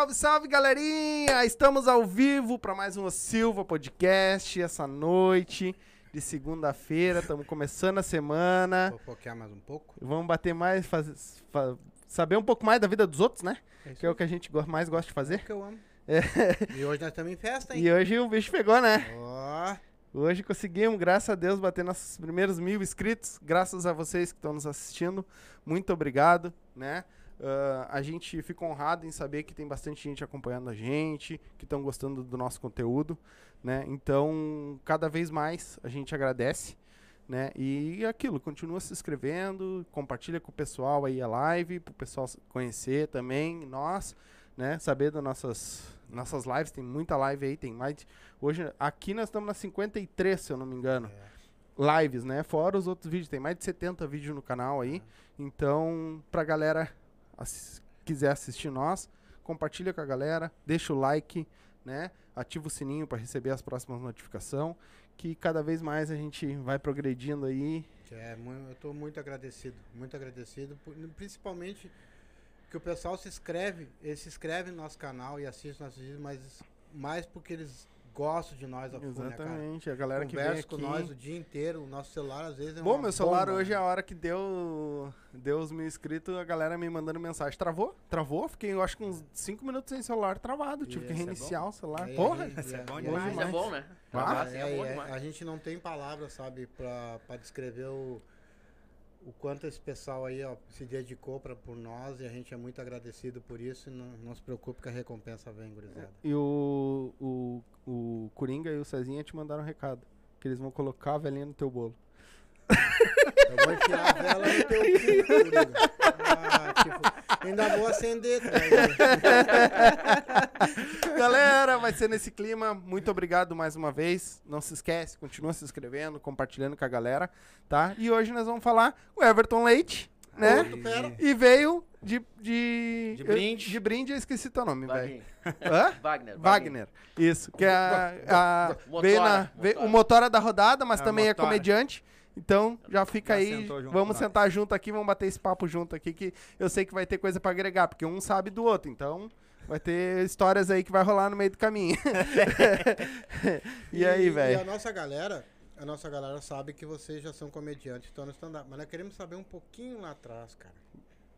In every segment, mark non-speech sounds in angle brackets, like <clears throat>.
Salve, salve, galerinha! Estamos ao vivo para mais um Silva Podcast essa noite de segunda-feira. Estamos começando a semana. Vou focar mais um pouco. Vamos bater mais, fa- saber um pouco mais da vida dos outros, né? É Que é o que a gente go- mais gosta de fazer. que eu amo. É. E hoje nós estamos em festa, hein? E hoje o bicho pegou, né? Ó, Hoje conseguimos, graças a Deus, bater nossos primeiros mil inscritos. Graças a vocês que estão nos assistindo. Muito obrigado, né? Ah, a gente fica honrado em saber que tem bastante gente acompanhando a gente, que estão gostando do nosso conteúdo, né? Então, cada vez mais a gente agradece, né? E aquilo, continua se inscrevendo, compartilha com o pessoal aí a live, para o pessoal conhecer também nós, né? Saber das nossas, nossas lives, tem muita live aí, tem mais de Hoje, aqui nós estamos na 53, se eu não me engano. é. Lives, né? Fora os outros vídeos. Tem mais de 70 vídeos no canal aí. Então, pra galera quiser assistir nós, compartilha com a galera, deixa o like, né? Ativa o sininho para receber as próximas notificações. Que cada vez mais a gente vai progredindo aí. É, eu tô muito agradecido, muito agradecido, principalmente que o pessoal se inscreve, eles se inscrevem no nosso canal e assistem nossos vídeos, mas mais porque eles gostam de nós, a full, né, cara? Exatamente. A galera que vem Conversa aqui. com nós o dia inteiro, o nosso celular às vezes é Bom, uma meu celular bomba, hoje, né? a hora que deu, deu os mil inscritos, a galera me mandando mensagem. Travou? Travou? Fiquei, eu acho que uns 5 minutos sem celular travado. Tive que é reiniciar o celular. Aí a Porra! gente- Isso é bom e- demais. Bom Mas é bom, né? Ah, Ah, É, é bom é, demais. a gente não tem palavras, sabe, pra, pra descrever o, o quanto esse pessoal aí, ó, se dedicou pra, por nós e a gente é muito agradecido por isso não, não se preocupe que a recompensa vem, gurizada. E o, o, o Coringa e o Cezinha te mandaram um recado. Que eles vão colocar a velhinha no teu bolo. <laughs> Eu vou enfiar a vela no teu cu, Coringa. <laughs> Ah, tipo, ainda vou acender, tá? <laughs> Galera, vai ser nesse clima. Muito obrigado mais uma vez. Não se esquece, continua se inscrevendo, compartilhando com a galera, tá? E hoje nós vamos falar com o Everton Leite, né? Outro. E veio de... De, De brinde. Eu- de brinde, eu esqueci teu nome, velho. Wagner. Wagner. Wagner. Isso. Que é a, a- Motora, veio na, veio- o motora. motora da rodada, mas É, também é motora. comediante. Então, já fica Já aí. Vamos sentar junto aqui, vamos bater esse papo junto aqui, que eu sei que vai ter coisa pra agregar, porque um sabe do outro. Então, vai ter histórias aí que vai rolar no meio do caminho. <laughs> e, aí, E a velho? nossa galera, a nossa galera sabe que vocês já são comediantes, estão no stand-up. Mas nós queremos saber um pouquinho lá atrás, cara.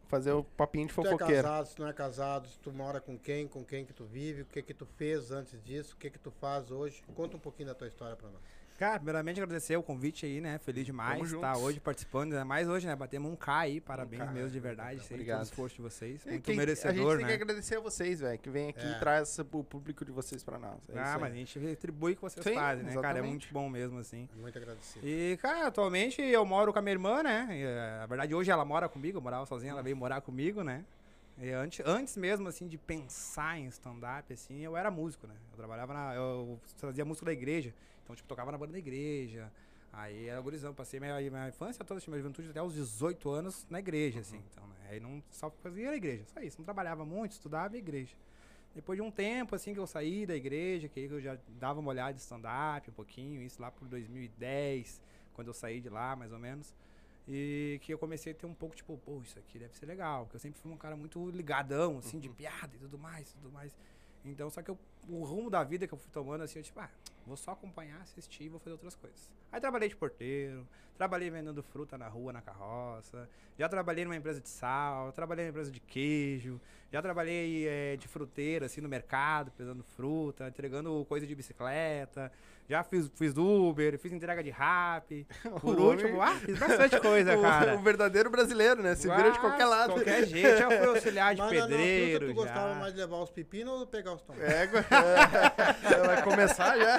Fazer o papinho de Se tu é fofoqueiro. casado, se tu não é casado, se tu mora com quem, com quem que tu vive, o que que tu fez antes disso, o que que tu faz hoje. Conta um pouquinho da tua história pra nós. Cara, primeiramente agradecer o convite aí, né? Feliz demais estar juntos. hoje participando, ainda mais hoje, né? Batemos um K aí, parabéns K, mesmo de verdade, todo obrigado. o esforço de vocês, muito quem- a merecedor, gente tem né? que agradecer a vocês, velho, que vem aqui É. e traz o público de vocês pra nós. É ah, isso mas a gente retribui o que vocês Sim, fazem, né, cara? É muito bom mesmo, assim. Muito agradecido. E, cara, atualmente eu moro com a minha irmã, né? E, eh, na verdade, hoje ela mora comigo, eu morava sozinha, ela veio morar comigo, né? E antes, antes mesmo, assim, de pensar em stand-up, assim, eu era músico, né? Eu trabalhava na... Eu trazia música da igreja. Então, tipo, tocava na banda da igreja. Aí era gurizão. Passei minha, minha infância toda, minha juventude até os 18 anos na igreja, assim. Então, né? Aí não só fazia igreja, só isso. Não trabalhava muito, estudava igreja. Depois de um tempo, assim, que eu saí da igreja, que aí eu já dava uma olhada de stand-up um pouquinho, isso lá por 2010, quando eu saí de lá, mais ou menos. E que eu comecei a ter um pouco, tipo, pô, isso aqui deve ser legal. Porque eu sempre fui um cara muito ligadão, assim, de piada e tudo mais, tudo mais. Então, só que eu- o rumo da vida que eu fui tomando, assim, eu, tipo, ah, vou só acompanhar, assistir e vou fazer outras coisas. Aí trabalhei de porteiro, trabalhei vendendo fruta na rua, na carroça, já trabalhei numa empresa de sal, trabalhei numa empresa de queijo, já trabalhei eh, de fruteira, assim, no mercado, pesando fruta, entregando coisa de bicicleta, já fiz, fiz Uber, fiz entrega de rap. <laughs> Por O último, homem- ah, fiz bastante coisa, <laughs> o, cara. o verdadeiro brasileiro, né? Se vira de qualquer lado. qualquer jeito, já fui auxiliar de Mas na- na pedreiro, fruta, tu gostava já. mais de levar os pepinos ou pegar os tomates? É, é, vai começar já.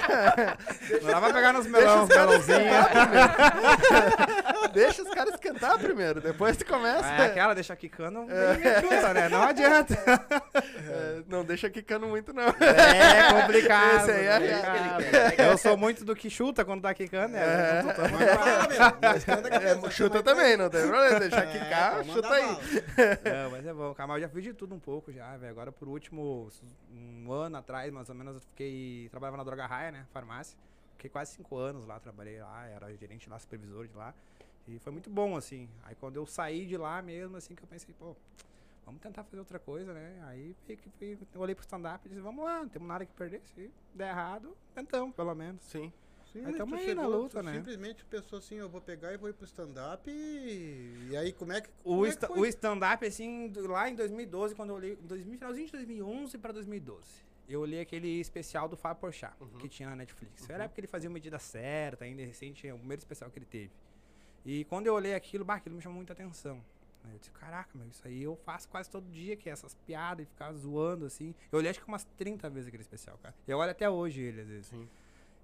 Lá vai pegar nos Deixa melão, os caras melãozinho. Deixa os caras esquentar primeiro, depois tu começa. É aquela, deixa quicando, bem chuta, né? Não adianta. É, não deixa quicando muito, não. É complicado. Esse aí é complicado. Eu sou muito do que chuta quando tá quicando, né? É. Tô- É, pessoa chuta também, não tem problema. Deixa É, quicar, chuta aí. Não, mas é bom. Mas eu já fiz de tudo um pouco já, velho. Agora, por último, um ano atrás, mais ou menos, eu fiquei... Trabalhava na Droga Raia, né? Farmácia. Fiquei quase cinco anos lá, trabalhei lá. Era gerente lá, supervisor de lá. E foi muito bom, assim. Aí, quando eu saí de lá mesmo, assim, que eu pensei, pô... vamos tentar fazer outra coisa, né? Aí fui, fui, eu olhei pro stand-up e disse, vamos lá, não temos nada que perder. Se der errado, tentamos, pelo menos. Sim. Sim, Aí mas tamo aí na chegou, luta, né? Simplesmente pensou assim, eu vou pegar e vou ir pro stand-up e... e aí como é que. O, como é que sta- foi? o stand-up, assim, lá em 2012, quando eu olhei, em 2000, finalzinho de 2011 pra 2012, eu olhei aquele especial do Fábio Porchat, que tinha na Netflix. Era porque ele fazia medida certa, ainda recente, é o primeiro especial que ele teve. E quando eu olhei aquilo, bah, aquilo me chamou muita atenção. Aí Eu disse, caraca, meu, isso aí eu faço quase todo dia, que é essas piadas e ficar zoando, assim. Eu olhei acho que umas 30 vezes aquele especial, cara. Eu olho até hoje ele, às vezes. Sim.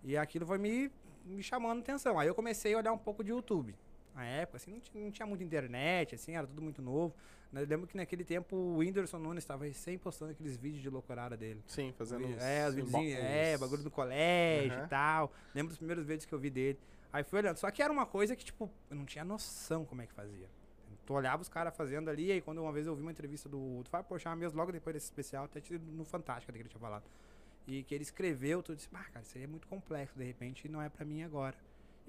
E aquilo foi me, me chamando atenção. Aí eu comecei a olhar um pouco de YouTube. Na época, assim, não tinha, não tinha muita internet, assim, era tudo muito novo. Eu lembro que naquele tempo o Whindersson Nunes estava recém postando aqueles vídeos de loucurada dele. Sim, fazendo os é, os videozinhos, os- é, bagulho do colégio Aham. e tal. Lembro dos primeiros vídeos que eu vi dele. Aí fui olhando. Só que era uma coisa que, tipo, eu não tinha noção como é que fazia. Tu olhava os caras fazendo ali, e aí quando uma vez eu vi uma entrevista do, do Fábio Porchat mesmo, logo depois desse especial, até no Fantástico que ele tinha falado. E que ele escreveu, tu disse, ah, cara, isso aí é muito complexo, de repente não é pra mim agora.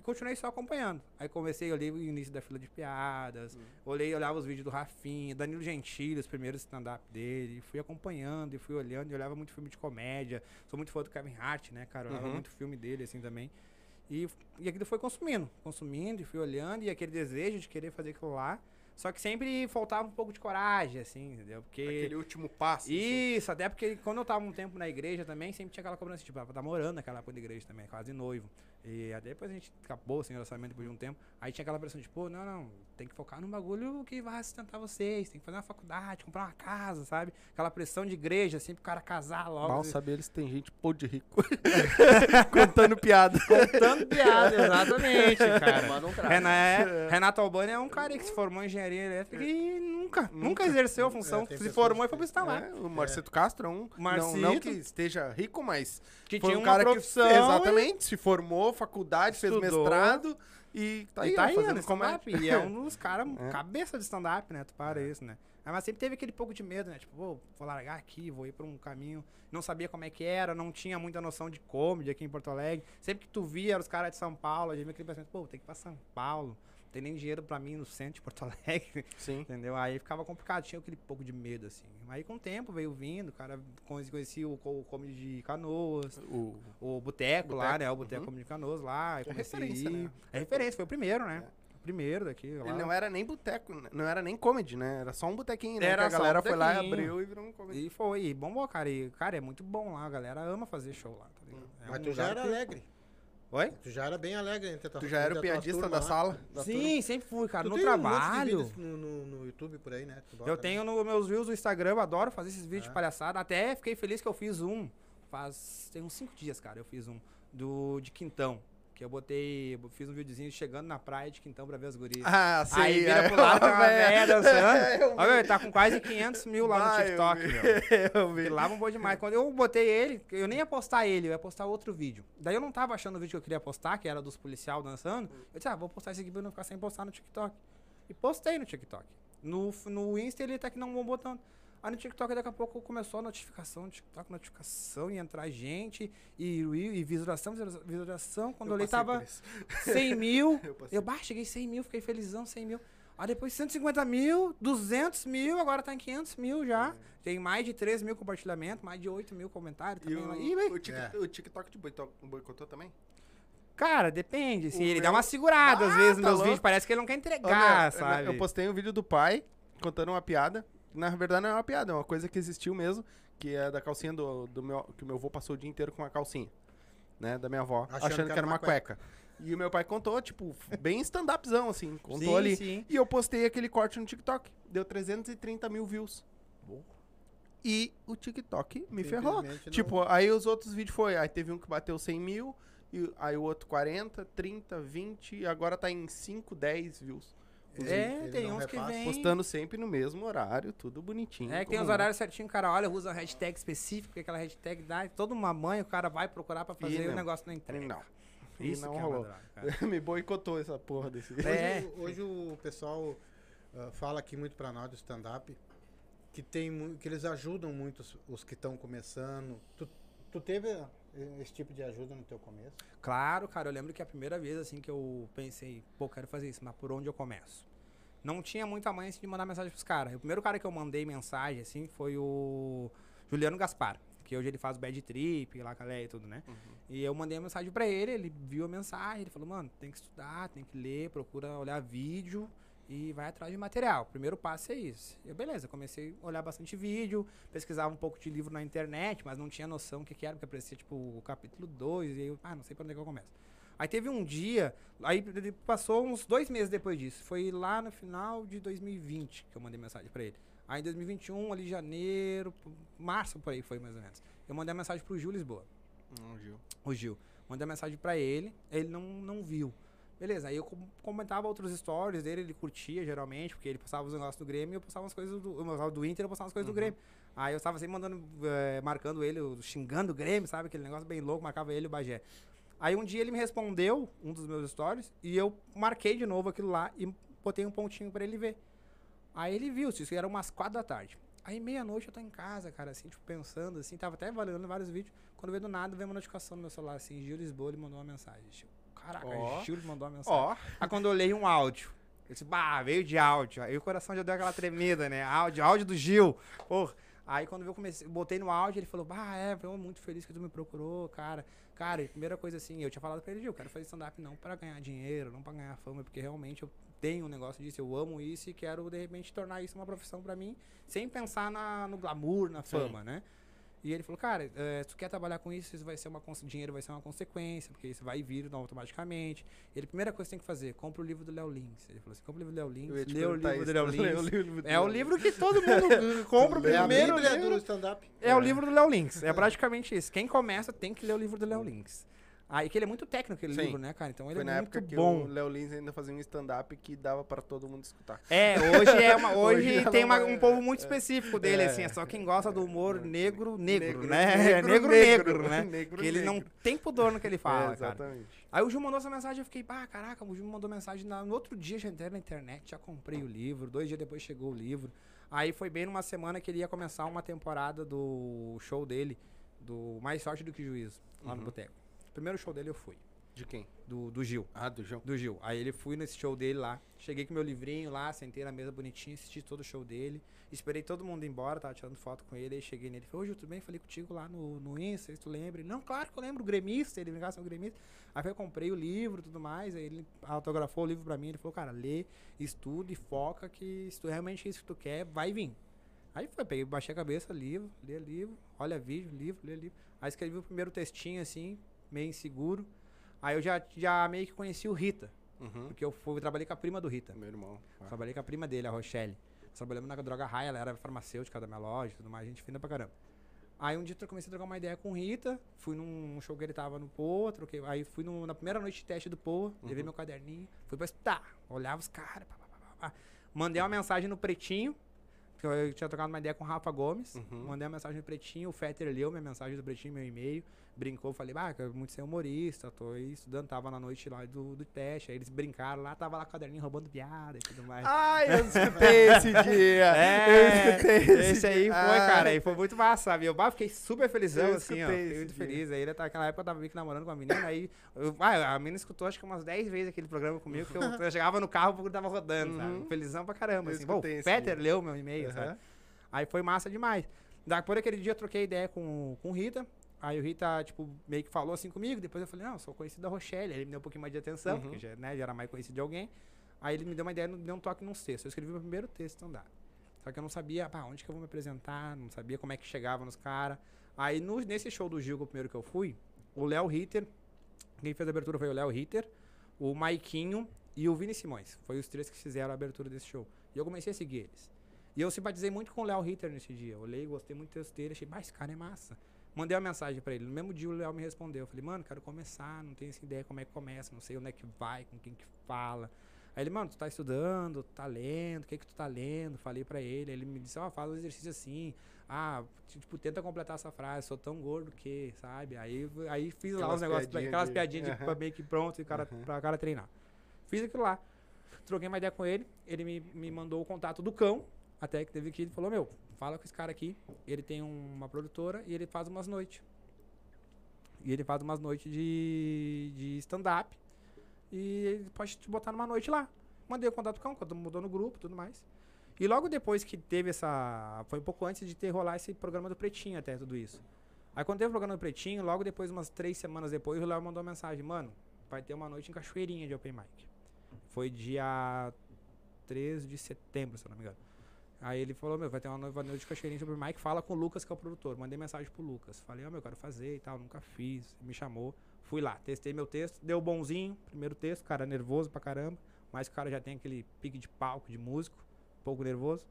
E continuei só acompanhando. Aí comecei a ler o início da fila de piadas, olhei, olhava os vídeos do Rafinha, Danilo Gentili, os primeiros stand-up dele, fui acompanhando, e fui olhando, e olhava muito filme de comédia. Sou muito fã do Kevin Hart, né, cara? Eu olhava Uhum. muito filme dele, assim, também. E, e aquilo foi consumindo, consumindo, e fui olhando, e aquele desejo de querer fazer aquilo lá. Só que sempre faltava um pouco de coragem, assim, entendeu? Porque. Aquele último passo. assim. Isso, até porque quando eu tava um tempo na igreja também, sempre tinha aquela cobrança, tipo, tava namorando naquela época da igreja também, quase noivo. E depois a gente acabou o relacionamento depois de um tempo. Aí tinha aquela pressão de, pô, não, não, tem que focar num bagulho que vai sustentar vocês, tem que fazer uma faculdade, comprar uma casa, sabe? Aquela pressão de igreja, assim, pro cara casar logo. Mal saber eles tem gente pô de rico. <laughs> Contando piada. Contando piada, exatamente, <laughs> cara. Mas não traz. Renan, é, <laughs> Renato Albani é um cara que se formou em engenharia elétrica e nunca, nunca exerceu a função. É, se formou e foi pro stand-up. É, o Marcito Castro é um. Não, Marcito. não que esteja rico, mas Que foi tinha um uma cara profissão que. Exatamente, se formou, faculdade, Estudou. fez mestrado e tá aí, e tá aí, fazendo no comédia. stand-up. E é um dos <laughs> caras, É. cabeça de stand-up, né? Tu para isso, né? Ah, Mas sempre teve aquele pouco de medo, né? Tipo, pô, vou largar aqui, vou ir pra um caminho. Não sabia como é que era, não tinha muita noção de comedy aqui em Porto Alegre. Sempre que tu via os caras de São Paulo, a gente aquele pensamento, pô, tem que ir pra São Paulo. Não tem nem dinheiro pra mim no centro de Porto <laughs> Alegre. Sim. Entendeu? Aí ficava complicado, tinha aquele pouco de medo, assim. Aí com o tempo veio vindo, o cara conheci, conheci o, o comedy de Canoas, O, o Boteco lá, né? O Boteco uhum. Comedy de Canoas lá. aí É comecei referência, a ir. né? É referência, foi o primeiro, né? O primeiro daqui. Lá. ele não era nem boteco, né? não era nem comedy, né? Era só um botequinho, né? Era a um galera foi lá e abriu e virou um comedy. E foi, e bombou, cara. E, cara, é muito bom lá, a galera ama fazer show lá, tá ligado? É Mas um tu já era que- alegre. Oi? Tu já era bem alegre entre Tu já era o piadista da sala? da Sim, sempre fui, cara. Tu no tem um monte de trabalho. vídeos no, no, no YouTube por aí, né? Tu bota, Eu né? tenho nos meus views do Instagram, eu adoro fazer esses vídeos É. de palhaçada. Até fiquei feliz que eu fiz um. Faz. Tem uns cinco dias, cara. Eu fiz um. Do de Quintão. Que eu botei. Fiz um videozinho chegando na praia de Quintão pra ver as gurias. Ah, sei. Aí vira é pro lado, uma velha dançando. Olha, ele tá com quase 500 mil lá no TikTok, meu. <laughs> Porque lá bombou demais. Quando eu botei ele, eu nem ia postar ele, eu ia postar outro vídeo. Daí eu não tava achando o vídeo que eu queria postar, que era dos policial dançando. Eu disse, ah, vou postar esse aqui pra não ficar sem postar no TikTok. E postei no TikTok. No, no Insta ele até que não bombou tanto. Aí no TikTok daqui a pouco começou a notificação, no TikTok notificação, e entrar gente, e, e, e visualização, visualiza- visualização. Quando eu, olhei tava por isso. <laughs> 100 mil. Eu. Eu bah, cheguei 100 mil, fiquei felizão, 100 mil. Aí depois 150 mil, 200 mil, agora tá em 500 mil já. Tem mais de 3 mil compartilhamentos, mais de 8 mil comentários E também. Ih, o, véi. o, É. o TikTok te boicotou também? Cara, depende. Assim, O ele meu- dá uma segurada às Ah, vezes nos tá meus louco. vídeos. Parece que ele não quer Ô, entregar, meu, sabe? Eu postei um vídeo do pai contando uma piada. Na verdade, não é uma piada, é uma coisa que existiu mesmo. Que é da calcinha do, do meu. Que o meu avô passou o dia inteiro com uma calcinha. Né? Da minha avó. Achando, que era uma cueca. E o meu pai contou, tipo, bem stand-upzão, assim. <laughs> Contou Sim, ali. sim. E eu postei aquele corte no TikTok. Deu 330 mil views. E o TikTok me ferrou. Não- Tipo, aí os outros vídeos foi. Aí teve um que bateu 100 mil. E aí o outro 40, 30, 20. E agora tá em 5, 10 views. É, Ele tem não uns que vem. Postando sempre no mesmo horário, tudo bonitinho. É que tem os horários certinhos, o cara olha, usa hashtag específico, que aquela hashtag dá toda uma mãe, o cara vai procurar pra fazer e o negócio não entrega. Não. <laughs> Isso não que é rolou. uma droga, <laughs> cara. Me boicotou essa porra desse. Hoje, É. o- hoje o pessoal ah, fala aqui muito pra nós do stand-up que, tem, que eles ajudam muito os, os que estão começando. Tu, tu teve eh, esse tipo de ajuda no teu começo? Claro, cara, eu lembro que a primeira vez assim que eu pensei, pô, quero fazer isso, mas por onde eu começo? Não tinha muita mãe assim, de mandar mensagem pros caras. O primeiro cara que eu mandei mensagem, assim, foi o Juliano Gaspar. Que hoje ele faz o Bad Trip, lá com a Leia e tudo, né? E eu mandei a mensagem pra ele, ele viu a mensagem, ele falou, mano, tem que estudar, tem que ler, procura olhar vídeo e vai atrás de material. O primeiro passo é isso. Eu, beleza, comecei a olhar bastante vídeo, pesquisava um pouco de livro na internet, mas não tinha noção do que, que era, porque aparecia, tipo, o capítulo 2, e aí eu, ah, não sei pra onde é que eu começo. Aí teve um dia, aí passou uns dois meses depois disso. Foi lá no final de 2020 que eu mandei mensagem pra ele. Aí em 2021, ali janeiro, março por aí foi mais ou menos. Eu mandei a mensagem pro Gil Lisboa, Não, Gil. o Gil. Mandei a mensagem pra ele, ele não, não viu. Beleza, aí eu com- comentava outros stories dele, ele curtia geralmente, porque ele postava os negócios do Grêmio e eu postava as coisas do. Eu postava do Inter, eu postava as coisas do Grêmio. Aí eu estava sempre mandando, eh, marcando ele, xingando o Grêmio, sabe? Aquele negócio bem louco, marcava ele e o Bagé. Aí um dia ele me respondeu, um dos meus stories, e eu marquei de novo aquilo lá e botei um pontinho pra ele ver. Aí ele viu, isso era umas quatro da tarde. Aí meia-noite eu tô em casa, cara, assim, tipo, pensando, assim, tava até valendo vários vídeos. Quando veio do nada, veio uma notificação no meu celular, assim, Gil Lisboa, ele mandou uma mensagem. Tipo, Caraca, Ó. Gil mandou uma mensagem. Ó, Aí quando eu olhei um áudio, eu disse, bah, veio de áudio. Aí o coração já deu aquela tremida, né? Áudio, áudio do Gil. Porra. Aí quando eu comecei, botei no áudio, ele falou, bah, é, eu muito feliz que tu me procurou, cara. Cara, e primeira coisa assim, eu tinha falado pra ele, eu quero fazer stand-up não pra ganhar dinheiro, não pra ganhar fama, porque realmente eu tenho um negócio disso, eu amo isso e quero, de repente, tornar isso uma profissão pra mim, sem pensar na, no glamour, na Sim. fama, né? E ele falou, cara, se tu quer trabalhar com isso, isso vai ser uma dinheiro vai ser uma consequência, porque isso vai vir automaticamente. Ele, primeira coisa que você tem que fazer, compra o livro do Léo Lins. Ele falou assim, compra o livro do Léo Lins, lê o livro do isso. Léo Lins. É o livro que todo mundo <laughs> compra o É a primeiro livro. do stand-up. É o É. livro do Léo Lins. É praticamente isso. Quem começa tem que ler o livro do Léo Lins. Aí que ele é muito técnico aquele Sim. livro, né, cara? Então ele Foi é na muito época que bom. o Léo Lins ainda fazia um stand-up que dava pra todo mundo escutar. É, hoje é uma, <laughs> hoje, Hoje já tem uma- é- um povo muito específico dele, É. assim, é só quem gosta do humor <laughs> negro, negro, Negro, né? negro, Negro, negro, né? negro, que ele não tem pudor no que ele <laughs> fala, é, cara. exatamente. Aí o Gil mandou essa mensagem, eu fiquei, pá, caraca, o Gil me mandou mensagem. na- no outro dia já entrei na internet, já comprei o livro, dois dias depois chegou o livro. Aí foi bem numa semana que ele ia começar uma temporada do show dele, do Mais Sorte do que Juízo, lá no Uhum. Boteco. Primeiro show dele eu fui, De quem? do, do Gil. Ah, do João. Do Gil. Aí ele fui nesse show dele lá. Cheguei com meu livrinho lá, sentei na mesa bonitinho, assisti todo o show dele. Esperei todo mundo ir embora, tava tirando foto com ele. Aí cheguei nele. Falei, ô Gil, tudo bem? Falei contigo lá no, no Insta, se tu lembra? Ele, não, claro que eu lembro, o gremista, ele brincava com o gremista. Aí eu comprei o livro e tudo mais. Aí ele autografou o livro pra mim. Ele falou, cara, lê, estuda e foca que se tu realmente é isso que tu quer, vai vir. Aí foi, peguei, baixei a cabeça, livro, lê livro, olha vídeo, livro, lê livro. Aí escrevi o primeiro textinho assim, meio inseguro. Aí eu já, já meio que conheci o Rita. Uhum. Porque eu, fui, eu trabalhei com a prima do Rita. Meu irmão. Ah. Trabalhei com a prima dele, a Rochelle. Trabalhamos na droga raia, ela era farmacêutica da minha loja e tudo mais, gente fina pra caramba. Aí um dia eu comecei a trocar uma ideia com o Rita, fui num show que ele tava no Poa, troquei, aí fui no- na primeira noite de teste do Poa, levei meu caderninho, fui pra estudar, olhava os caras, mandei uma mensagem no Pretinho, que eu, eu tinha trocado uma ideia com o Rafa Gomes, Uhum. mandei uma mensagem no Pretinho, o Fetter leu minha mensagem do Pretinho, meu e-mail, brincou, falei, ah, quero muito ser humorista, tô estudando, tava na noite lá do, do teste, aí eles brincaram lá, tava lá caderninho roubando piada e tudo mais. Ai, eu <laughs> escutei esse dia. É, eu escutei esse, esse aí foi, Ai. cara, aí foi muito massa, sabe? Eu bah, fiquei super felizão, Eu assim, ó. Fiquei muito dia. feliz. Aí ele tá, naquela época eu tava meio que namorando com a menina, aí. eu- ah, a menina escutou acho que umas 10 vezes aquele programa comigo, que eu, eu chegava no carro porque tava rodando, Uhum. sabe? Felizão pra caramba, Eu assim. Bom, o Peter dia. leu meu e-mail, sabe? Aham. Aí foi massa demais. Depois daquele dia eu troquei ideia com, com o Rita. Aí o Rita, tipo, meio que falou assim comigo. Depois eu falei, não, eu sou conhecido da Rochelle. Aí ele me deu um pouquinho mais de atenção, Uhum. porque já, né, já era mais conhecido de alguém. Aí ele me deu uma ideia, deu um toque num texto. Eu escrevi meu primeiro texto stand-up. Só que eu não sabia, pá, onde que eu vou me apresentar, não sabia como é que chegava nos caras. Aí no- nesse show do Gil, que é o primeiro que eu fui, o Léo Ritter, quem fez a abertura foi o Léo Ritter, o Maiquinho e o Vini Simões. Foi os três que fizeram a abertura desse show. E eu comecei a seguir eles. E eu simpatizei muito com o Léo Ritter nesse dia. Olhei, gostei muito do texto dele, achei, bah, esse cara é massa. Mandei uma mensagem pra ele. No mesmo dia o Léo me respondeu. Eu falei, mano, quero começar, não tenho essa ideia como é que começa, não sei onde é que vai, com quem que fala. Aí ele, mano, tu tá estudando, tu tá lendo, o que que tu tá lendo? Falei pra ele. Ele me disse, ó, faz um exercício assim. Ah, tipo, tenta completar essa frase, sou tão gordo que, sabe? Aí, aí fiz lá Aquelas os negócios, piadinhas aquelas de- piadinhas de, Aham. pra meio que pronto e cara, pra o cara treinar. Fiz aquilo lá. Troquei uma ideia com ele, ele me, me mandou o contato do cão, até que teve que ele falou, meu, fala com esse cara aqui, ele tem um- uma produtora e ele faz umas noites. E ele faz umas noites de, de stand-up e ele pode te botar numa noite lá. mandei o contato pro Cão, quando mudou no grupo tudo mais. E logo depois que teve essa. Foi um pouco antes de ter rolar esse programa do Pretinho até tudo isso. Aí quando teve o programa do Pretinho, logo depois, umas três semanas depois, o Léo mandou uma mensagem, mano, vai ter uma noite em Cachoeirinha de Open Mic. Foi dia 3 de setembro, se eu não me engano. Aí ele falou, meu, vai ter uma nova noite de Cachoeirinha sobre Mic, fala com o Lucas, que é o produtor. Mandei mensagem pro Lucas. Falei, ó, meu, eu quero fazer e tal, nunca fiz. Me chamou. Fui lá, testei meu texto, deu bonzinho, primeiro texto, cara nervoso pra caramba. Mas o cara já tem aquele pique de palco, de músico, um pouco nervoso.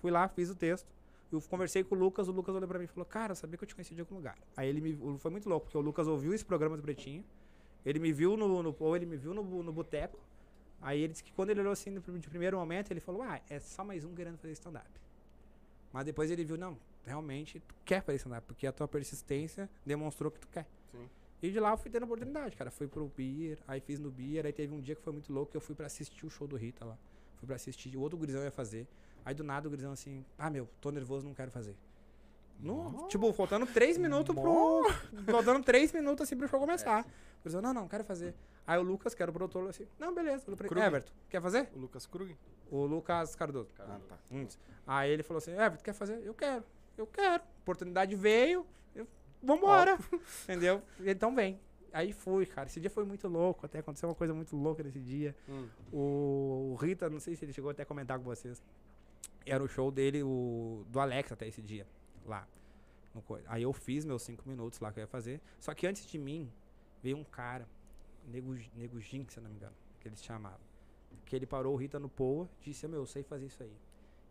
Fui lá, fiz o texto. Eu conversei com o Lucas, o Lucas olhou pra mim e falou, cara, sabia que eu te conhecia de algum lugar. Aí ele me. Foi muito louco, porque o Lucas ouviu esse programa do Pretinho. Ele me viu no. no ou ele me viu no, no boteco. Aí ele disse que quando ele olhou assim no, primeiro momento, ele falou, ah, é só mais um querendo fazer stand-up. Mas depois ele viu, não, realmente tu quer fazer stand-up, porque a tua persistência demonstrou que tu quer. Sim. E de lá eu fui tendo oportunidade, cara. Fui pro Beer, aí fiz no Beer, aí teve um dia que foi muito louco que eu fui pra assistir o show do Rita lá. Fui pra assistir, o outro gurizão ia fazer. Aí do nada o gurizão assim, ah meu, tô nervoso, não quero fazer. No, tipo, faltando três minutos pro. Faltando três minutos assim pro show começar. O gurizão, não, não, quero fazer. Aí o Lucas, que era o produtor, assim, não, beleza. Eu falei. Everton, quer fazer? O Lucas Krug? O Lucas Cardoso. Ah, tá. Aí ele falou assim: Everton, quer fazer? Eu quero. Eu quero. Oportunidade veio. Eu, vambora. <laughs> Entendeu? Então vem. Aí fui, cara. Esse dia foi muito louco. Até aconteceu uma coisa muito louca nesse dia. Hum. O Rita, não sei se ele chegou até a comentar com vocês. Era o show dele, o do Alex até esse dia. Lá. Aí eu fiz meus cinco minutos lá que eu ia fazer. Só que antes de mim, veio um cara, Nego, Nego se não me engano, que eles chamavam. Que ele parou o Rita no Poa disse, meu, eu sei fazer isso aí.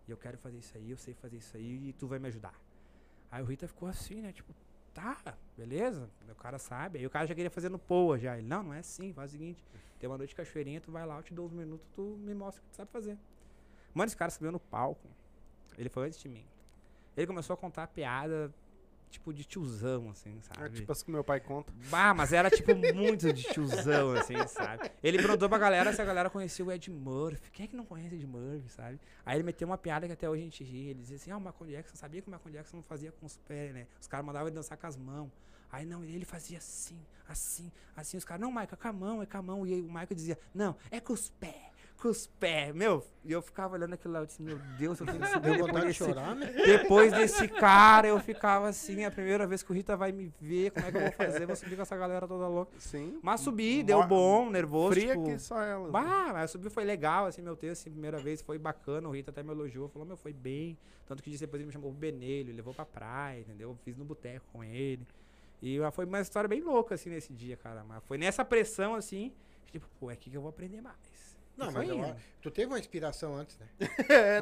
E eu quero fazer isso aí, eu sei fazer isso aí e tu vai me ajudar. Aí o Rita ficou assim, né? Tipo, tá, beleza, o cara sabe. Aí o cara já queria fazer no Poa já. Ele, não, não é assim, faz o seguinte, tem uma noite de cachoeirinha, tu vai lá, eu te dou uns minutos, tu me mostra o que tu sabe fazer. Mano, esse cara subiu no palco. Ele foi antes de mim. Ele começou a contar piada, tipo, de tiozão, assim, sabe? É tipo as que meu pai conta. Bah, mas era tipo muito de tiozão, <laughs> assim, sabe? Ele perguntou pra galera se a galera conhecia o Ed Murphy. Quem é que não conhece Ed Murphy, sabe? Aí ele meteu uma piada que até hoje a gente ri. Ele dizia assim: Ah, o Michael Jackson, sabia que o Michael Jackson não fazia com os pés, né? Os caras mandavam ele dançar com as mãos. Aí não, ele fazia assim, assim, assim. Os caras, não, Michael, é com a mão, é com a mão. E aí o Michael dizia: Não, é com os pés. Com os pés, meu. E eu ficava olhando aquilo lá, eu disse, meu Deus, eu tenho que subir Deu vontade de desse, chorar, né? depois desse cara, eu ficava assim, a primeira vez que o Rita vai me ver, como é que eu vou fazer? Vou subir com essa galera toda louca. Sim. Mas subi, deu bom, nervoso. Fria tipo, que só ela. Bah, mas subir foi legal, assim, meu texto, assim, primeira vez, foi bacana, o Rita até me elogiou, falou, meu, foi bem. Tanto que disse depois ele me chamou pro Benelho, levou pra praia, entendeu? Fiz no boteco com ele. E foi uma história bem louca, assim, nesse dia, cara. Mas foi nessa pressão, assim, que, tipo, pô, é aqui que eu vou aprender mais. Não, mas eu, tu teve uma inspiração antes, né? <laughs> É,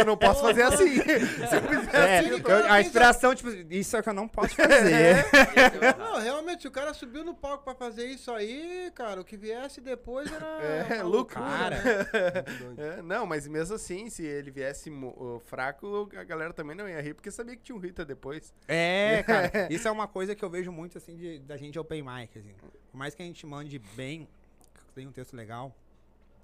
eu não posso fazer assim. <laughs> Se eu fizer É, assim, eu- a inspiração, tipo, isso é o que eu não posso fazer. <laughs> Não, realmente, se o cara subiu no palco pra fazer isso aí, cara, o que viesse depois era. É, lucro, loucura, cara. É, não, mas mesmo assim, se ele viesse uh, fraco, a galera também não ia rir, porque sabia que tinha um Rita depois. É, cara, isso é uma coisa que eu vejo muito, assim, de, da gente open mic, assim. Por mais que a gente mande bem, que tem um texto legal,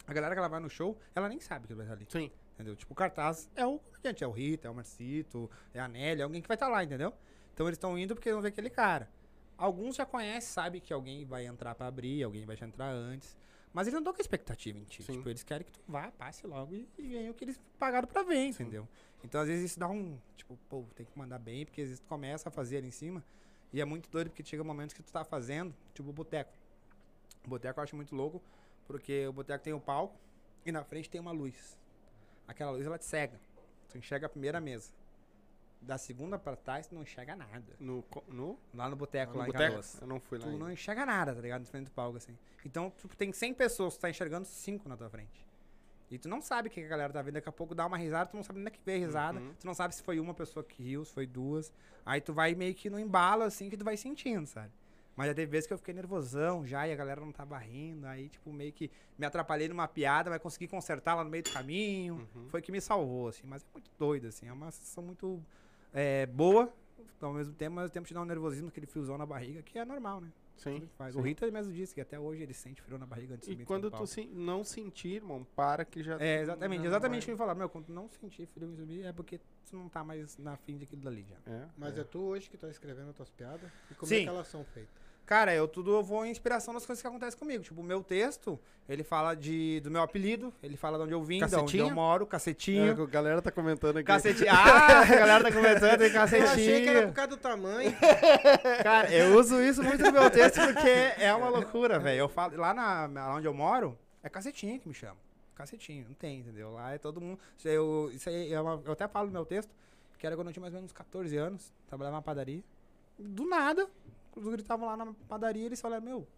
a galera que ela vai no show, ela nem sabe que vai estar ali. Sim. Entendeu? Tipo, o cartaz é o comediante, é o Rita, é o Marcito, é a Nelly, é alguém que vai estar lá, entendeu? Então eles estão indo porque vão ver aquele cara. Alguns já conhecem, sabem que alguém vai entrar pra abrir, alguém vai já entrar antes. Mas eles não estão com expectativa em ti. Sim. Tipo, eles querem que tu vá, passe logo e, e ganhe o que eles pagaram pra ver, entendeu? Então, às vezes, isso dá um. Tipo, pô, tem que mandar bem, porque às vezes tu começa a fazer ali em cima. E é muito doido, porque chega momentos que tu tá fazendo, tipo o boteco. O boteco eu acho muito louco, porque o boteco tem um palco e na frente tem uma luz. Aquela luz ela te cega. Tu enxerga a primeira mesa. Da segunda pra trás, tu não enxerga nada. No, no, Lá no boteco, no lá em boteco? Canoas. Eu não fui lá. Tu ainda. não enxerga nada, tá ligado? Na frente do palco, assim. Então, tu tem 100 pessoas, tu tá enxergando 5 na tua frente. E tu não sabe o que a galera tá vendo. Daqui a pouco dá uma risada, tu não sabe nem é que veio a risada. Uhum. Tu não sabe se foi uma pessoa que riu, se foi duas. Aí tu vai meio que no embalo, assim, que tu vai sentindo, sabe? Mas já teve vezes que eu fiquei nervosão já e a galera não tava rindo. Aí, tipo, meio que me atrapalhei numa piada, mas consegui consertar lá no meio do caminho. Uhum. Foi que me salvou, assim. Mas é muito doido, assim. É uma sensação muito é, boa, ao mesmo tempo, mas ao tempo te dá um nervosismo, aquele friozão na barriga, que é normal, né? Sim. Sim. O Rita mesmo disse que até hoje ele sente frio na barriga antes de E subir quando tu se- não sentir, irmão, para que já. É, exatamente. Exatamente o que eu ia falar. Meu, quando tu não sentir frio em subir, é porque tu não tá mais na fim daquilo dali já. É, Mas é. é tu hoje que tá escrevendo as tuas piadas? E como Sim. é que elas são feitas? Cara, eu tudo eu vou em inspiração das coisas que acontecem comigo. Tipo, o meu texto, ele fala de, do meu apelido, ele fala de onde eu vim, de onde Cacetinho? eu moro, É, cacetinho. a galera tá comentando aqui. Cacetinho. <laughs> Ah, a galera tá comentando, tem Eu achei que era cacetinho. por causa do tamanho. <laughs> Cara, eu uso isso muito no meu texto porque é uma loucura, velho. Eu falo, lá na, lá onde eu moro, é cacetinho que me chama. Cacetinho, não tem, entendeu? Lá é todo mundo. Eu, isso aí é uma- eu até falo no meu texto, que era quando eu tinha mais ou menos 14 anos, trabalhava na padaria. Do nada, os gritavam lá na padaria, eles falaram, meu,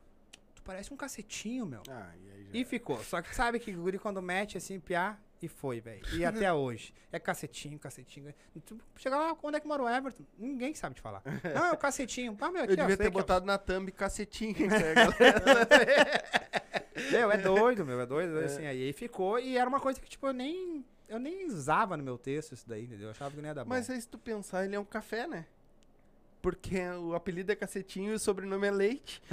tu parece um cacetinho, meu. Ah, e já... E ficou. Só que sabe que o guri quando mete assim, piá, e foi, velho. E <laughs> até hoje. É cacetinho, cacetinho. Tu chega lá, onde é que mora o Everton? Ninguém sabe te falar. Não, <laughs> é o cacetinho. Ah, meu, aqui, Eu ó, devia sei ter é botado na thumb cacetinho. <laughs> Meu, é doido, meu, é doido. Assim, aí ficou. E era uma coisa que, tipo, eu nem. Eu nem usava no meu texto isso daí, entendeu? Eu achava que não ia dar bom. Mas aí se tu pensar, ele é um café, né? Porque o apelido é cacetinho e o sobrenome é leite. <laughs> <laughs>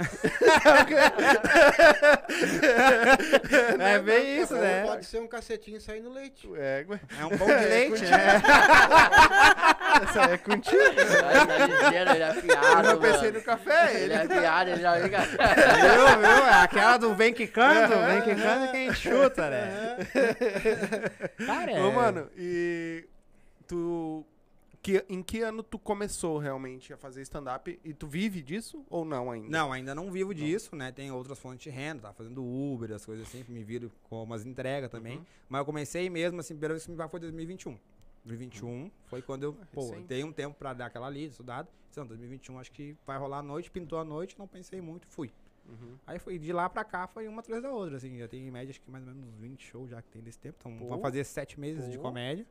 é bem isso, Ou né? Pode ser um cacetinho saindo leite. É. É um pão de leite, né? <laughs> essa é contigo. Ele tá ele é Eu piada, já pensei no café, Ele ele. é piada, ele já fica... viu, viu? É aquela do vem quicando, vem quicando é quem chuta, né? Cara, é... Ô, mano, e tu. Que, em que ano tu começou realmente a fazer stand-up? E tu vive disso ou não ainda? Não, ainda não vivo disso, né? Tem outras fontes de renda, tá fazendo Uber, as coisas assim, me viro com umas entregas também. Uhum. Mas eu comecei mesmo, assim, a primeira vez que me foi 2021. 2021 foi quando eu, pô, recente. dei um tempo pra dar aquela lida, estudado. Não, 2021 acho que vai rolar a noite, pintou a noite, não pensei muito, fui. Uhum. Aí foi de lá pra cá, foi uma atrás da outra, assim, já tem em média acho que mais ou menos uns 20 shows já que tem desse tempo. Então, Pô. vão fazer sete meses de Pô. comédia.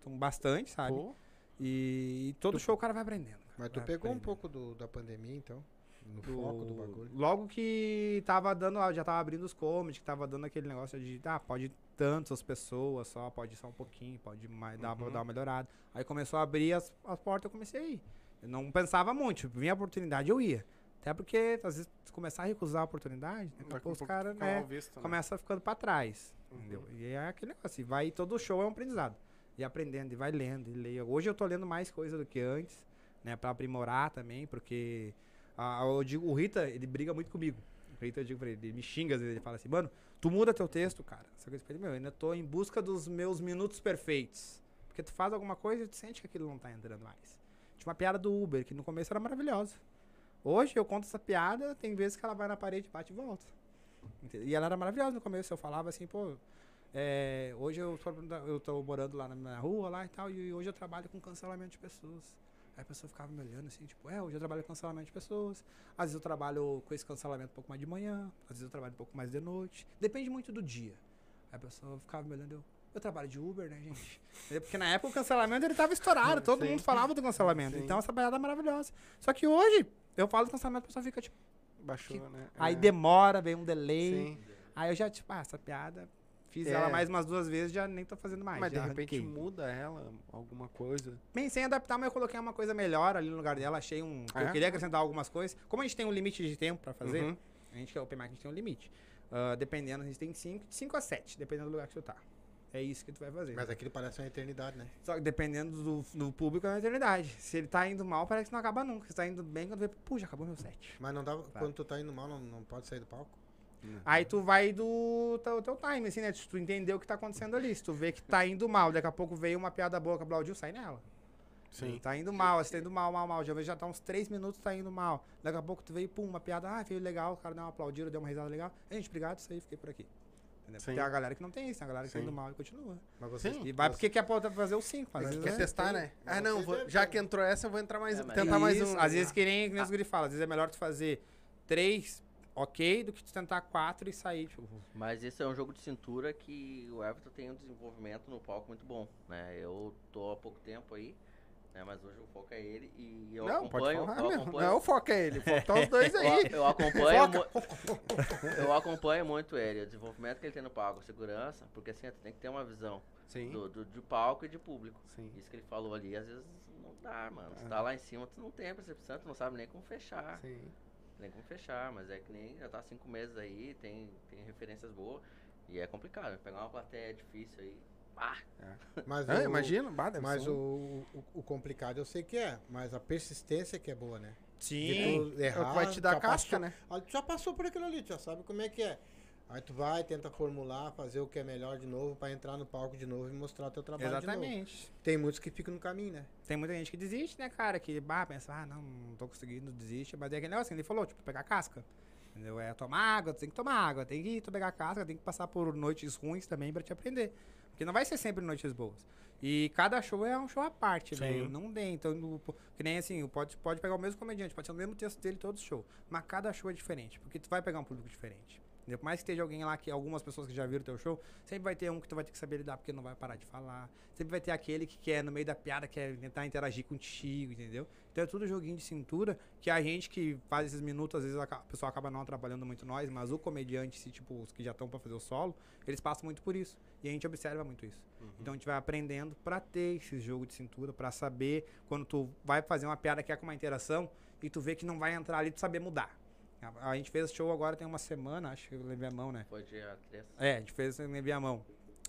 Então, bastante, sabe? Pô, E, todo show o cara vai aprendendo. cara, Mas tu vai pegou um aprendendo. pouco do, da pandemia, então? No do- foco do bagulho. Logo que tava dando, já tava abrindo os comedy, que tava dando aquele negócio de, ah, pode ir tantas pessoas só, pode ir só um pouquinho, pode mais, dar, Uhum. dar uma melhorada. Aí começou a abrir as, as portas, eu comecei a ir. Eu não pensava muito, tipo, vinha a oportunidade, eu ia. Até porque, às vezes, tu começar a recusar a oportunidade, daqui a daqui a pouco os caras, né, visto, né? começa ficando pra trás, Uhum. entendeu? E é aquele negócio, e vai, todo show é um aprendizado. E aprendendo, e vai lendo, e leia. Hoje eu tô lendo mais coisa do que antes, né, pra aprimorar também, porque ah, eu digo, o Rita, ele briga muito comigo. O Rita, eu digo pra ele, ele me xinga às vezes, ele fala assim, mano, tu muda teu texto, cara. Só que eu ele, meu, eu ainda tô em busca dos meus minutos perfeitos. Porque tu faz alguma coisa e tu sente que aquilo não tá entrando mais. Tinha uma piada do Uber, que no começo era maravilhosa. Hoje eu conto essa piada, tem vezes que ela vai na parede, bate e volta. E ela era maravilhosa no começo. Eu falava assim, pô, é, hoje eu tô morando lá na, na rua lá e tal, e hoje eu trabalho com cancelamento de pessoas. Aí a pessoa ficava me olhando assim, tipo, é, hoje eu trabalho com cancelamento de pessoas. Às vezes eu trabalho com esse cancelamento um pouco mais de manhã, às vezes eu trabalho um pouco mais de noite. Depende muito do dia. Aí a pessoa ficava me olhando, eu, eu trabalho de Uber, né, gente? <laughs> É Porque na época o cancelamento ele tava estourado, todo Sim. mundo falava do cancelamento. Sim. Então essa parada é maravilhosa. Só que hoje, eu falo do cancelamento, a pessoa fica tipo, Baixou, né? aí É. demora, vem um delay. Sim. Aí eu já, tipo, ah, essa piada, fiz É. ela mais umas duas vezes, já nem tô fazendo mais. Mas de repente arranquei. muda ela, alguma coisa. Pensei em adaptar, mas eu coloquei uma coisa melhor ali no lugar dela. Achei um. Ah, é? Eu queria acrescentar algumas coisas. Como a gente tem um limite de tempo pra fazer, Uhum. a gente que é Open Mic, a gente tem um limite. Ah, dependendo, a gente tem 5 5 a 7, dependendo do lugar que tu tá. É isso que tu vai fazer. Mas aquilo parece uma eternidade, né? Só que dependendo do, do público é uma eternidade. Se ele tá indo mal, parece que não acaba nunca. Se tá indo bem, quando vê, puxa, acabou meu set. Mas não dá, quando tu tá indo mal, não, não pode sair do palco? Aí tu vai do teu, teu time, assim, né? Se tu entender o que tá acontecendo ali. Se tu vê que tá indo mal, daqui a pouco veio uma piada boa com a Blaudil, sai nela. Sim. Tá indo mal, assim, tá indo mal, mal, mal. Já, já tá uns 3 minutos, tá indo mal. Daqui a pouco tu veio, pum, uma piada, ah, veio legal, o cara deu uma aplaudida, deu uma risada legal. Gente, obrigado, isso aí, fiquei por aqui. Entendeu? Sim. Tem a galera que não tem isso, tem a galera que tá Sim. indo mal e continua. Mas vocês, Sim. E vai porque quer pra- fazer os 5, mas Quer testar, né? Ah, não, vou- já que entrou essa, eu vou entrar mais É, um. Tentar mais Isso, um. Às vezes que nem, que nem os guri falam, às vezes é melhor tu fazer 3 ok do que tu tentar 4 e sair, tipo. Mas esse é um jogo de cintura que o Everton tem um desenvolvimento no palco muito bom, né? Eu tô há pouco tempo aí, né? Mas hoje o foco é ele e eu Não, pode acompanho, falar eu acompanho, Não, o foco é ele. Faltam os dois <laughs> aí. eu, acompanho, <laughs> eu acompanho muito ele, o desenvolvimento que ele tem no palco, a segurança, porque assim, tu tem que ter uma visão Sim. do, do- de palco e de público. Sim. Isso que ele falou ali, às vezes não dá, mano. Você Ah. tá lá em cima, tu não tem a percepção, tu não sabe nem como fechar. Sim. Nem como fechar, mas é que nem já tá cinco meses aí, tem, tem referências boas. E é complicado, pegar uma plateia é difícil aí. Ah, Mas, Ah, o, bah, mas o, o, o complicado eu sei que é, mas a persistência que é boa, né? Sim. É errar, o que vai te dar casca, passou- né? Ah, Tu já passou por aquilo ali, tu já sabe como é que é. Aí tu vai, tenta formular, fazer o que é melhor de novo, pra entrar no palco de novo e mostrar teu trabalho de novo. Exatamente. Tem muitos que ficam no caminho, né? Tem muita gente que desiste, né, cara? Que bah, pensa, ah, não, não tô conseguindo, desiste. Mas é aquele negócio que ele falou, tipo, pegar casca. Entendeu? É tomar água, tu tem que tomar água, tem que tu pegar casca, tem que passar por noites ruins também pra te aprender. Porque não vai ser sempre noites boas. E cada show é um show à parte, velho. Não tem. Então, que nem assim, pode, pode pegar o mesmo comediante, pode ser o mesmo texto dele todo show. Mas cada show é diferente, porque tu vai pegar um público diferente. Por mais que esteja alguém lá, que algumas pessoas que já viram teu show, sempre vai ter um que tu vai ter que saber lidar, porque não vai parar de falar. Sempre vai ter aquele que quer, no meio da piada, quer tentar interagir contigo, entendeu? Então é tudo joguinho de cintura, que a gente que faz esses minutos, às vezes o pessoal acaba não atrapalhando muito nós, mas o comediante, se, tipo, os que já estão pra fazer o solo, eles passam muito por isso. E a gente observa muito isso. Então a gente vai aprendendo pra ter esse jogo de cintura, pra saber quando tu vai fazer uma piada que é com uma interação e tu vê que não vai entrar ali, tu saber mudar. A, a gente fez show agora tem uma semana, acho que eu levei a mão, né? Foi dia 3. É, a gente fez, eu levei a mão.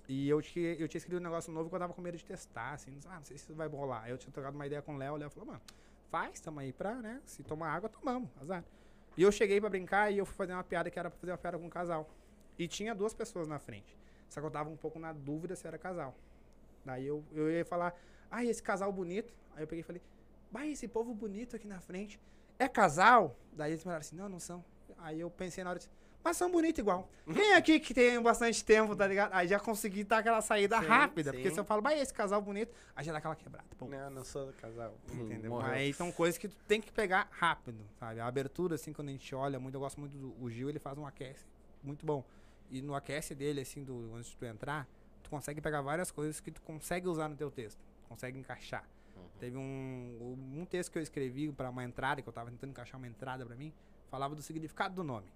E eu tinha, eu tinha escrito um negócio novo que eu tava com medo de testar, assim, ah, não sei se isso vai rolar. Aí eu tinha trocado uma ideia com o Léo, o Léo falou, mano, faz, tamo aí pra, né? Se tomar água, tomamos, azar. E eu cheguei pra brincar e eu fui fazer uma piada que era pra fazer uma piada com um casal. E tinha duas pessoas na frente. Só que eu tava um pouco na dúvida se era casal. Daí eu, eu ia falar, ai, esse casal bonito. Aí eu peguei e falei, vai, esse povo bonito aqui na frente. É casal? Daí eles falaram assim, não, não são. Aí eu pensei na hora, disse, mas são bonitos igual. Quem aqui que tem bastante tempo, tá ligado? Aí já consegui dar aquela saída Sim, rápida. Porque sim. se eu falo, vai, esse casal bonito, aí já dá aquela quebrada. Pum. Não, não sou casal. Entendeu? Morreu. Aí são coisas que tu tem que pegar rápido, sabe? A abertura, assim, quando a gente olha muito, eu gosto muito do Gil, ele faz um aquece muito bom. E no aquece dele, assim, do, antes de tu entrar, tu consegue pegar várias coisas que tu consegue usar no teu texto, consegue encaixar. Teve um, um texto que eu escrevi pra uma entrada, que eu tava tentando encaixar uma entrada pra mim, falava do significado do nome.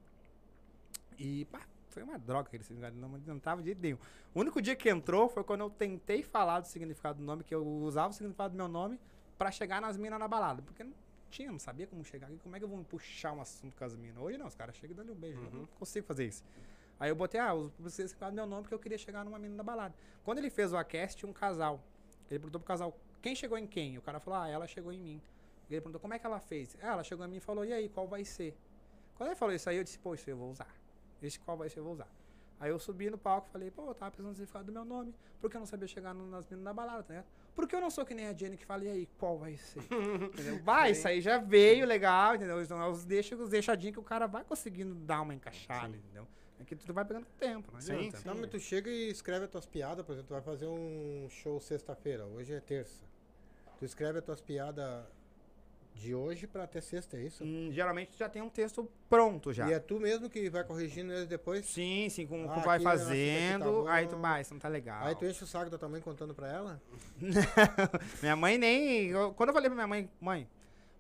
E, pá, foi uma droga aquele significado do nome, não entrava de jeito nenhum. O único dia que entrou foi quando eu tentei falar do significado do nome, que eu usava o significado do meu nome pra chegar nas minas na balada. Porque não tinha, não sabia como chegar aqui, como é que eu vou puxar um assunto com as minas? Hoje não, os caras chegam e dão um beijo, eu não consigo fazer isso. Aí eu botei, ah, o significado do meu nome porque eu queria chegar numa mina na balada. Quando ele fez o Acast, tinha um casal. Ele perguntou pro casal, quem chegou em quem? O cara falou, ah, ela chegou em mim. Ele perguntou, como é que ela fez? Ah, ela chegou em mim e falou, e aí, qual vai ser? Quando ele falou isso aí, eu disse, pô, isso eu vou usar. Esse qual vai ser, eu vou usar. Aí eu subi no palco e falei, pô, eu tava pensando no significado do meu nome, porque eu não sabia chegar no- nas meninas na balada, tá ligado? Porque eu não sou que nem a Jenny que fala, e aí, qual vai ser? <laughs> entendeu? Vai, isso aí já veio legal, entendeu? Então é os, deixa, os deixadinhos que o cara vai conseguindo dar uma encaixada, entendeu? É que tudo vai pegando com o tempo, não Sim, adianta. sim. Não, mas tu chega e escreve as tuas piadas, por exemplo, tu vai fazer um show sexta-feira, hoje é terça. Tu escreve as tuas piadas de hoje pra até sexta, é isso? Hum, geralmente tu já tem um texto pronto já. E é tu mesmo que vai corrigindo eles depois? Sim, sim, com, Ah, com vai aqui tá fazendo, aí tu isso não tá legal. Aí tu enche o saco da tua mãe contando pra ela? <laughs> minha mãe nem. eu- quando eu falei pra minha mãe, mãe,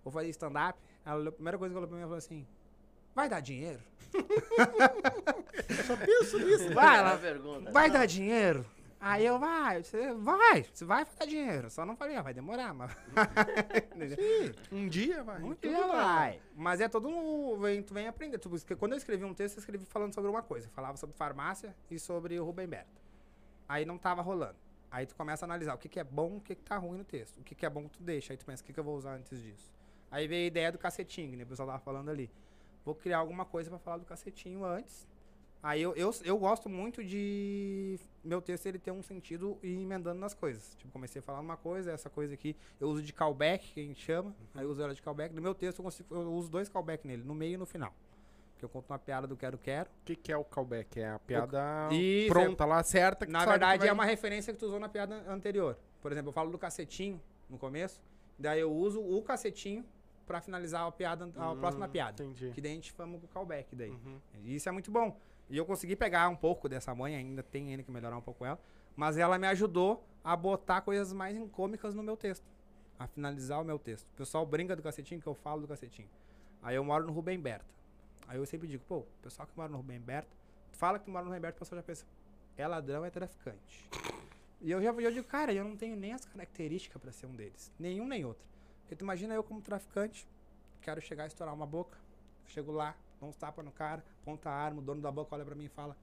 vou fazer stand-up, a primeira coisa que ela falou pra mim, ela falou assim: vai dar dinheiro? <laughs> Só penso nisso. Vai, Ela ela, pergunta. vai dar dinheiro? Aí eu, vai, você vai, você vai dar dinheiro. Só não falei, ah, vai demorar, mas. Entendeu? <laughs> Um dia, vai. Um dia vai. Mas é todo um. Vem, tu vem aprender. Tu, porque quando eu escrevi um texto, eu escrevi falando sobre uma coisa. Falava sobre farmácia e sobre o Rubem Berta. Aí não tava rolando. Aí tu começa a analisar o que, que é bom e o que, que tá ruim no texto. O que, que é bom tu deixa. Aí tu pensa, o que, que eu vou usar antes disso? Aí veio a ideia do cacetinho, que né, o pessoal tava falando ali. Vou criar alguma coisa pra falar do cacetinho antes. Aí eu, eu, eu gosto muito de meu texto ele ter um sentido e ir emendando nas coisas. Tipo, comecei a falar uma coisa, essa coisa aqui eu uso de callback, que a gente chama. Aí eu uso ela de callback. No meu texto eu, consigo, eu uso dois callback nele, no meio e no final. Que eu conto uma piada do quero quero. O que, que é o callback? É a piada Isso, pronta lá, certa. Que Na verdade vai- é uma referência que tu usou na piada anterior. Por exemplo, eu falo do cacetinho no começo, daí eu uso o cacetinho pra finalizar a piada, a Hum, próxima piada. Entendi. Que daí a gente fama com o callback daí. Uhum. E isso é muito bom. E eu consegui pegar um pouco dessa mãe, ainda tem ainda que melhorar um pouco ela, mas ela me ajudou a botar coisas mais cômicas no meu texto, a finalizar o meu texto. O pessoal brinca do cacetinho que eu falo do cacetinho. Aí eu moro no Rubem Berta. Aí eu sempre digo, pô, o pessoal que mora no Rubem Berta, fala que tu mora no Rubem Berta, o pessoal já pensa, é ladrão, é traficante. E eu já eu digo, cara, eu não tenho nem as características pra ser um deles, nenhum nem outro. Porque tu imagina eu como traficante, quero chegar e estourar uma boca, chego lá, dou uns tapas no cara, ponta a arma, o dono da boca olha pra mim e fala: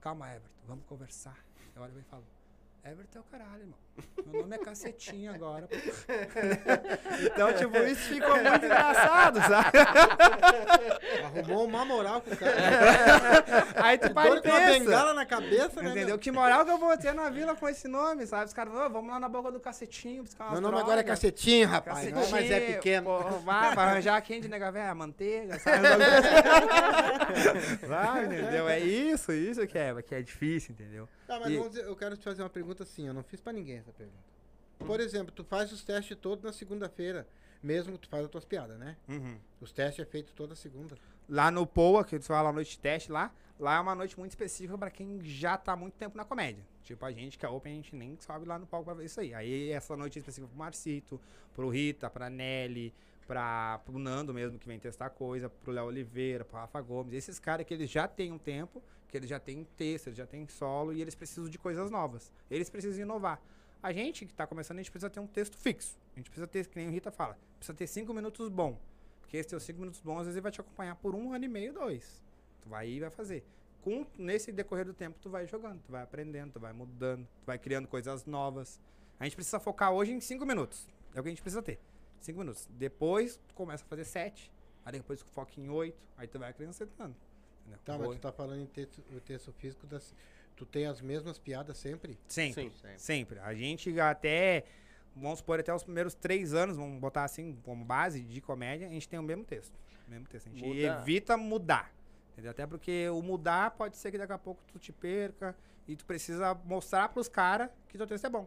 Calma, Everton, vamos conversar. Eu olho e falo: Everton é o caralho, irmão. Meu nome é Cacetinho agora. <laughs> então, tipo, isso ficou muito engraçado, sabe? Arrumou uma moral com o cara. Aí tu para e uma bengala na cabeça, né? Entendeu? meu? Que moral que eu vou ter na vila com esse nome, sabe? Os caras "Ô, vamos lá na boca do cacetinho buscar umas Meu nome agora é drogas." Cacetinho, rapaz. Não, Cacetinho, mas é pequeno. Pô, vai, vai arranjar quem de nega véia, manteiga, sabe? <laughs> vai, entendeu? É isso, isso que é, que é difícil, entendeu? Tá, mas E- vamos dizer, eu quero te fazer uma pergunta assim, eu não fiz pra ninguém essa pergunta. Por exemplo, tu faz os testes todos na segunda-feira, mesmo que tu faz as tuas piadas, né? Os testes é feito toda segunda. Lá no POA, que eles falam a noite de teste lá, lá é uma noite muito específica pra quem já tá muito tempo na comédia. Tipo, a gente que é open, a gente nem sobe lá no palco pra ver isso aí. Aí essa noite é específica pro Marcito, pro Rita, pra Nelly, pra, pro Nando mesmo, que vem testar coisa, pro Léo Oliveira, pro Rafa Gomes. Esses caras que eles já têm um tempo, que eles já têm texto, eles já têm solo e eles precisam de coisas novas. Eles precisam inovar. A gente que tá começando, a gente precisa ter um texto fixo. A gente precisa ter, que nem o Rita fala, precisa ter cinco minutos bom. Porque esse teus cinco minutos bons, às vezes, ele vai te acompanhar por um ano e meio, dois. Tu vai e vai fazer. Com, nesse decorrer do tempo, tu vai jogando, tu vai aprendendo, tu vai mudando, tu vai criando coisas novas. A gente precisa focar hoje em cinco minutos. É o que a gente precisa ter. Cinco minutos. Depois, tu começa a fazer sete. Aí depois tu foca em oito. Aí tu vai acrescentando. Entendeu? Tá, mas tu tá falando em texto, o texto físico, das, tu tem as mesmas piadas sempre? Sempre. Sim. Sempre. Sempre. A gente até, vamos supor, até os primeiros três anos, vamos botar assim, como base de comédia, a gente tem o mesmo texto. O mesmo texto. A gente Muda. evita mudar. Entendeu? Até porque o mudar pode ser que daqui a pouco tu te perca e tu precisa mostrar pros caras que teu texto é bom.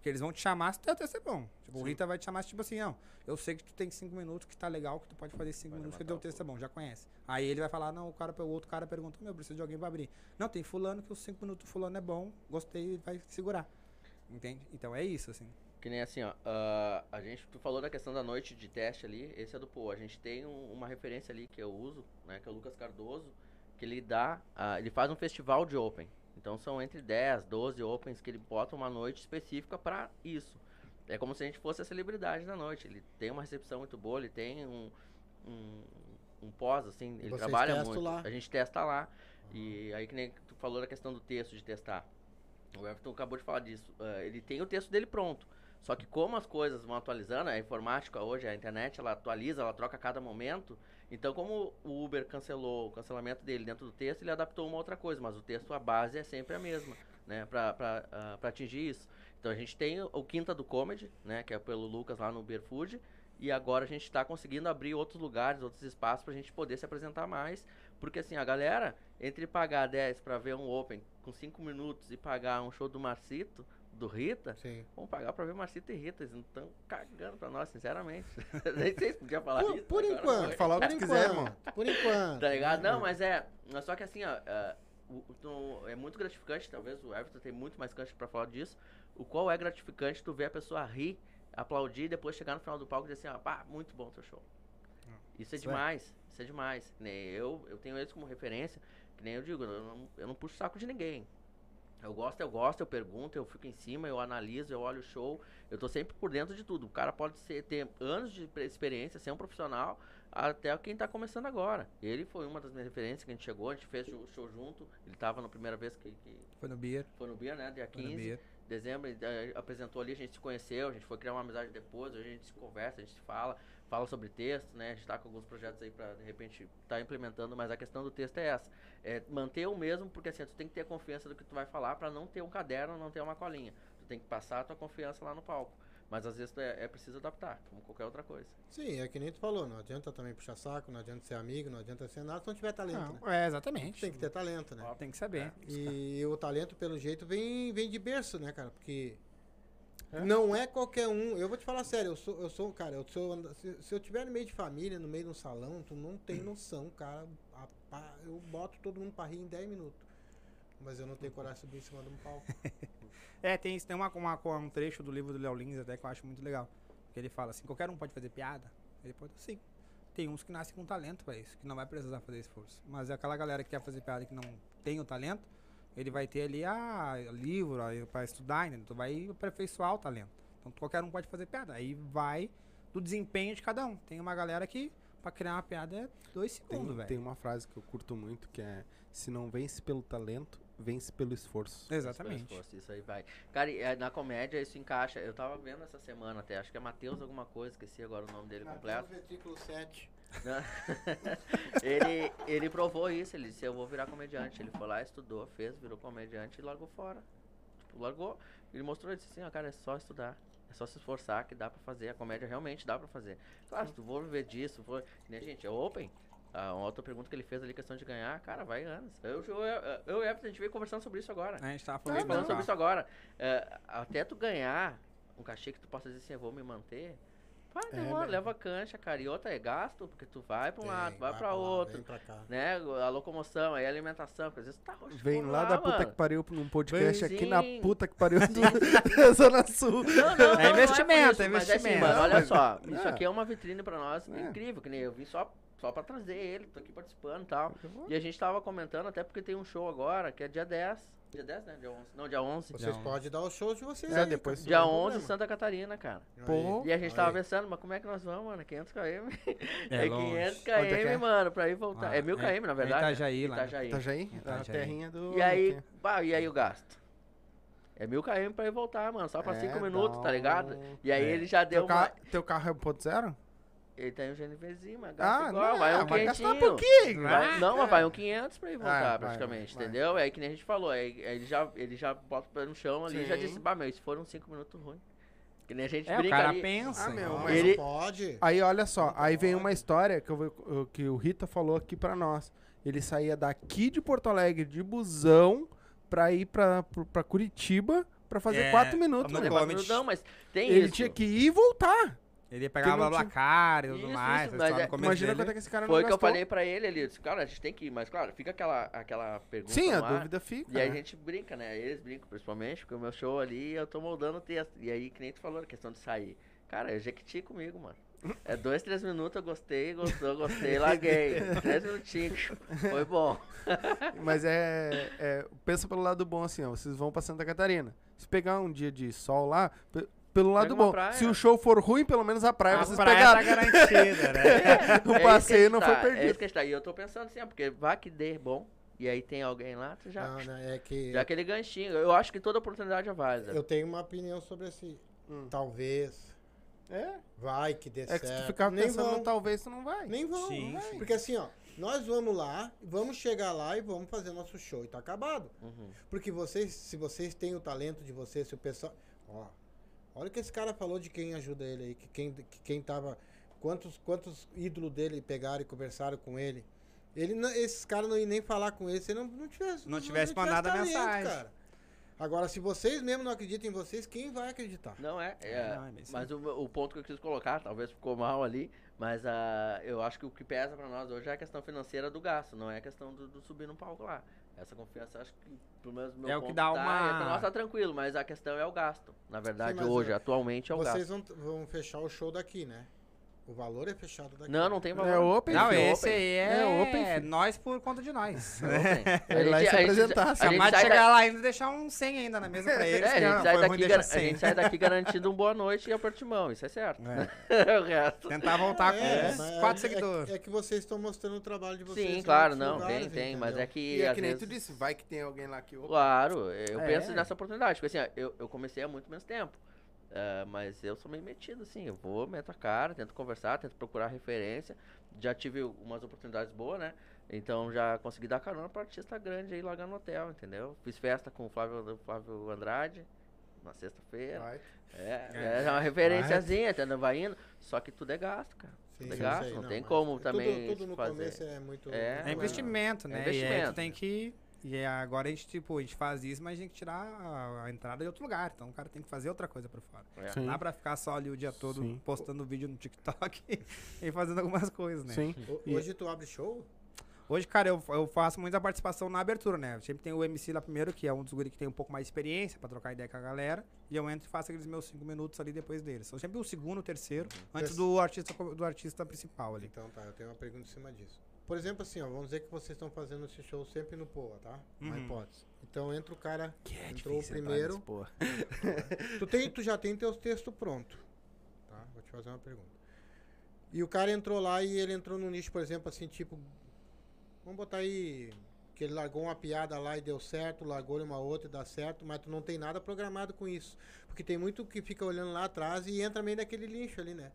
Porque eles vão te chamar se teu texto é bom. Tipo, o Rita vai te chamar tipo assim, não, eu sei que tu tem cinco minutos, que tá legal, que tu pode fazer cinco Vai minutos, que levantar teu o texto é bom, já conhece. Aí ele vai falar, não, o, cara, o outro cara perguntou, meu, eu preciso de alguém pra abrir. Não, tem fulano que os cinco minutos do fulano é bom, gostei, vai segurar. Entende? Então é isso, assim. Que nem assim, ó. ah, a gente, tu falou da questão da noite de teste ali, esse é do Pô. A gente tem um- uma referência ali que eu uso, né? Que é o Lucas Cardoso, que ele dá. ah, ele faz um festival de Open. Então são entre 10, 12 Opens que ele bota uma noite específica pra isso. É como se a gente fosse a celebridade da noite. Ele tem uma recepção muito boa, ele tem um, um, um pós, assim, ele Vocês trabalha muito. lá? A gente testa lá. E aí que nem tu falou da questão do texto, de testar. O Everton acabou de falar disso. Ah, ele tem o texto dele pronto. Só que como as coisas vão atualizando, a informática hoje, a internet, ela atualiza, ela troca a cada momento. Então, como o Uber cancelou o cancelamento dele dentro do texto, ele adaptou uma outra coisa. Mas o texto, a base é sempre a mesma, né? Pra, pra, ah, atingir isso. Então, a gente tem o, Quinta do Comedy, né? Que é pelo Lucas lá no Uber Food. E agora a gente está conseguindo abrir outros lugares, outros espaços pra gente poder se apresentar mais. Porque assim, a galera, entre pagar 10 pra ver um Open com 5 minutos e pagar um show do Marcito, do Rita, Sim. vamos pagar pra ver Marcito e Rita. Eles não estão cagando pra nós, sinceramente. <laughs> Nem sei se podia falar Por, isso. por agora enquanto. Falar o que por quiser, enquanto, irmão. Por enquanto. Tá ligado? Não, mas é. Só que assim, ó. é, o- é muito gratificante, talvez o Everton tem muito mais cancha pra falar disso. O qual é gratificante tu ver a pessoa rir, aplaudir e depois chegar no final do palco e dizer assim, ó, pá, muito bom teu show. Isso é Isso é. demais, isso é demais. Eu, eu tenho eles como referência, que nem eu digo, eu não, eu não puxo saco de ninguém. Eu gosto, eu gosto, eu pergunto, eu fico em cima, eu analiso, eu olho o show, eu tô sempre por dentro de tudo. O cara pode ser, ter anos de experiência, ser um profissional, até quem tá começando agora. Ele foi uma das minhas referências que a gente chegou, a gente fez o show junto, ele tava na primeira vez que, que Foi no Beer. foi no Bia, né? Dia Foi no 15 Beer. dezembro, ele, eh, apresentou ali, a gente se conheceu, a gente foi criar uma amizade depois, a gente se conversa, a gente se fala, fala sobre texto, né? A gente tá com alguns projetos aí pra, de repente, tá implementando, mas a questão do texto é essa. É manter o mesmo, porque assim, tu tem que ter confiança do que tu vai falar pra não ter um caderno, não ter uma colinha. Tu tem que passar a tua confiança lá no palco. Mas às vezes tu é, é preciso adaptar, como qualquer outra coisa. Sim, é que nem tu falou, não adianta também puxar saco, não adianta ser amigo, não adianta ser nada se não tiver talento, Não, né? é, exatamente. Tem que ter talento, né? Tem que saber. E o talento, pelo jeito, vem, vem de berço, né, cara? Porque É? não é qualquer um. Eu vou te falar sério, eu sou, eu sou cara, eu sou. Se, se eu tiver no meio de família, no meio de um salão, tu não tem noção, cara. A pá- eu boto todo mundo pra rir em 10 minutos. Mas eu não tenho coragem de subir em cima de um palco. <laughs> É, tem, isso, tem uma, uma- um trecho do livro do Léo Lins até que eu acho muito legal. Que ele fala assim, qualquer um pode fazer piada? Ele pode, sim. Tem uns que nascem com talento pra isso, que não vai precisar fazer esforço. Mas é aquela galera que quer fazer piada que não tem o talento, ele vai ter ali a livro aí pra estudar, entendeu? Tu vai aperfeiçoar o talento. Então qualquer um pode fazer piada. Aí vai do desempenho de cada um. Tem uma galera que pra criar uma piada é dois segundos, velho. tem uma frase que eu curto muito que é: se não vence pelo talento, vence pelo esforço. Exatamente. Pelo esforço, Isso aí vai. Cara, e, é, na comédia isso encaixa. Eu tava vendo essa semana até, acho que é Matheus alguma coisa, esqueci agora o nome dele completo. Versículo 7. Né? <laughs> ele, ele provou isso, ele disse, eu vou virar comediante. Ele foi lá, estudou, fez, virou comediante e largou fora. Tipo, largou. Ele mostrou, ele disse assim, ó, cara, é só estudar. É só se esforçar que dá pra fazer. A comédia realmente dá pra fazer. Claro, se tu for viver disso, for. a gente, é open. Ah, uma outra pergunta que ele fez ali, questão de ganhar, cara, vai anos. Eu, eu, eu, eu e a gente veio conversando sobre isso agora. A gente tava A falando, gente falando sobre isso agora. É, até tu ganhar um cachê que tu possa dizer assim, eu vou me manter. Vai, É, leva, né? leva cancha, cara. E outra é gasto, porque tu vai pra um Tem, lado, vai, pra lá, outro. Vem pra cá. Né? A locomoção, aí a alimentação, porque às vezes tá roxo Vem por lá da puta mano. que pariu num podcast Sim. aqui na puta que pariu da <laughs> Zona Sul. Não, não, não, É investimento, é isso, mas assim, investimento. mano, olha só, isso É. aqui é uma vitrine pra nós É. incrível, que nem eu vim só, só pra trazer ele, tô aqui participando e tal. E a gente tava comentando até porque tem um show agora, que é dia 10. Dia 10, né? Dia 11. Não, dia 11. Vocês Não. podem dar os shows de vocês É, aí, depois Dia Não tem 11, problema. Santa Catarina, cara. Pô. E a gente Aí. tava pensando, mas como é que nós vamos, mano? 500 km. É É, longe. 500 Onde é que é? km, mano, pra ir voltar. Ah, é 1000 é- km, na é verdade. né? Itajaí, lá, né? Itajaí. Itajaí? Itajaí. A terrinha do... E aí, pá, e aí o gasto? É 1000 km pra ir voltar, mano. Só pra É, 5 dá minutos, tá ligado? E aí É. ele já deu Teu, uma. ca... Teu carro é 1.0? Ele tem um GNVzinho, mas gasta Ah, igual, não, vai um vai gastar quentinho. pouquinho. Vai- não, mas vai um 500 pra ir Ah, voltar, vai, praticamente, vai. entendeu? É aí que nem a gente falou, aí ele, já, ele já bota o pé no chão ali e já disse, bah, meu, isso foram 5 minutos ruins. Que nem a gente É, o brinca cara ali. pensa. Ah, meu. Mas Ele- não pode. Aí olha só, Não aí vem pode. uma história que, eu, que o Rita falou aqui pra nós. Ele saía daqui de Porto Alegre de busão pra ir pra, pra Curitiba pra fazer É, 4 minutos. no mano. É, mas não, tem Ele isso. tinha que ir e voltar. Ele pegava não tinha- Blacar e tudo Isso, mais. isso, mas é- Imagina dele. quanto é que esse cara Foi o que eu falei pra ele ali, eu disse, cara, a gente tem que ir, mas claro, fica aquela, aquela pergunta Sim, a dúvida fica. E aí a né? gente brinca, né? Eles brincam principalmente, porque o meu show ali eu tô moldando o texto. E aí, que nem tu falou, a questão de sair. Cara, é jequiti comigo, mano. É dois, três minutos, eu gostei, gostou, gostei, <laughs> larguei. três minutinhos. Foi bom. <laughs> Mas é, é- Pensa pelo lado bom assim, ó. Vocês vão pra Santa Catarina. Se pegar um dia de sol lá, pelo lado bom. praia. Se o show for ruim, pelo menos a praia A vocês praia pegaram. tá garantida, né? <laughs> o É passeio não tá, foi É perdido. isso que está. E eu tô pensando assim, ó, porque vai que dê bom. E aí tem alguém lá, tu já. Não, né, é que Já aquele ganchinho. Eu acho que toda oportunidade é válida. eu tenho uma opinião sobre esse. Hum. Talvez. É, Vai que dê é que se certo. tu ficar Nem pensando, vão. talvez tu não vai. Nem vão. Sim, não vai. sim. Porque assim, ó, nós vamos lá, vamos chegar lá e vamos fazer nosso show e tá acabado. Uhum. Porque vocês, se vocês têm o talento de vocês, se o pessoal. Ó, olha o que esse cara falou de quem ajuda ele aí, que quem, que quem tava. Quantos, quantos ídolos dele pegaram e conversaram com ele. Ele não- esses caras não iam nem falar com ele se ele não, não tivesse. Não tivesse mandado a mensagem. Agora, se vocês mesmo não acreditam em vocês, quem vai acreditar? Não é, é, Não, é mas o, o ponto que eu quis colocar, talvez ficou mal ali, mas ah, eu acho que o que pesa pra nós hoje é a questão financeira do gasto, não é a questão do, do subir no palco lá. Essa confiança, acho que, pelo menos no meu É o que dá tá, uma- é, pra nós tá tranquilo, mas a questão é o gasto. Na verdade, mas, hoje, ó, atualmente, é o vocês gasto. vão, vão fechar o show daqui, né? O valor é fechado daqui. Não, não tem valor. É open, Não, filho. esse aí é, É open, filho. nós por conta de nós. É Ele lá e se apresentar, a se gente de sai chegar da- lá ainda e deixar um 100 ainda na mesa pra É, eles. a, que gente não, sai daqui, gar- a 100. gente sai daqui garantindo um boa noite e aperto de mão, isso é certo. É. <laughs> o resto. Tentar voltar com É, uns mas quatro é- seguidores. É, que vocês estão mostrando o trabalho de vocês. Sim, claro, não, lugares, tem, tem, mas é que. E é que nem vezes- tu disse, vai que tem alguém lá que... Claro, eu É. penso nessa oportunidade. Porque assim, ó, eu, eu comecei há muito menos tempo. Ah, mas eu sou meio metido, assim. Eu vou, meto a cara, tento conversar, tento procurar referência. Já tive umas oportunidades boas, né? Então já consegui dar carona pra artista grande aí largar no hotel, entendeu? Fiz festa com o Flávio, Flávio Andrade na sexta-feira. vai. É, é uma referenciazinha, entendeu? Vai indo. Só que tudo é gasto, cara. Sim, Tudo é gasto, sei, não, não, tem como tudo- também Tudo no fazer. começo é muito. É, É investimento, né? E aí investimento. tu tem que. E é, agora a gente, tipo, a gente faz isso, mas a gente tem que tirar a, a entrada de outro lugar. Então o cara tem que fazer outra coisa por fora. É. Sim. Não dá pra ficar só ali o dia todo Sim. postando vídeo no TikTok <laughs> e fazendo algumas coisas, né? Sim. E- Hoje tu abre show? Hoje, cara, eu, eu faço muita participação na abertura, né? Sempre tem o MC lá primeiro, que é um dos guri que tem um pouco mais de experiência pra trocar ideia com a galera. E eu entro e faço aqueles meus cinco minutos ali depois deles. São sempre o segundo, o terceiro, antes do artista, do artista principal ali. Então tá, eu tenho uma pergunta em cima disso. Por exemplo, assim, ó, vamos dizer que vocês estão fazendo esse show sempre no Poa, tá? Uma Uhum. hipótese. Então entra o cara, Que é entrou o primeiro. <laughs> Tu, tem, tu já tem teus textos prontos. Tá? Vou te fazer uma pergunta. E o cara entrou lá e ele entrou no nicho, por exemplo, assim, tipo. Vamos botar aí que ele largou uma piada lá e deu certo, largou uma outra e dá certo, mas tu não tem nada programado com isso. Porque tem muito que fica olhando lá atrás e entra meio naquele lixo ali, né?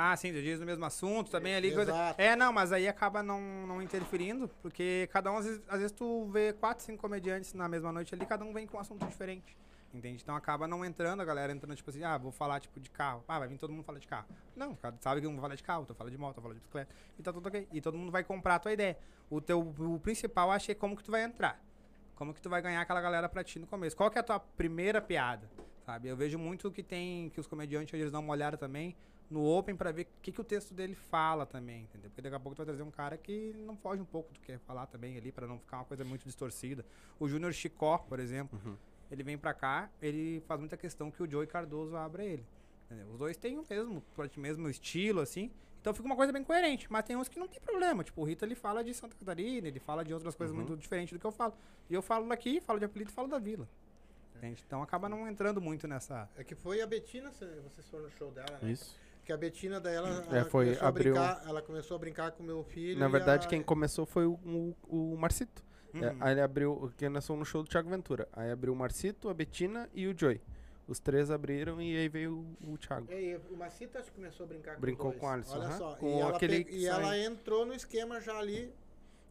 Ah, sim, tu diz no mesmo assunto também ali. Coisa... Exato. É, não, mas aí acaba não, não interferindo, porque cada um, às vezes, às vezes tu vê quatro, cinco comediantes na mesma noite ali, cada um vem com um assunto diferente. Entende? Então acaba não entrando, a galera entrando, tipo assim, ah, vou falar tipo de carro. Ah, vai vir todo mundo falar de carro. Não, sabe que um vai falar de carro, tu fala de moto, tu fala de bicicleta. E tá tudo ok. E todo mundo vai comprar a tua ideia. O teu o principal, que é como que tu vai entrar. Como que tu vai ganhar aquela galera pra ti no começo. Qual que é a tua primeira piada? Sabe? Eu vejo muito que tem, que os comediantes eles dão uma olhada também no Open pra ver o que, que o texto dele fala também, entendeu? Porque daqui a pouco tu vai trazer um cara que não foge um pouco do que quer falar também ali, pra não ficar uma coisa muito distorcida. O Júnior Chicó, por exemplo, ele vem pra cá, ele faz muita questão que o Joey Cardoso abra ele. entendeu? Os dois têm o mesmo, o mesmo estilo, assim. Então fica uma coisa bem coerente. Mas tem uns que não tem problema. Tipo, o Rita ele fala de Santa Catarina, ele fala de outras coisas muito diferentes do que eu falo. E eu falo daqui, falo de apelido e falo da vila. Entende? Então acaba não entrando muito nessa. É que foi a Betina, cê- vocês foram no show dela, né? Isso. Que a Betina daí ela, É, ela foi- começou a abriu- brincar, ela começou a brincar com o meu filho. Na verdade, a- quem começou foi o, o, o Marcito. É, Uhum. aí ele abriu, que fomos no show do Thiago Ventura. Aí abriu o Marcito, a Betina e o Joey. Os três abriram e aí veio o, o Thiago. É, e o Macita acho que começou a brincar Brincou com, com o dois. Alisson, Olha aham. só. Com e ela, pe- e ela entrou no esquema já ali.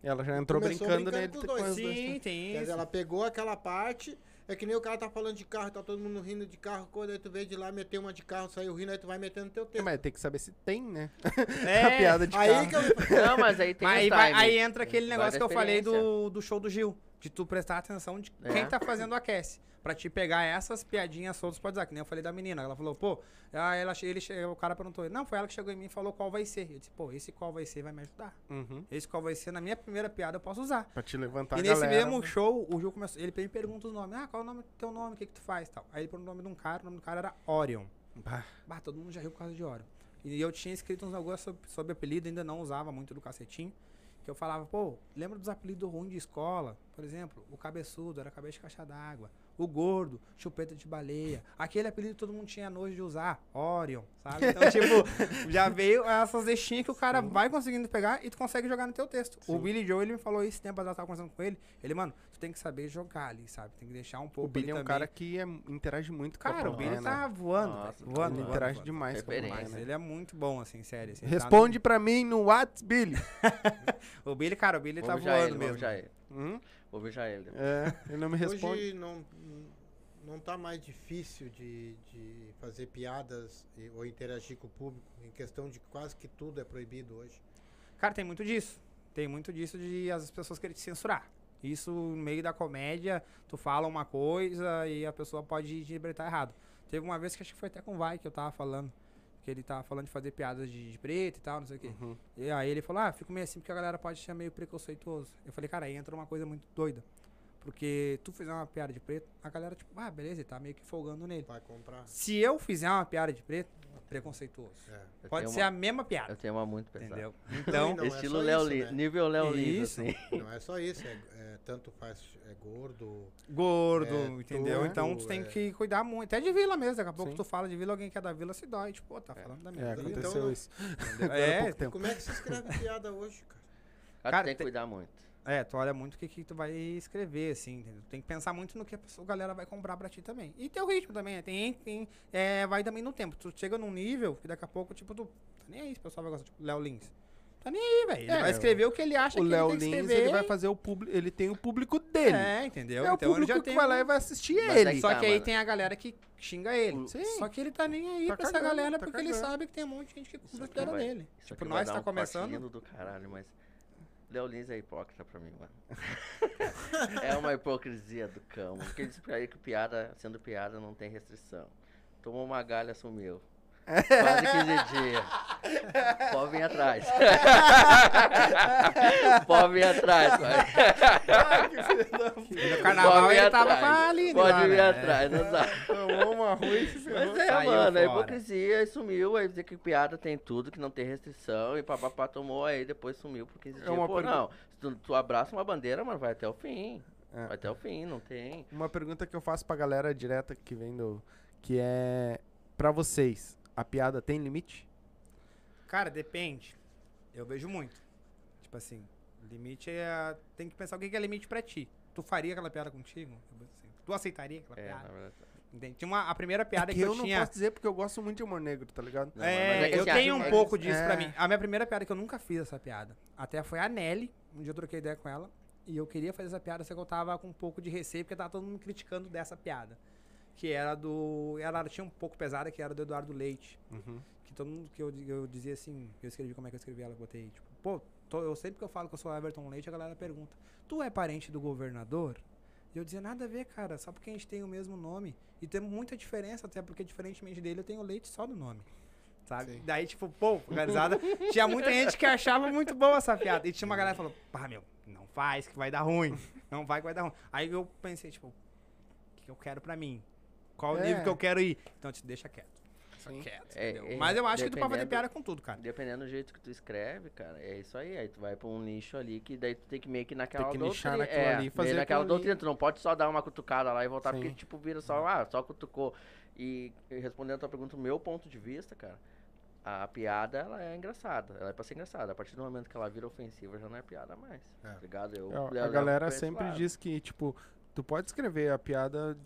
Ela já entrou brincando brincando nele com os com dois. dois. Sim, né? tem Quer dizer, isso. ela pegou aquela parte. É que nem o cara tá falando de carro, tá todo mundo rindo de carro, coisa, aí tu veio de lá, meteu uma de carro, saiu rindo, aí tu vai metendo teu tempo. mas tem que saber se tem, né? É, <laughs> a piada de aí carro. que eu. Não, mas aí tem Mas aí, vai- aí entra aquele negócio que eu falei do, do show do Gil. De tu prestar atenção de É. quem tá fazendo o aquece. Pra te pegar essas piadinhas soltas pode usar. Que nem eu falei da menina. Ela falou, pô, ah, ela, ele, o cara perguntou. Não, foi ela que chegou em mim e falou qual vai ser. Eu disse, pô, esse qual vai ser vai me ajudar. Uhum. Esse qual vai ser, na minha primeira piada, eu posso usar. Pra te levantar e nesse galera. mesmo show, o Gil começou. Ele me pergunta os nomes. Ah, qual é o nome teu nome? O que, que tu faz? Tal. Aí ele perguntou o nome de um cara, o nome do cara era Orion. Bah, Bah, todo mundo já riu por causa de Orion. E eu tinha escrito uns negócios sobre, sobre apelido, ainda não usava muito do cacetinho. Que eu falava, pô, lembra dos apelidos ruins de escola? Por exemplo, o cabeçudo era cabeça de caixa d'água. O gordo, chupeta de baleia. Aquele apelido que todo mundo tinha nojo de usar, Orion, sabe? <laughs> Então, tipo, já veio essas deixinhas que o cara vai conseguindo pegar e tu consegue jogar no teu texto. O Billy Joe, ele me falou isso tempo atrás, eu tava conversando com ele. Ele, mano, tu tem que saber jogar ali, sabe? Tem que deixar um pouco o Billy é um também. cara que é- interage muito com Cara, o Billy né? tá voando, Nossa, velho, voando, Ele voando, interage voando. demais com Referência. plateia, Mas né? ele é muito bom, assim, sério. assim, tá Responde pra mim no Whats, Billy. no- <laughs> O Billy, cara, o Billy Vou tá voando ele, mesmo. beijar ele. Hum? Vou beijar ele. É, ele não me responde. Hoje não, não tá mais difícil de, de fazer piadas e- ou interagir com o público, em questão de quase que tudo é proibido hoje. Cara, tem muito disso. Tem muito disso de as pessoas querem te censurar. Isso, no meio da comédia, tu fala uma coisa e a pessoa pode interpretar errado. Teve uma vez que acho que foi até com o Vai que eu tava falando. Que ele tava falando de fazer piadas de, de preto e tal, não sei o quê. Uhum. E aí ele falou, ah, fico meio assim porque a galera pode ser meio preconceituoso. Eu falei, cara, aí entra uma coisa muito doida. Porque tu fizer uma piada de preto, a galera, tipo, ah, beleza, ele tá meio que folgando nele. Vai comprar. Se eu fizer uma piada de preto, preconceituoso. É. Pode ser uma- a mesma piada. Eu tenho uma muito pesada. Entendeu? Então, não é Estilo só Léo né? nível Léo Lins, Isso. assim. Não é só isso, é, é, tanto faz é gordo. gordo, É, entendeu? tudo, então tu tem é. que cuidar muito. Até de vila mesmo. Daqui a pouco Sim. tu fala de vila, alguém que é da vila se dói. Tipo, pô, tá falando da minha É, vila. aconteceu não- isso. É, pouco tempo. Como é que se escreve piada hoje, cara? Cara, Cara, tu tem que cuidar muito. É, tu olha muito o que, que tu vai escrever, assim, entendeu? Tem que pensar muito no que a galera vai comprar pra ti também. E teu ritmo também, né? Tem, tem, é, vai também no tempo. Tu chega num nível que daqui a pouco, tipo, tu. Tá nem aí, se o pessoal vai gostar, tipo, Léo Lins. Tá nem aí, velho. Ele É, vai escrever o que ele acha O que Léo ele tem que Lins, escrever. ele vai fazer o público. Ele tem o público dele. É, entendeu? É o então ele público já que tem vai um- lá e vai assistir Mas ele. Só tá, que aí mano. tem a galera que xinga ele. Sim. Só que ele tá nem aí Tá pra essa cagando, galera tá porque ele cagando. sabe que tem um monte de gente que compra a dele. Tipo, nós tá um começando. do caralho, mas Léo Lins é hipócrita pra mim, mano. <laughs> é uma hipocrisia do cão. Porque ele diz pra ele que piada, sendo piada, não tem restrição. Tomou uma galha, sumiu. Quase 15 dias. Pode vir atrás. Pode vir atrás, <laughs> pai. E no carnaval ele tava atrás. com a Aline Pode lá, vir né? atrás, não dá. <laughs> Tomou uma ruim e se ferrou. Mas é, Saiu mano, é fora. hipocrisia, e sumiu, aí dizer que piada tem tudo, que não tem restrição, e papapá tomou, aí depois sumiu por 15 dias. É uma Pô, pergunta- não, se tu, tu abraça uma bandeira, mano, vai até o fim. É. Vai até o fim, não tem. Uma pergunta que eu faço pra galera direta que vem do. Que é. Pra vocês, a piada tem limite? Cara, depende. Eu vejo muito. Tipo assim, Limite é. Tem que pensar o que é limite pra ti. Tu faria aquela piada contigo? Assim, Tu aceitaria aquela É, na piada? verdade. Entende? Tinha uma, a primeira piada É que, que eu, eu não tinha. posso dizer porque eu gosto muito de humor negro, tá ligado? Não, É, mas é eu assim, tenho um pouco disso pra é. mim. A minha primeira piada que eu nunca fiz essa piada. Até foi a Nelly. Um dia eu troquei ideia com ela. E eu queria fazer essa piada, só que eu tava com um pouco de receio, porque tava todo mundo criticando dessa piada. Que era do. Ela tinha um pouco pesada, que era do Eduardo Leite. Uhum. Que todo mundo que eu, eu dizia assim, eu escrevi como é que eu escrevi ela, eu botei, tipo, pô, tô- eu sempre que eu falo que eu sou Everton Leite, a galera pergunta, tu é parente do governador? E eu dizia, nada a ver, cara, só porque a gente tem o mesmo nome. E tem muita diferença, até porque, diferentemente dele, eu tenho leite só do nome. Sabe? Sim. Daí, tipo, pô, organizada. <laughs> tinha muita gente que achava muito boa essa piada. E tinha uma galera que falou, pá, meu, não faz, que vai dar ruim. Não vai, que vai dar ruim. Aí eu pensei, tipo, o que que eu quero pra mim? Qual o É. nível que eu quero ir? Então, te deixa quieto. Deixa Sim. quieto. É, entendeu? é, Mas eu acho que tu pode fazer piada com tudo, cara. Dependendo do jeito que tu escreve, cara, é isso aí. Aí tu vai pra um nicho ali que daí tu tem que meio que naquela que nichar doutrina. naquilo é, ali e fazer naquela doutrina. Tu não pode só dar uma cutucada lá e voltar, Sim. porque tipo vira só, ah, só cutucou. E, respondendo a tua pergunta, do meu ponto de vista, cara, a piada ela é engraçada. Ela é pra ser engraçada. A partir do momento que ela vira ofensiva, já não é piada mais. É. Tá ligado? Eu, É, eu a galera sempre diz que, tipo, tu pode escrever a piada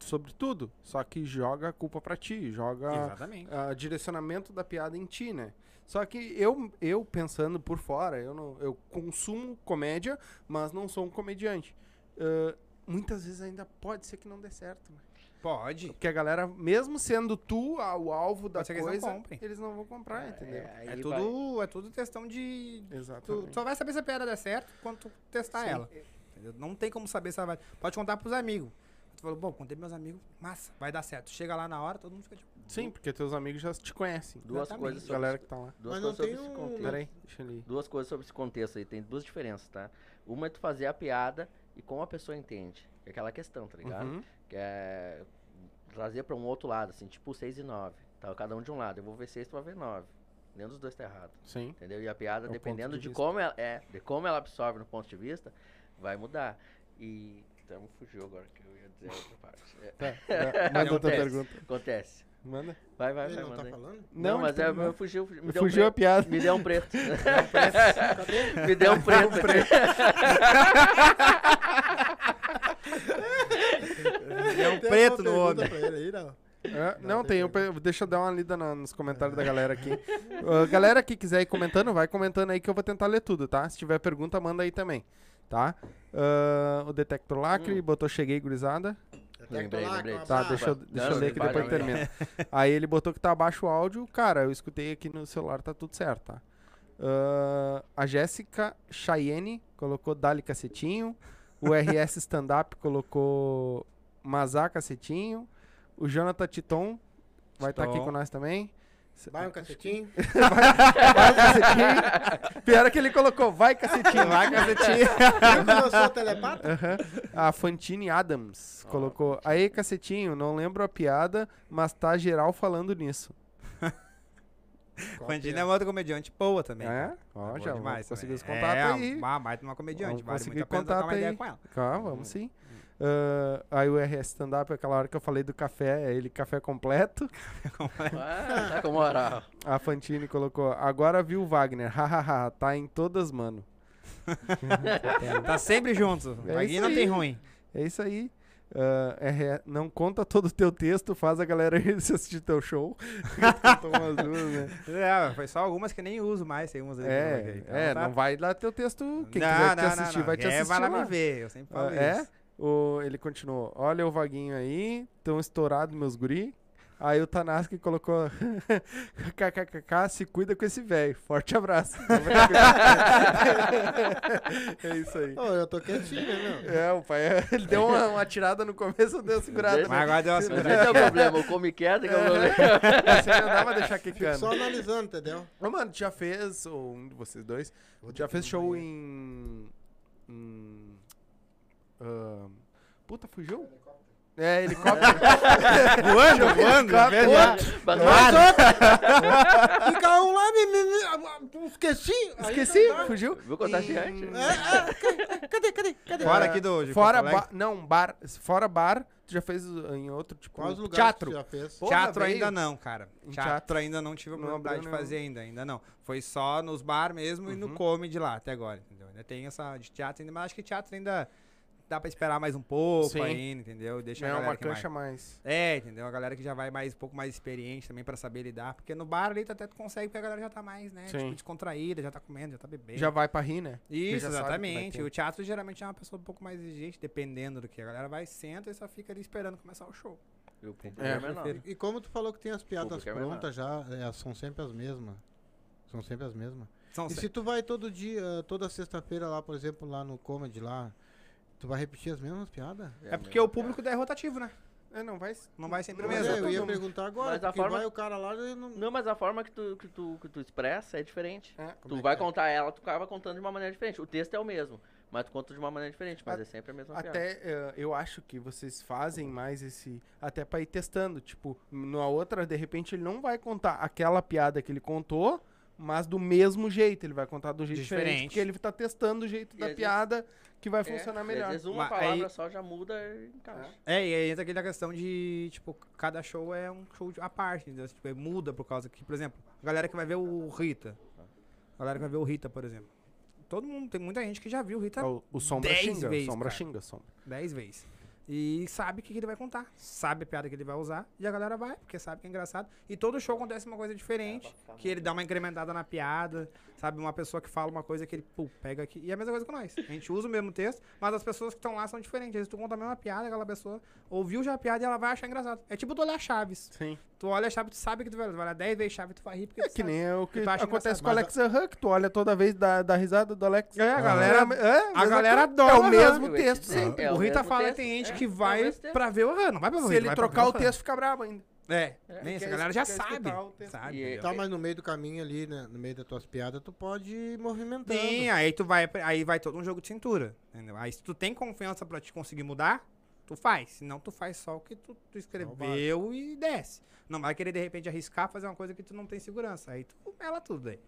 sobre tudo, só que joga a culpa pra ti, joga Exatamente. a direcionamento da piada em ti, né? Só que eu, eu pensando por fora, eu, não, eu consumo comédia, mas não sou um comediante. Ah, muitas vezes ainda pode ser que não dê certo. né? Pode. Porque a galera, mesmo sendo tu a- o alvo da que eles não coisa, eles não vão comprar, entendeu? É, aí É vai- tudo, é tudo questão de. Tu Exatamente. só vai saber se a piada der certo quando tu testar Sim. ela. entendeu? Não tem como saber se ela vai. Pode contar pros amigos. Tu falou, bom, contei meus amigos, massa, vai dar certo. Chega lá na hora, todo mundo fica tipo. Sim, porque teus amigos já te conhecem. Duas Exatamente. coisas sobre galera que tá lá. Duas Mas não coisas sobre tem esse um- contexto. Peraí, deixa ele. Duas coisas sobre esse contexto aí, tem duas diferenças, tá? Uma é tu fazer a piada e como a pessoa entende. É aquela questão, tá ligado? Uhum. Que é trazer pra um outro lado, assim, tipo 6 e 9. Tá? Cada um de um lado. Eu vou ver 6, tu vai ver 9. Nenhum dos dois tá errado. Sim. Entendeu? E a piada, É dependendo de de, como ela é, de como ela absorve no ponto de vista, vai mudar. E. Então fugiu agora que eu ia dizer a outra parte. <laughs> É, Tá, tá, manda outra Acontece. pergunta. Acontece. Manda. Vai, vai, Ele vai, não tá manda aí. falando? Não, Não, mas ele é, tá- eu fugiu, me deu um Fugiu a preto. piada. Me deu um preto. <laughs> Cadê? <laughs> me deu um preto. É um preto no pergunta homem. pra ele aí, não? É, não, tem. eu Deixa eu dar uma lida na- nos comentários da galera aqui. Ah, galera que quiser ir comentando, vai comentando aí que eu vou tentar ler tudo, tá? Se tiver pergunta, manda aí também, tá? Ah, o Detector Lacre Hum. botou cheguei, gurizada. Lembrei, lembrei. Tá, deixa eu, Não, deixa eu ler que depois termina. <laughs> Aí ele botou que tá abaixo o áudio. Cara, eu escutei aqui no celular, tá tudo certo, tá? Ah, a Jéssica Chayenne colocou Dali Cacetinho. O RS <laughs> Stand Up colocou Mazá Cacetinho. O Jonathan Titon vai estar aqui Titon. com nós também. Vai um <laughs> cacetinho. <laughs> Vai, cacetinho. Pior é que ele colocou, vai cacetinho. Vai, cacetinho. Viu <laughs> que eu sou telepata? Aham. A Fantine Adams colocou. Aí, cacetinho, não lembro a piada, mas tá geral falando nisso. Fandina é uma outra comediante boa também. É? Ó, Boa já demais vamos conseguir os contatos é, aí. Uma baita uma comediante. Vamos Vale muito a pena trocar contato uma ideia aí. com ela. Tá, vamos sim. Ah, aí o RS Stand-Up, aquela hora que eu falei do café, é ele café completo. <laughs> Ah, tá com moral. A Fantine colocou, agora viu o Wagner, hahaha, tá em todas, mano. <laughs> Tá sempre junto. É Aqui isso não tem ruim. É isso aí. Ah, RS não conta todo o teu texto, faz a galera <laughs> ir assistir teu show. Duas, né? É, foi só algumas que nem uso mais. Tem umas aí que eu coloquei. É, Então é tá- não vai lá teu texto. Quem Não, quiser te não, assistir, não, vai te. É, assistir. vai lá lá. me ver. Eu sempre falo Ah, é? O, ele continuou. Olha o vaguinho aí, tão estourado meus guri. Aí o Tanaski colocou <laughs> kkkk, se cuida com esse velho. Forte abraço. <laughs> é isso aí. Ô, eu tô quietinho, né, meu? É, o pai, ele deu uma, uma tirada no começo, deu uma segurada. Mas agora deu uma segurada. esse é o problema, o come quieto que é o problema. Você não dá pra deixar Fico quicando. só analisando, entendeu? Ô, mano, tu já fez, ou um de vocês dois, já fez show em. em ahn, puta, fugiu? É, helicóptero. Voando, <laughs> voando. Helicóptero. velho. Mas <laughs> Fica um lá, me, me, me, esqueci. Aí Esqueci, dá. fugiu. Quanto tá gigante? Em- É, é, cadê, cadê, cadê? Fora É, aqui do- de Fora bar, não, bar, fora bar, tu já fez uh, em outro tipo Quais lugares teatro. tu já fez? Porra, teatro veio. ainda não, cara. Em Teatro, teatro. ainda não tive a oportunidade de fazer ainda, ainda não. Foi só nos bar mesmo e no Uhum. comedy lá até agora, entendeu? Ainda tem essa de teatro ainda, mas acho que teatro ainda dá pra esperar mais um pouco Sim. ainda, entendeu? Deixa a É galera uma cancha mais. É, entendeu? A galera que já vai mais um pouco mais experiente também pra saber lidar. Porque no bar ali tu até tu consegue, porque a galera já tá mais, né? Sim. Tipo, descontraída, já tá comendo, já tá bebendo. Já vai pra rir, né? Isso, exatamente. O teatro geralmente é uma pessoa um pouco mais exigente, dependendo do que. A galera vai, senta e só fica ali esperando começar o show. E o público É, é, menor. prefiro. E como tu falou que tem as piadas é prontas já, é, são sempre as mesmas. São sempre as mesmas. São E se- se tu vai todo dia, toda sexta-feira lá, por exemplo, lá no Comedy lá, tu vai repetir as mesmas piadas? É porque o público daí é rotativo, né? É, não vai. Não vai sempre mesmo. é, eu ia perguntar agora, Mas a forma- vai o cara lá e não... Não, mas a forma que tu, que tu, que tu expressa é diferente. É. Tu é vai é? contar ela, tu acaba contando de uma maneira diferente. O texto é o mesmo, mas tu conta de uma maneira diferente, mas A- é sempre a mesma piada. Até eh, eu acho que vocês fazem mais esse. Até pra ir testando. Tipo, na outra, de repente, ele não vai contar aquela piada que ele contou, mas do mesmo jeito. Ele vai contar do jeito diferente. Diferente. porque ele tá testando o jeito E da às piada que vai É, funcionar melhor. Às vezes uma Mas palavra aí- só já muda e encaixa. É, e aí entra aquela questão de, tipo, cada show é um show à parte, entendeu? Tipo, muda por causa que, por exemplo, a galera que vai ver o Rita. A galera que vai ver o Rita, por exemplo. Todo mundo, tem muita gente que já viu o Rita É o, o Sombra dez xinga. vezes, o Sombra cara. xinga, Sombra. 10 vezes. E sabe o que, que ele vai contar. Sabe a piada que ele vai usar. E a galera vai, porque sabe que é engraçado. E todo show acontece uma coisa diferente. Que ele dá uma incrementada na piada. Sabe? Uma pessoa que fala uma coisa que ele pô, pega aqui. E é a mesma coisa com nós. A gente usa o mesmo texto, mas as pessoas que estão lá são diferentes. Às vezes tu conta a mesma piada, aquela pessoa ouviu já a piada e ela vai achar engraçado. É tipo tu olhar Chaves. Sim. Tu olha a Chaves, tu sabe que tu vai, tu vai olhar 10 vezes Chaves e tu vai rir. Porque É tu que sabe. nem é o que tu acha acontece com o Alex que tu olha toda vez da, da risada do Alex. É, a galera- É, a mesma galera coisa. adora É o mesmo texto sempre. É o o Rita mesmo fala texto, que tem gente é, que é o vai mesmo texto. pra ver o Han, não vai pra ver Se Rita, ele trocar o texto, fica bravo ainda. É, É, nem isso, quer a galera já sabe. sabe E-? Tá, mas no meio do caminho ali, né, no meio das tuas piadas, tu pode ir movimentando. Sim, aí tu vai, aí vai todo um jogo de cintura, entendeu? Aí se tu tem confiança pra te conseguir mudar, tu faz. Senão tu faz só o que tu, tu escreveu e desce. Não vai querer de repente arriscar fazer uma coisa que tu não tem segurança. Aí tu mela tudo aí.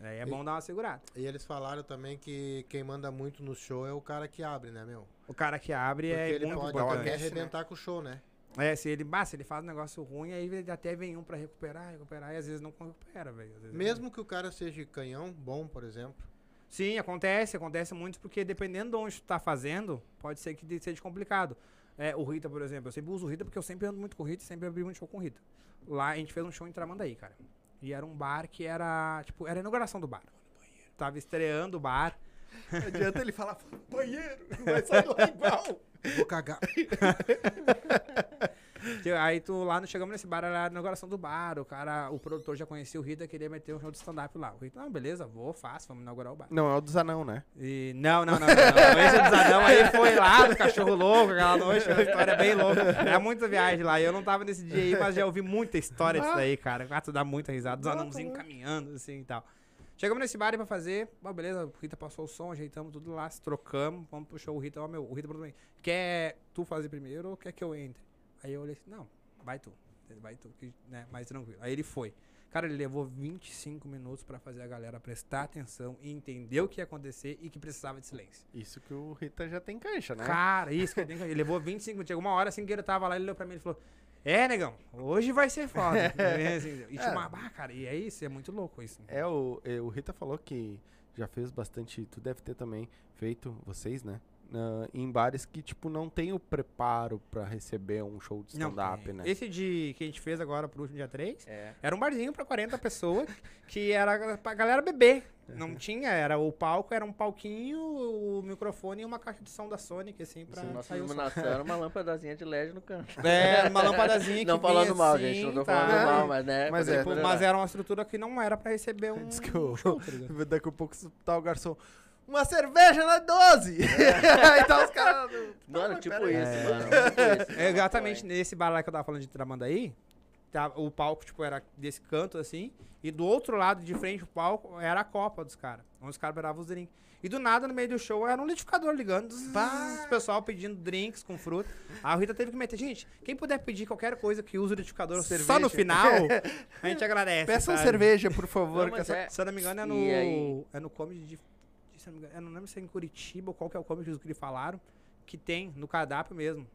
Aí é E- bom dar uma segurada. E eles falaram também que quem manda muito no show é o cara que abre, né, meu? O cara que abre Porque é ele muito pode importante. até Desce, né? arrebentar com o show, né? É, se ele, se ele faz um negócio ruim, aí ele até vem um pra recuperar, recuperar, e às vezes não recupera, velho. Vezes Mesmo que o cara seja canhão, bom, por exemplo. Sim, acontece, acontece muito, porque dependendo de onde tu tá fazendo, pode ser que seja complicado. É, o Rita, por exemplo, eu sempre uso o Rita porque eu sempre ando muito com o Rita e sempre abri muito show com o Rita. Lá a gente fez um show em Tramandaí, cara. E era um bar que era, tipo, era a inauguração do bar. Tava estreando o bar. Não adianta ele falar, banheiro, vai sair do igual. Vou cagar. <laughs> Aí tu lá, nós chegamos nesse bar, era a inauguração do bar. O cara, o produtor já conhecia o Rita, queria meter um show de stand-up lá. O Rita, não, beleza, vou, faço, vamos inaugurar o bar. Não, é o dos anão, né? E não, não, não, não. não. Esse dos anão aí foi lá do cachorro louco, aquela noite, uma história bem louca. Era muita viagem lá. E eu não tava nesse dia aí, mas já ouvi muita história disso daí, cara. Ah, tu dá muita risada, dos Ah, anãozinhos caminhando, assim e tal. Chegamos nesse bar pra fazer, ó, beleza, o Rita passou o som, ajeitamos tudo lá, se trocamos, vamos pro show. O Rita, ó, meu, o Rita falou pra quer tu fazer primeiro ou quer que eu entre? Aí eu olhei assim, não, vai tu, vai tu, que, né, mais tranquilo. Aí ele foi. Cara, ele levou 25 minutos pra fazer a galera prestar atenção e entender o que ia acontecer e que precisava de silêncio. Isso que o Rita já tem cancha, né? Cara, isso que tem que- Ele levou 25 minutos. Chegou uma hora assim que ele tava lá, ele olhou pra mim e falou: É, negão, hoje vai ser foda. <laughs> Assim, e uma. Ah, cara, e é isso, é muito louco isso. É, o, é, o Rita falou que já fez bastante. Tu deve ter também feito, vocês, né? Na- em bares que, tipo, não tem o preparo pra receber um show de stand-up, né? Esse de que a gente fez agora pro último dia 3, É. era um barzinho pra 40 pessoas, <laughs> que era pra galera beber. Não tinha, era o palco, era um palquinho, o microfone e uma caixa de som da Sonic, assim, pra Nossa o som. iluminação era uma <laughs> lâmpadazinha de LED no canto. É, uma lâmpadazinha <laughs> que Não falando mal, assim, gente. Não tô tá? falando Não, mal, mas né. mas é, Tipo, mas era uma estrutura que não era pra receber um, show, tá ligado? Daqui a pouco tá o garçom. Uma cerveja na 12! Aí tá os caras. Mano, tipo pera aí. isso, mano. Tipo isso. É, exatamente nesse bar lá que eu tava falando de Tramandaí, tá, o palco, tipo, era desse canto, assim, e do outro lado, de frente do palco, era a copa dos caras, onde os caras beravam os drinks. E do nada, no meio do show, era um liquidificador ligando, zzz, o pessoal pedindo drinks com fruta. A Rita teve que meter, gente, quem puder pedir qualquer coisa que use o liquidificador só Cerveja. no final, a gente agradece. Peça uma sabe? cerveja, por favor. Não, que mas essa- é- Se eu não me engano, é no, aí? é no comedy de- se eu não, me engano, eu não lembro se é em Curitiba ou qual que é o comedy que eles falaram, que tem no cardápio mesmo.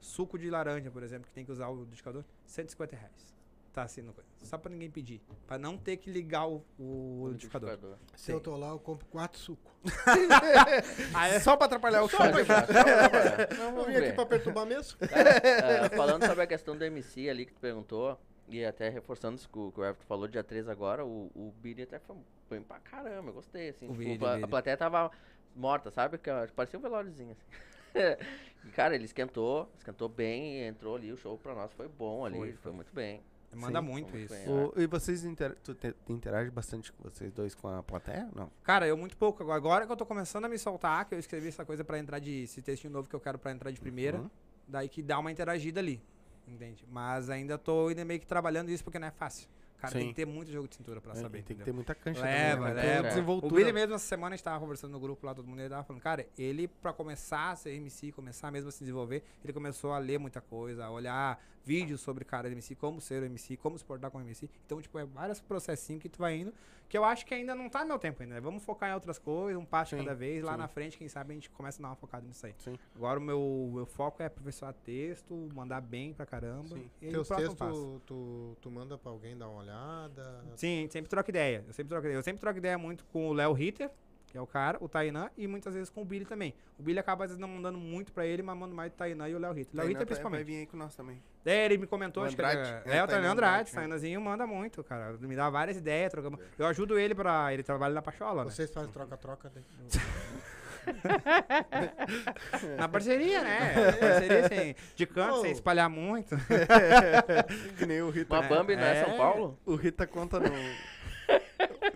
Suco de laranja, por exemplo, que tem que usar o liquidificador, 150 reais. tá assim, no só pra ninguém pedir. Pra não ter que ligar o, o liquidificador. Se eu tô lá, eu compro quatro sucos. <laughs> Aí, Só pra atrapalhar o show. Só pra- <laughs> só pra trabalhar. Não, vou vir aqui pra perturbar mesmo. Cara, é, falando sobre a questão do MC ali que tu perguntou, e até reforçando isso que o que o Everton falou, dia 3 agora, o, o Billy até foi bem pra caramba, eu gostei, assim. O tipo, Billy, a, Billy. a plateia tava morta, sabe? Que, ó, parecia um velóriozinho, assim. <laughs> e, cara, ele esquentou, esquentou bem, entrou ali, o show pra nós foi bom ali, Foi, foi, foi. muito bem. manda Sim, muito isso. bem. O- e vocês inter, tu te- interage bastante com vocês dois com a plateia? Não. Cara, eu muito pouco. Agora- Agora que eu tô começando a me soltar, que eu escrevi essa coisa pra entrar de. Esse textinho novo que eu quero pra entrar de primeira. Uhum. Daí que dá uma interagida ali. Entende? Mas ainda tô ainda meio que trabalhando isso porque não é fácil. Cara, tem Sim. que ter muito jogo de cintura pra É, saber. tem que entendeu? ter muita cancha Leva, também, né? leva. Muita desenvoltura. O Billy mesmo essa semana a gente tava conversando no grupo lá, todo mundo ele tava falando, cara, ele pra começar a ser MC, começar mesmo a se desenvolver, ele começou a ler muita coisa, a olhar vídeos sobre cara de MC, como ser o MC, como se portar com o MC. Então, tipo, é vários processinhos que tu vai indo, que eu acho que ainda não tá no meu tempo ainda, né? Vamos focar em outras coisas, um passo Sim, cada vez, lá sim. na frente, quem sabe a gente começa a dar uma focada nisso aí. Sim. Agora o meu, meu foco é professor texto, mandar bem pra caramba. Sim. E Teus o próximo passo. textos, tu, tu manda pra alguém dar uma olhada. Sim, a gente sempre troca ideia. Eu sempre troco ideia. Eu sempre troco ideia muito com o Léo Ritter, que é o cara, o Tainan, e muitas vezes com o Billy também. O Billy acaba às vezes não mandando muito pra ele, mas manda mais o Tainan e o Léo Ritter. Léo Ritter principalmente. Vai vir aí com nós também. É, ele me comentou, acho que Andrade, era- é, é, o Tainan Andrade, Andrade. é. Tainanzinho manda muito, cara. Me dá várias ideias, trocamos. Eu ajudo ele pra. Ele trabalha na Pachola, né? Vocês fazem troca-troca. né? <laughs> Na parceria, né? <laughs> Parceria, assim, de canto, Ô. sem espalhar muito. <laughs> que nem o Rita. Uma Bambi não é São. Paulo? O Rita conta no.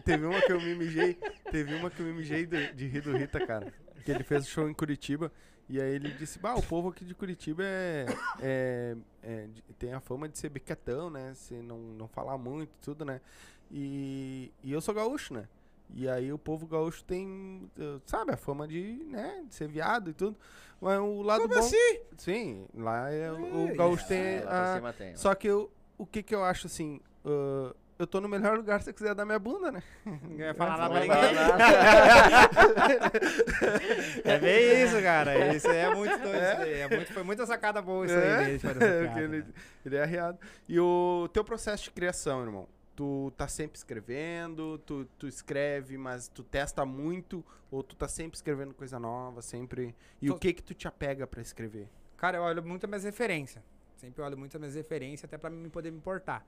Teve uma que eu me mijei. Teve uma que eu me mijei de, de rir do Rita, cara. Que ele fez o show em Curitiba. E aí ele disse, bah, o povo aqui de Curitiba é, é- é de- tem a fama de ser biquetão, né? Se não, não falar muito, tudo, né? E, e eu sou gaúcho, né? E aí o povo gaúcho tem, eh, sabe, a fama de, né, de ser viado e tudo. Mas o lado Como bom... assim? Sim, lá é, o gaúcho tem É, a, tem. só que eu, o que que eu acho assim, ah, eu tô no melhor lugar se você quiser dar minha bunda, né? <laughs> Não ia falar nada vai pra ninguém. <laughs> É bem isso, cara. Isso aí é muito doido. aí. É muito, foi muita sacada boa isso aí dele. É, <laughs> porque ele, né? ele é arriado. E o teu processo de criação, irmão? Tu tá sempre escrevendo, tu, tu escreve, mas tu testa muito, ou tu tá sempre escrevendo coisa nova, sempre... E Tô- o que que tu te apega pra escrever? Cara, eu olho muito as minhas referências. Sempre olho muito as minhas referências, até pra mim poder me importar.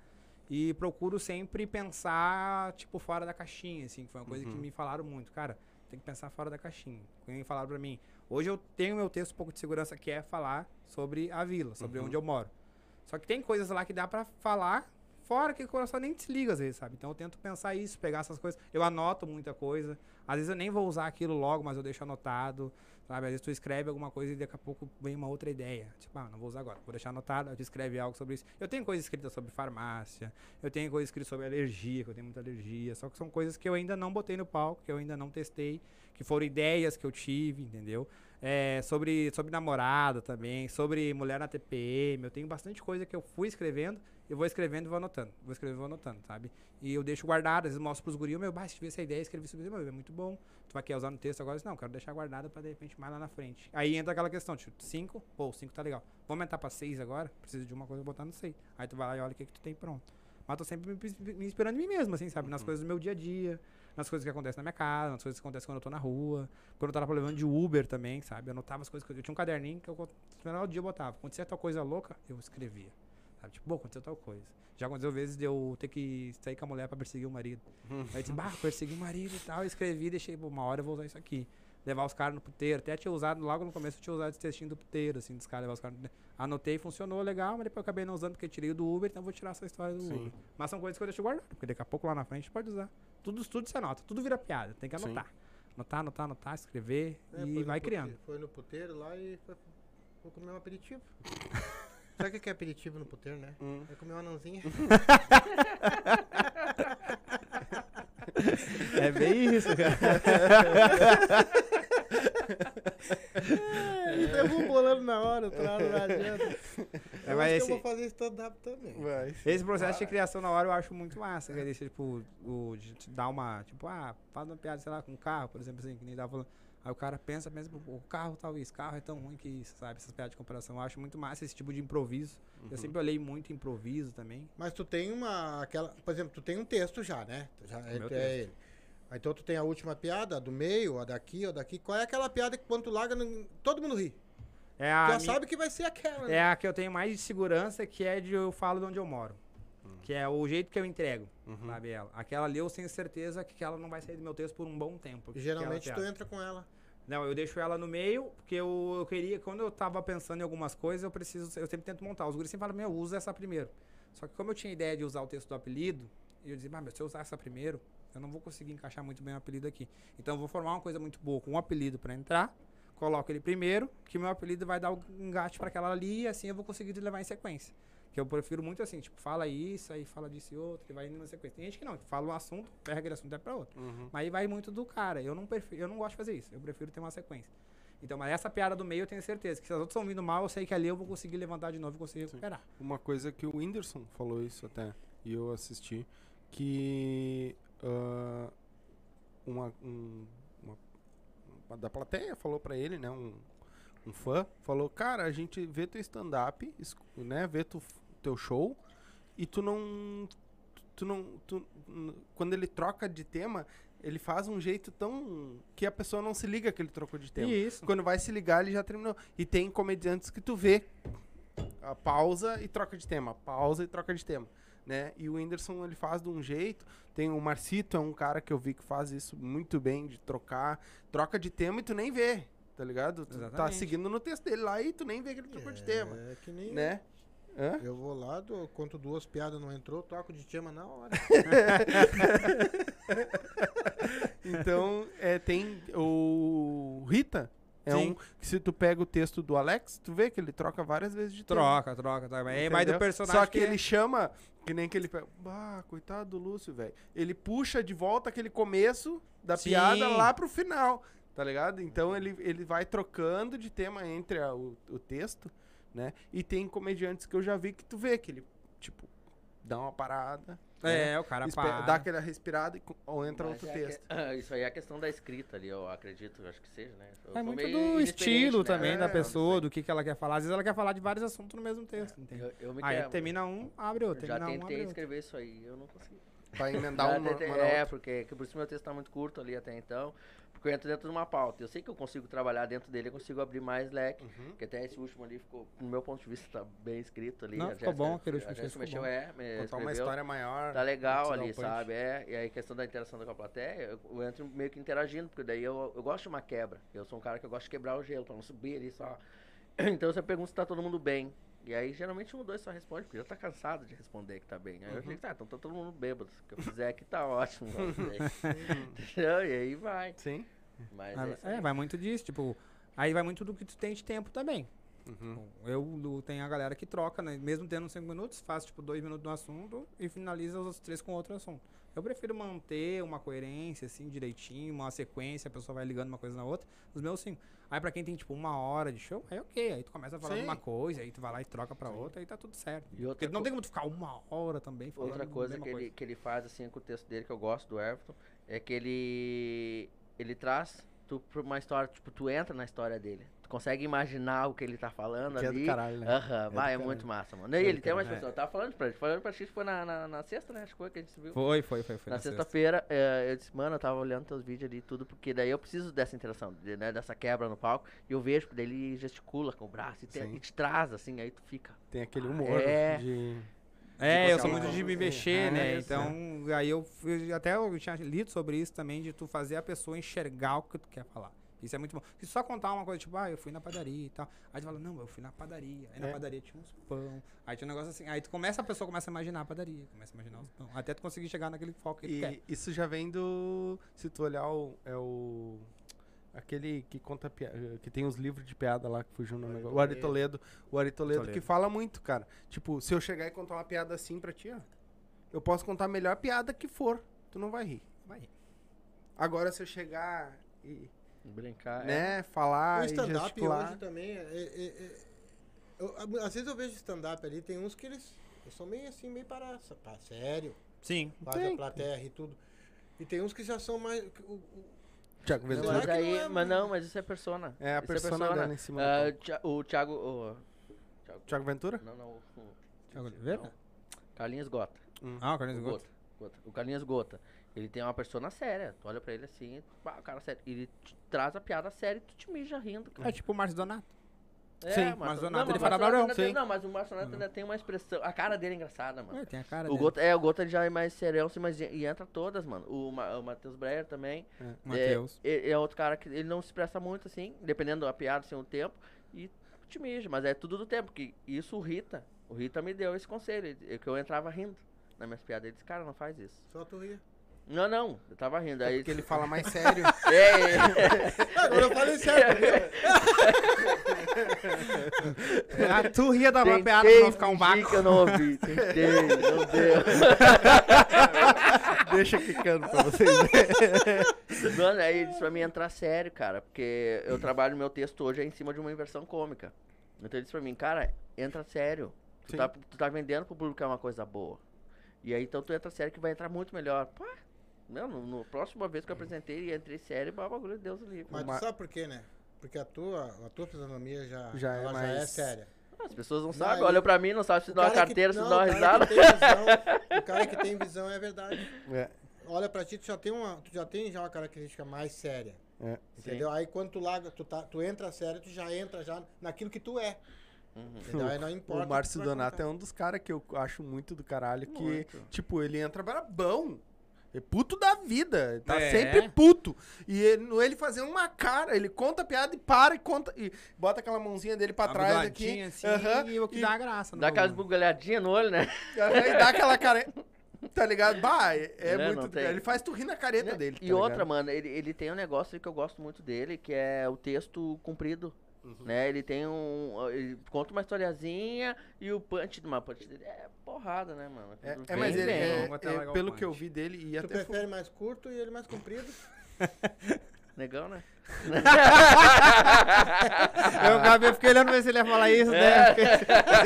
E procuro sempre pensar, tipo, fora da caixinha, assim, que foi uma coisa que Uhum. me falaram muito. Cara, tem que pensar fora da caixinha. Quem falaram pra mim, hoje eu tenho meu texto um pouco de segurança que é falar sobre a vila, sobre Uhum. onde eu moro. Só que tem coisas lá que dá pra falar fora que o coração nem desliga às vezes, sabe? Então eu tento pensar isso, pegar essas coisas. Eu anoto muita coisa. Às vezes eu nem vou usar aquilo logo, mas eu deixo anotado. Sabe? Às vezes tu escreve alguma coisa e daqui a pouco vem uma outra ideia. Tipo, ah, não vou usar agora, vou deixar anotado, tu escreve algo sobre isso. Eu tenho coisas escritas sobre farmácia, eu tenho coisas escritas sobre alergia, que eu tenho muita alergia. Só que são coisas que eu ainda não botei no palco, que eu ainda não testei, que foram ideias que eu tive, entendeu? É, sobre, sobre namorada também, sobre mulher na TPM. Eu tenho bastante coisa que eu fui escrevendo, eu vou escrevendo e vou anotando. Vou escrevendo e vou anotando, sabe? E eu deixo guardado, às vezes mostro pros guris, meu, bah, se tive essa ideia, escrevi sobre isso, meu, é muito bom. Tu vai querer usar no texto agora? Não, quero deixar guardado pra de repente mais lá na frente. Aí entra aquela questão, tipo, 5, pô, 5 tá legal. Vamos aumentar pra 6 agora? Preciso de uma coisa, vou botar no 6. Aí tu vai lá e olha o que, que tu tem pronto. Mas tô sempre me, me inspirando em mim mesmo, assim, sabe? Nas coisas do meu dia a dia, nas coisas que acontecem na minha casa, nas coisas que acontecem quando eu tô na rua, quando eu tava problemando de Uber também, sabe? Eu anotava as coisas que eu, eu tinha um caderninho que eu no final do dia eu botava. Acontecia tal coisa louca, eu escrevia. Sabe? Tipo, bom, aconteceu tal coisa. Já aconteceu vezes de eu ter que sair com a mulher pra perseguir o marido. Aí eu disse, bah, persegui o marido e tal, eu escrevi, deixei, pô, uma hora eu vou usar isso aqui. Levar os caras no puteiro. Até tinha usado, logo no começo eu tinha usado esse textinho do puteiro, assim, dos caras, levar os caras no puteiro. Anotei, funcionou legal, mas depois eu acabei não usando porque eu tirei o do Uber, então eu vou tirar essa história do Sim. Uber. Mas são coisas que eu deixo guardado, porque daqui a pouco lá na frente pode usar. Tudo, tudo se anota, tudo vira piada, tem que Sim. anotar. Anotar, anotar, anotar, escrever É, e vai criando. Foi no puteiro lá e foi, foi comer um aperitivo. <laughs> Sabe o que que é aperitivo no puteiro, né? Hum. É comer uma anãzinha. <laughs> É bem isso, cara. <laughs> Isso eu vou bolando na hora, claro, não adianta. É, Eu mas esse- eu vou fazer stand-up também. Vai. Esse processo de criação na hora eu acho muito massa. Que ele, tipo, o, de te dar uma. Tipo, ah, faz uma piada, sei lá, com um carro, por exemplo, assim, que nem tava falando. Aí o cara pensa, pensa, o carro tal isso, carro é tão ruim que isso, sabe? Essas piadas de comparação. Eu acho muito massa esse tipo de improviso. Uhum. Eu sempre olhei muito improviso também. Mas tu tem uma. Aquela, por exemplo, tu tem um texto já, né? Tu já, é, é ele. Aí, Então tu tem a última piada, a do meio, a daqui, a daqui. Qual é aquela piada que quando tu larga, não- todo mundo ri? É Tu a, já mi- sabe que vai ser aquela, né? é a que eu tenho mais de segurança, que é de eu falo de onde eu moro. Que é o jeito que eu entrego, Uhum. sabe ela. Aquela ali eu tenho certeza que ela não vai sair do meu texto por um bom tempo. E geralmente tu entra com ela. Não, eu deixo ela no meio, porque eu, eu queria, quando eu tava pensando em algumas coisas, eu preciso, eu sempre tento montar. Os guris sempre falam, meu, usa essa primeiro. Só que como eu tinha ideia de usar o texto do apelido, e eu dizia, mas se eu usar essa primeiro, eu não vou conseguir encaixar muito bem o apelido aqui. Então eu vou formar uma coisa muito boa com um apelido pra entrar, coloco ele primeiro, que meu apelido vai dar o engate pra aquela ali, e assim eu vou conseguir levar em sequência. Que eu prefiro muito assim, tipo, fala isso, aí fala disso e outro, e vai indo na sequência. Tem gente que não, que fala um assunto, pega aquele assunto e vai pra outro. Uhum. Mas aí vai muito do cara. Eu não, prefiro, eu não gosto de fazer isso. Eu prefiro ter uma sequência. Então, mas essa piada do meio eu tenho certeza que se as outras estão vindo mal, eu sei que ali eu vou conseguir levantar de novo e conseguir recuperar. Uma coisa que o Whindersson falou isso até, e eu assisti, que ah, uma, um- uma- da plateia falou pra ele, né, um, um fã, falou, cara, a gente vê teu stand-up, né, vê tu, teu show, e tu não, tu não, tu, quando ele troca de tema, ele faz um jeito tão, que a pessoa não se liga que ele trocou de tema. Isso. Quando vai se ligar, ele já terminou. E tem comediantes que tu vê a pausa e troca de tema, pausa e troca de tema, né? E o Whindersson ele faz de um jeito. Tem o Marcito, é um cara que eu vi que faz isso muito bem, de trocar, troca de tema e tu nem vê, tá ligado? Tu tá Exatamente. seguindo no texto dele lá e tu nem vê que ele trocou de tema, É que nem. né? Hã? Eu vou lá, do, conto duas piadas, não entrou, toco de tema na hora. <laughs> Então, é, tem o Rita, é Sim. um que se tu pega o texto do Alex, tu vê que ele troca várias vezes de tema. Troca, troca, troca. É mais do personagem. Só que, ele chama, que nem que ele pega. Ah, coitado do Lúcio, velho. Ele puxa de volta aquele começo da Sim. piada lá pro final, tá ligado? Então ele, ele vai trocando de tema entre a- o, o texto, né? E tem comediantes que eu já vi que tu vê que ele, tipo, dá uma parada. né? É, o cara Espe- para. dá aquela respirada e ou entra Mas outro é que- texto. isso aí é a questão da escrita ali, eu acredito, eu acho que seja, né? Eu É sou muito meio do estilo né? também É, da pessoa, do que, que ela quer falar. Às vezes ela quer falar de vários assuntos no mesmo texto, sei. entende? Eu, eu me Aí quebro. termina um, abre outro. Já Termina um, tentei abre outro. escrever isso aí, eu não consegui. Pra <laughs> emendar uma, tentei- é, outra. porque que por isso meu texto tá muito curto ali até então. Porque eu entro dentro de uma pauta. Eu sei que eu consigo trabalhar dentro dele, eu consigo abrir mais leque. Uhum. Que até esse último ali ficou, no meu ponto de vista, tá bem escrito ali. Não, A ficou bom, aquele a último Jéssica ficou mexeu, bom. é, me Contar uma história maior. Tá legal ali, punch. sabe? É, e aí questão da interação com a plateia, eu, eu entro meio que interagindo, porque daí eu, eu gosto de uma quebra. Eu sou um cara que eu gosto de quebrar o gelo, pra não subir ali só. <clears throat> Então você pergunta se tá todo mundo bem. E aí geralmente um ou dois só responde, porque já tá cansado de responder que tá bem. Aí eu digo, tá, então tá todo mundo bêbado. O que eu fizer aqui tá ótimo. <laughs> Entendeu? e aí vai. Sim. Mas Ah, é, isso É, aí. vai muito disso, tipo. Aí vai muito do que tu tem de tempo também. Uhum. Bom, Eu tenho a galera que troca, né? Mesmo tendo cinco minutos, faz tipo dois minutos do assunto e finaliza os outros três com outro assunto. Eu prefiro manter uma coerência, assim, direitinho, uma sequência, a pessoa vai ligando uma coisa na outra. Os meus cinco. Aí pra quem tem, tipo, uma hora de show, aí ok. Aí tu começa a falar de Sim. uma coisa, aí tu vai lá e troca pra outra, aí tá tudo certo. E Porque não tem como tu ficar uma hora também falando Outra a coisa mesma que ele, que ele faz assim com o texto dele que eu gosto do Everton é que ele ele traz tu pra uma história, tipo, tu entra na história dele. Tu consegue imaginar o que ele tá falando Que é ali. do caralho, né? Aham, É do vai, é caralho. muito massa, mano. E É ele tem uma expressão, eu tava falando pra ele, falando pra ti, foi na, na, na sexta, né? Acho que foi que a gente viu. Foi, foi, foi. foi Na na sexta. sexta-feira, eh, eu disse, mano, eu tava olhando teus vídeos ali e tudo, porque daí eu preciso dessa interação, de- né, dessa quebra no palco, e eu vejo que daí ele gesticula com o braço e, te- e te traz, assim, aí tu fica. Tem aquele humor É. de. É, de eu sou botar muito de me é, mexer, é, né? isso, Então, aí eu fui- até eu tinha lido sobre isso também, de tu fazer a pessoa enxergar o que tu quer falar. Isso é muito bom. Se só contar uma coisa, tipo, ah, eu fui na padaria e tal. Aí tu fala, não, eu fui na padaria. Aí na É. padaria tinha uns pão. Aí tinha um negócio assim. Aí tu começa, a pessoa começa a imaginar a padaria, começa a imaginar os pão. Até tu conseguir chegar naquele foco que tu quer. E isso já vem do. Se tu olhar o. É o. Aquele que conta piada, que tem os livros de piada lá que fugiu no negócio. O Ari Toledo. O Ari Toledo, que fala muito, cara. Tipo, se eu chegar e contar uma piada assim pra ti, ó. Eu posso contar a melhor piada que for. Tu não vai rir. Vai rir. Agora se eu chegar e. Brincar. é. né, falar o stand-up hoje também. é- é- é- eu- às vezes eu vejo stand-up ali, tem uns que eles, eles são meio assim, meio para, para sério, Sim. faz Tem. a plateia e tudo. E tem uns que já são mais. o- o- Thiago Ventura. Mas aí, não é, mas não, mas isso é persona. É a Isso persona dela em cima do Ah. Thi- o Thiago. O, Thiago- Thiago Ventura? Não, não. O, Thiago Oliveira? Carlinhos Gota. Ah, o Carlinhos O Gota. Gota. O Carlinhos Gota. Ele tem uma persona séria. Tu olha pra ele assim, o cara sério. Ele traz a piada séria e tu te mija rindo, cara. É tipo o Márcio Donato. É, Sim, mas- mas o Donato, ele fala ainda tem- Sim. Não, mas o Márcio Donato ainda tem uma expressão. A cara dele é engraçada, mano. É, tem a cara O dele. Gota, é, o Gota ele já é mais serião, assim, mas e entra todas, mano. O, Ma, o Matheus Breyer também. Matheus. É, é outro cara que ele não se expressa muito, assim, dependendo da piada, assim, o tempo. E te mija, mas é tudo do tempo. Que isso o Rita, o Rita me deu esse conselho. ele- Que eu entrava rindo nas minhas piadas. Ele disse, cara, não faz isso. Só tu ria. Não, não, eu tava rindo. Aí Porque ele <laughs> fala mais sério. É, é, Agora eu falei sério. viu? Ah, tu ria da tentei piada pra não ficar um vácuo. que eu não ouvi. Tentei, não deu. <laughs> Deixa quicando pra vocês verem. Mano, aí ele disse pra mim entrar sério, cara, porque eu trabalho, meu texto hoje é em cima de uma inversão cômica. Então ele disse pra mim, cara, entra sério. Tu Sim. tá, tu tá vendendo pro público que é uma coisa boa. E aí então tu entra sério que vai entrar muito melhor. Pá, não, no, no próxima vez que eu apresentei e entrei sério, pá, bagulho de Deus livre. Mas Uma- tu sabe por quê, né? Porque a tua, a tua fisionomia já, Já é ela já é mais- séria. As pessoas não, Não, sabem, olham pra mim, não sabem se dá uma cara que- carteira, se dá uma risada. que visão- <laughs> o cara que tem visão é verdade. É, Olha pra ti, tu já tem uma, tu já tem já uma característica mais séria. é. Entendeu? Aí quando tu larga, tu, tá, tu entra sério, tu já entra já naquilo que tu é. Uhum. Entendeu? Aí não importa. O Márcio Donato é um dos caras que eu acho muito do caralho. Que, Muito. tipo, ele entra brabão. É puto da vida. Tá É. sempre puto. E ele, ele fazendo uma cara, ele conta a piada e para e conta. E bota aquela mãozinha dele pra Abre trás aqui. assim, aham, e o que e- dá a graça. Dá aquelas bugalhadinhas no olho, né? e dá aquela cara. Tá ligado? Bah, é, é Né, muito. não do- tem. Ele faz tu rir na careta Né? dele. E tá outra, ligado? mano, ele, ele tem um negócio que eu gosto muito dele, que é o texto comprido. Né? Ele tem um. Ele conta uma historiazinha e o punch do punch dele é porrada, né, mano? É, é, mas ele, é- é, pelo que eu vi dele, e Tu até prefere mais curto e ele mais comprido? <laughs> Negão, né? <laughs> Eu, Gabi, eu fiquei olhando pra ver se ele ia falar isso, né? Eu fiquei-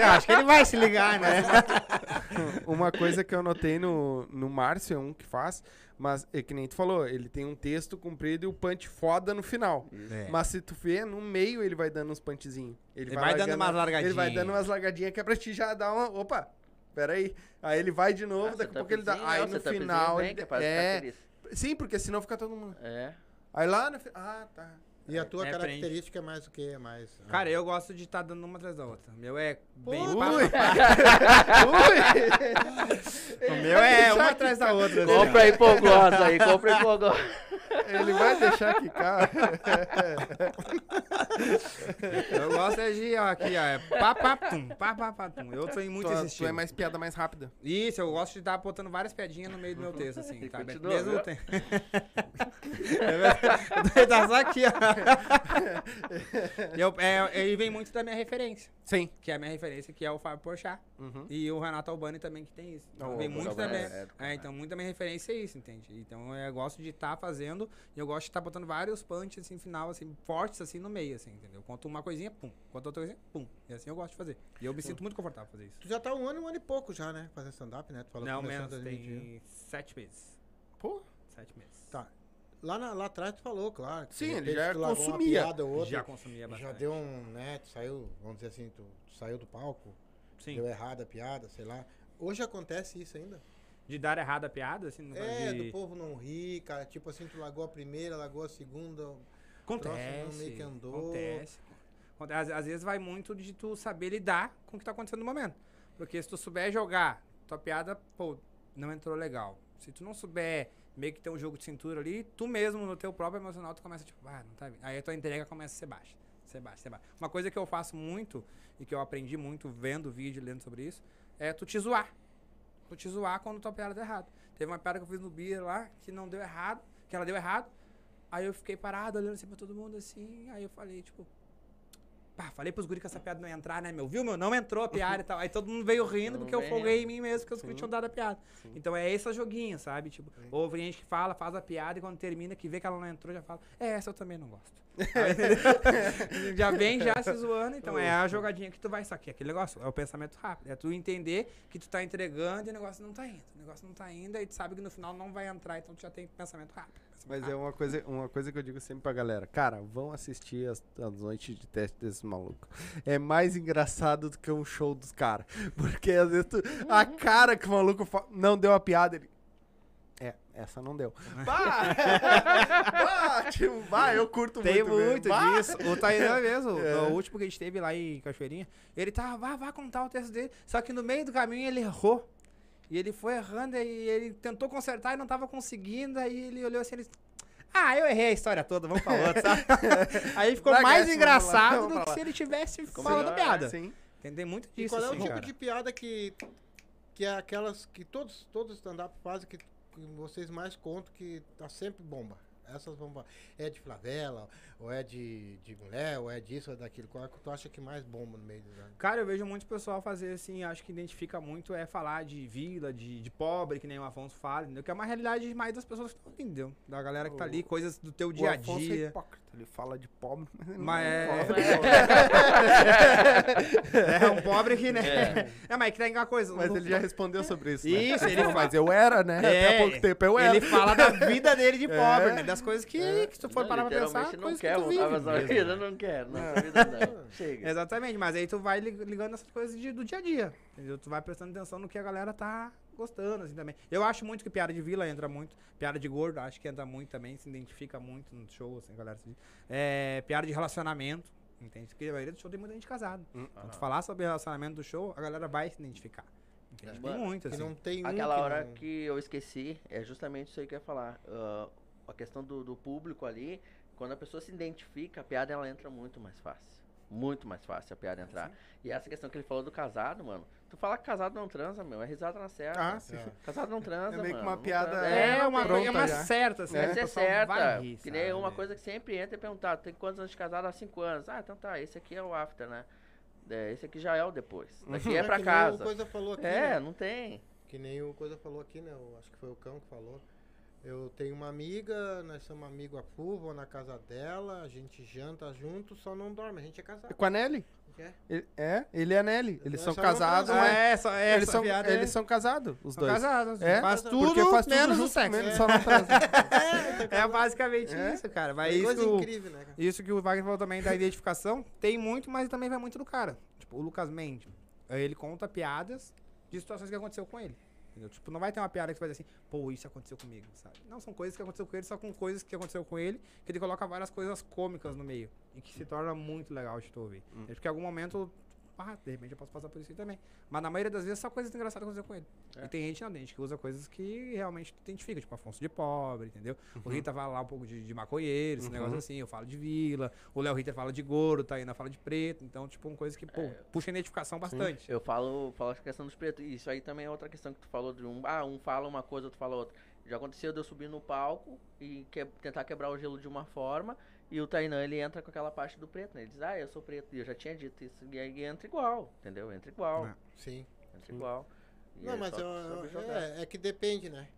Eu acho que ele vai se ligar, né? <laughs> Uma coisa que eu notei no, no Márcio, é um que faz, mas é que nem tu falou, ele tem um texto comprido e o punch foda no final. É. Mas se tu vê, no meio ele vai dando uns punchzinhos. Ele, Ele vai dando largando- umas largadinhas. Ele vai dando umas largadinhas que é pra ti já dar uma. Opa! Peraí. Aí ele vai de novo, Ah, daqui a pouco ele dá. Aí no setupzinho final. vem, Ele, que é é. Sim, porque senão fica todo mundo. É. Aí lá no final. Ah, tá. E a tua É, característica é mais o quê? É mais. ah, Cara, eu gosto de estar dando uma atrás da outra. O meu é bem Ui. <laughs> Ui! O meu é uma atrás da outra. assim. Compra aí Pogosa aí, compra aí Pogosa. Ele vai deixar quicar. <laughs> Eu gosto é de, ó, aqui, ó, é pá, pá, tum, pá, pá, pá, tum. Eu em muito tu, esse tu estilo. é mais piada mais rápida. Isso, eu gosto de estar botando várias piadinhas no meio do meu texto, assim, E tá? continua, Mesmo viu? tempo. <laughs> tá só aqui, ó. Eu, é, ele vem muito da minha referência, Sim. que é a minha referência, que é o Fábio Porchat. Uhum. E o Renato Albani também, que tem isso. Então, Oh, vem muito da minha... é É, então, muito da minha referência é isso, entende? Então, eu gosto de estar fazendo, e eu gosto de estar botando vários punches, assim, final, assim, fortes, assim, no meio, assim, entendeu? Conto uma coisinha, pum. Conto outra coisinha, pum. E assim eu gosto de fazer. E eu me sinto muito confortável fazer isso. Tu já tá um ano, um ano e pouco já, né? Fazendo stand-up, né? Tu falou que Não, menos, 2021. tem sete meses. Pô, Sete meses. Tá. Lá, na- lá atrás tu falou, claro. Sim, ele já consumia. outra, Já consumia bastante. já deu um, né? Tu saiu, vamos dizer assim, tu, tu saiu do palco, Sim. deu errado a piada, sei lá. Hoje acontece isso ainda? De dar errado a piada, assim, É, de... do povo não rir, cara. Tipo assim, tu largou a primeira, largou a segunda. Acontece, meio que andou. acontece. Aconte- Às, às vezes vai muito de tu saber lidar com o que tá acontecendo no momento. Porque se tu souber jogar, tua piada, pô, não entrou legal. Se tu não souber meio que ter um jogo de cintura ali, tu mesmo, no teu próprio emocional, tu começa tipo, ah, não tá vindo. Aí a tua entrega começa a ser baixa. Ser baixa, ser baixa. Uma coisa que eu faço muito, e que eu aprendi muito vendo vídeo, lendo sobre isso, é tu te zoar. Tu te zoar quando tua piada deu errado. Teve uma piada que eu fiz no Beer lá, que não deu errado, que ela deu errado. Aí eu fiquei parado, olhando assim pra todo mundo, assim. Aí eu falei, tipo... Pá, falei pros guri que essa piada não ia entrar, né, meu? Viu, meu? Não entrou a piada e tal. Aí todo mundo veio rindo Não porque eu folguei em mim mesmo, porque os guri tinham dado a piada. Sim. Então é esse joguinho, sabe? Tipo, ou vem gente que fala, faz a piada e quando termina, que vê que ela não entrou, já fala, é, essa eu também não gosto. Aí, <laughs> já vem já se zoando, então é a jogadinha que tu vai, só que aquele negócio, é o pensamento rápido, é tu entender que tu tá entregando e o negócio não tá indo, o negócio não tá indo, aí tu sabe que no final não vai entrar, então tu já tem pensamento rápido. Mas é uma coisa, uma coisa que eu digo sempre pra galera. Cara, vão assistir as, as noites de teste desse maluco. É mais engraçado do que um show dos caras. <laughs> Porque às vezes tu- a cara que o maluco fa- não deu a piada, ele. É, essa não deu. <laughs> Bah! bah! Tipo, bah, eu curto Tem muito. mesmo. muito Bah! disso. O Tainan <laughs> mesmo, É. o último que a gente teve lá em Cachoeirinha, ele tava, vá, vá contar o texto dele. Só que no meio do caminho ele errou. E ele foi errando e ele tentou consertar e não tava conseguindo. Aí ele olhou assim, ele... Ah, eu errei a história toda, vamos pra outra, sabe? <laughs> Aí ficou mais engraçado vamos do que lá. se ele tivesse Ficou falando piada. Sim. Entendeu muito E disso, qual é o assim, tipo cara. de piada que, que é aquelas que todos, todos os stand-up fazem que, que vocês mais contam que tá sempre bomba? Essas bombas. É de Flavela, ou é de, de mulher, ou é disso, ou é daquilo. Qual é que tu acha que mais bomba no meio do ano? Cara, eu vejo muito pessoal fazer assim, acho que identifica muito é falar de vila, de, de pobre, que nem o Afonso fala, entendeu? Que é uma realidade mais das pessoas que estão entendeu? Da galera que tá ali, coisas do teu dia a O Afonso é dia. hipócrita. Ele fala de pobre, mas ele Mas não é- pobre. <laughs> É um pobre que, né? É. É, mas que tem aquela coisa. Mas no- ele já respondeu sobre isso. né? Isso, ele Mas eu era, né? Até há pouco tempo eu era. Ele fala da vida dele de <laughs> pobre, É. né? Das coisas que, É. que se tu for Não, parar pra pensar, não coisas quer que tu voltar vive mesmo. vida, não quer. Nossa vida não. <laughs> Chega. Exatamente, mas aí tu vai li- ligando essas coisas de- do dia a dia, entendeu? Tu vai prestando atenção no que a galera tá gostando, assim, também. Eu acho muito que piada de vila entra muito, piada de gordo acho que entra muito também, se identifica muito no show, assim, a galera se... É, piada de relacionamento, entende? Porque a maioria do show tem muita gente casada. Hum. Quando tu falar sobre relacionamento do show, a galera vai se identificar. Entende? Tem muito, assim. não tem um Aquela que hora não- que eu esqueci, é justamente isso aí que eu ia falar. Ah, a questão do, do público ali, quando a pessoa se identifica, a piada ela entra muito mais fácil. Muito mais fácil a piada entrar. E essa questão que ele falou do casado, mano. Tu fala que casado não transa, meu. É risada na certa. Ah, sim. É. <laughs> Casado não transa, É meio que mano, uma não piada-. É, uma, é uma já. certa, assim. É. o Vai ser vai certa. rir, que nem uma coisa que sempre entra é perguntar, tem quantos anos de casado? Há cinco anos. Ah, então tá, esse aqui é o after, né? É, esse aqui já é o depois. <laughs> Daqui é Mas pra que nem casa. o Coisa falou aqui, É, né? não tem. Que nem o Coisa falou aqui, né? Eu acho que foi o Cão que falou. Eu tenho uma amiga, nós somos amigos a full, vou na casa dela, a gente janta junto, só não dorme, a gente é casado. Com a Nelly. É. Ele- é, ele e a Nelly. Eles É, são só não casados, mas. é, só, é, eles essa são, eles é- são casados, os são dois. casados. É, faz porque tudo faz tudo menos o junto, sexo. menos só não. <laughs> É basicamente É. isso, cara. É isso, coisa o- incrível, né, cara? isso que o Wagner falou também da identificação, tem muito, mas também vai muito do cara. Tipo, o Lucas Mendes, ele conta piadas de situações que aconteceu com ele. Entendeu? Tipo, não vai ter uma piada que você vai dizer assim, pô, isso aconteceu comigo, sabe? Não, são coisas que aconteceu com ele, só com coisas que aconteceu com ele, que ele coloca várias coisas cômicas no meio. E que se torna muito legal de tu ouvir. Hum. É porque em algum momento, ah, de repente eu posso passar por isso aí também. Mas na maioria das vezes só coisas engraçadas aconteceu com ele. É. E tem gente tem gente que usa coisas que realmente tu identifica, tipo Afonso de pobre, entendeu? O Rita fala lá um pouco de, de maconheiro, esse Uhum. negócio assim, eu falo de vila, o Léo Ritter fala de gordo, Taína fala de preto, então, tipo, uma coisa que, pô, É. puxa a identificação bastante. Eu falo, falo a questão dos pretos. Isso aí também é outra questão que tu falou de um. Ah, um fala uma coisa, outro fala outra. Já aconteceu de eu subir no palco e que- tentar quebrar o gelo de uma forma. E o Tainan, ele entra com aquela parte do preto, né? Ele diz, ah, eu sou preto. E eu já tinha dito isso. E aí entra igual, entendeu? Entra igual. É. Sim. Entra igual. E Não, é mas só- eu- jogar. é, é que depende, né?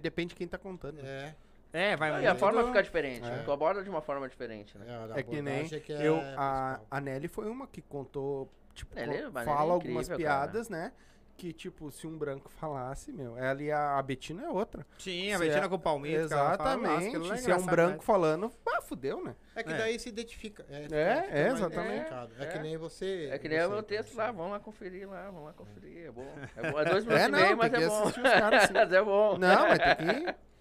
Depende de quem tá contando. né? É. É, vai Ah, e a forma do- fica diferente. É. Tu aborda de uma forma diferente, né? É, É que nem abordagem que é eu, a a, Nelly foi uma que contou, tipo, Nelly- Nelly fala é algumas incrível, cara. piadas, né? Que, tipo, se um branco falasse, meu, ela e a, a Betina é outra. Sim, a Se Betina é- com o fala, nossa, Exatamente. lá é se é um branco demais. falando, ah, fudeu, né? É que É. daí se identifica. É, É, é, exatamente. É, É. que nem você. É que nem você, o meu texto lá, vamos lá conferir lá, vamos lá conferir. É bom. É, bom. é dois <laughs> minutos É, e não, meio, tem mas é bom. caras <laughs> assim. mas é bom. Não, mas tem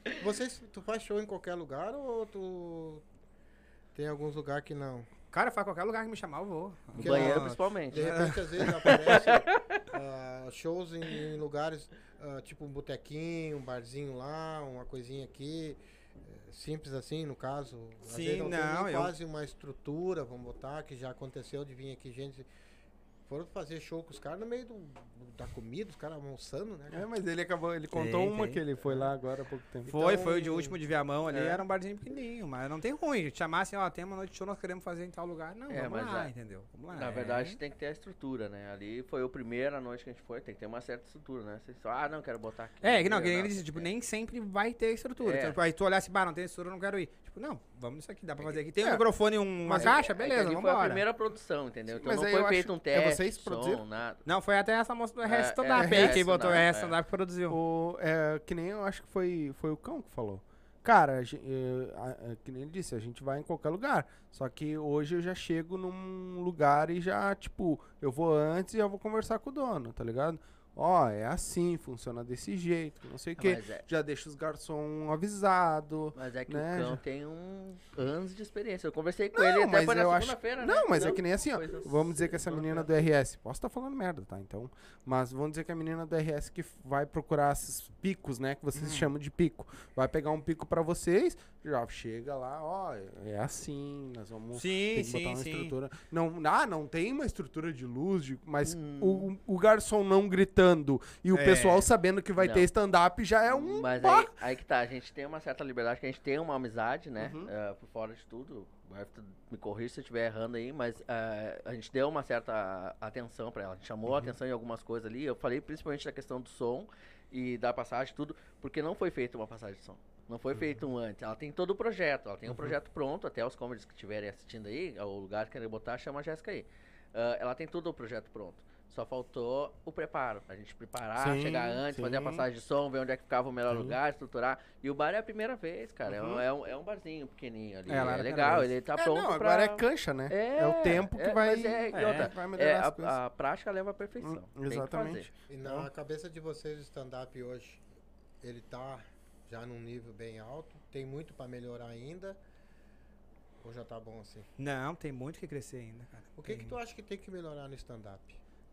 que... Vocês, tu faz show em qualquer lugar ou tu tem alguns lugares que não? Cara, faz qualquer lugar que me chamar, eu vou. No Que banheiro, ela- principalmente. De repente, às vezes aparece ah, shows em, em lugares ah, tipo um botequinho, um barzinho lá, uma coisinha aqui. eh, Simples assim, no caso. Às Sim, vezes não, tem não, nem eu- quase uma estrutura, vamos botar, que já aconteceu de vir aqui gente. Foram fazer show com os caras no meio do, da comida, os caras almoçando, né? É, mas ele acabou, ele contou Tem, uma tem. que ele foi lá agora há pouco tempo. Foi, Então, foi o de último de Viamão ali, é. era um barzinho pequenininho, mas não tem ruim. Assim, ó, tem uma noite de show, nós queremos fazer em tal lugar. Não, É, vamos mas lá, é- entendeu? Vamos lá. Na é. verdade, tem que ter a estrutura, né? Ali foi o primeiro a noite que a gente foi, tem que ter uma certa estrutura, né? Você só, ah, não, quero botar aqui. É, que não, que nem ele disse, tipo, nem sempre vai ter estrutura. É. Então, aí tu olhar assim, bah, não tem estrutura, eu não quero ir. Tipo, não, vamos nisso aqui, dá pra fazer aqui. Tem um microfone e um- uma caixa, beleza, vamos foi a embora. primeira produção, entendeu? Sim, então mas não aí foi eu feito acho- um teste, vocês som, produziram? nada. Não, foi até essa moça do É, Rest Stand Up é, aí, é, botou o stand-up, é. Que produziu. O, é, que nem eu acho que foi, foi o cão que falou. Cara, a eh, a- a- que nem ele disse, a gente vai em qualquer lugar. Só que hoje eu já chego num lugar e já, tipo, eu vou antes e eu vou conversar com o dono, tá ligado? Ó, é assim, funciona desse jeito, não sei o quê. É, Já deixa os garçom avisado. mas é que né, o cão já- tem um anos de experiência. Eu conversei com Não, ele até na eu acho- segunda-feira, né? Não, mas é que nem assim, ó. Vamos dizer que essa menina do RS, posso estar falando merda, tá? Então, mas vamos dizer que a menina do RS que vai procurar esses picos, né, que vocês chamam de pico, vai pegar um pico pra vocês, já chega lá, ó, é assim, nós vamos Sim, tem que botar sim, uma sim. estrutura. Não, ah, não tem uma estrutura de luz, de- mas Hum. o, o garçom não gritando e o É. pessoal sabendo que vai Não. ter stand-up já é um. Mas aí, aí que tá, a gente tem uma certa liberdade, que a gente tem uma amizade, né? Uhum. eh, por fora de tudo. Me corrija se eu estiver errando aí, mas eh, a gente deu uma certa atenção pra ela. A gente chamou Uhum. a atenção em algumas coisas ali. Eu falei principalmente da questão do som e da passagem, tudo, porque não foi feita uma passagem de som. Não foi feito um antes. Ela tem todo o projeto. Ela tem Uhum. um projeto pronto. Até os comedies que estiverem assistindo aí, o lugar que querem botar, chama a Jéssica aí. Ah, ela tem todo o projeto pronto. Só faltou o preparo. A gente preparar, Sim, chegar antes, fazer a sim. passagem de som, ver onde é que ficava o melhor Sim. lugar, estruturar. E o bar é a primeira vez, cara. É um- Uhum. É, um, é um barzinho pequenininho ali. É, lá É, legal, ele tá É, pronto não, pra... agora é cancha, né? É, o tempo que é, vai, mas é, É, outra, vai melhorar é, as coisas. a, a prática leva à perfeição. Hum, exatamente. E na cabeça de vocês, o stand-up hoje, ele tá já num nível bem alto, tem muito pra melhorar ainda, ou já tá bom assim? Não, tem muito que crescer ainda, cara. O que que tu acha que tem que melhorar no stand-up?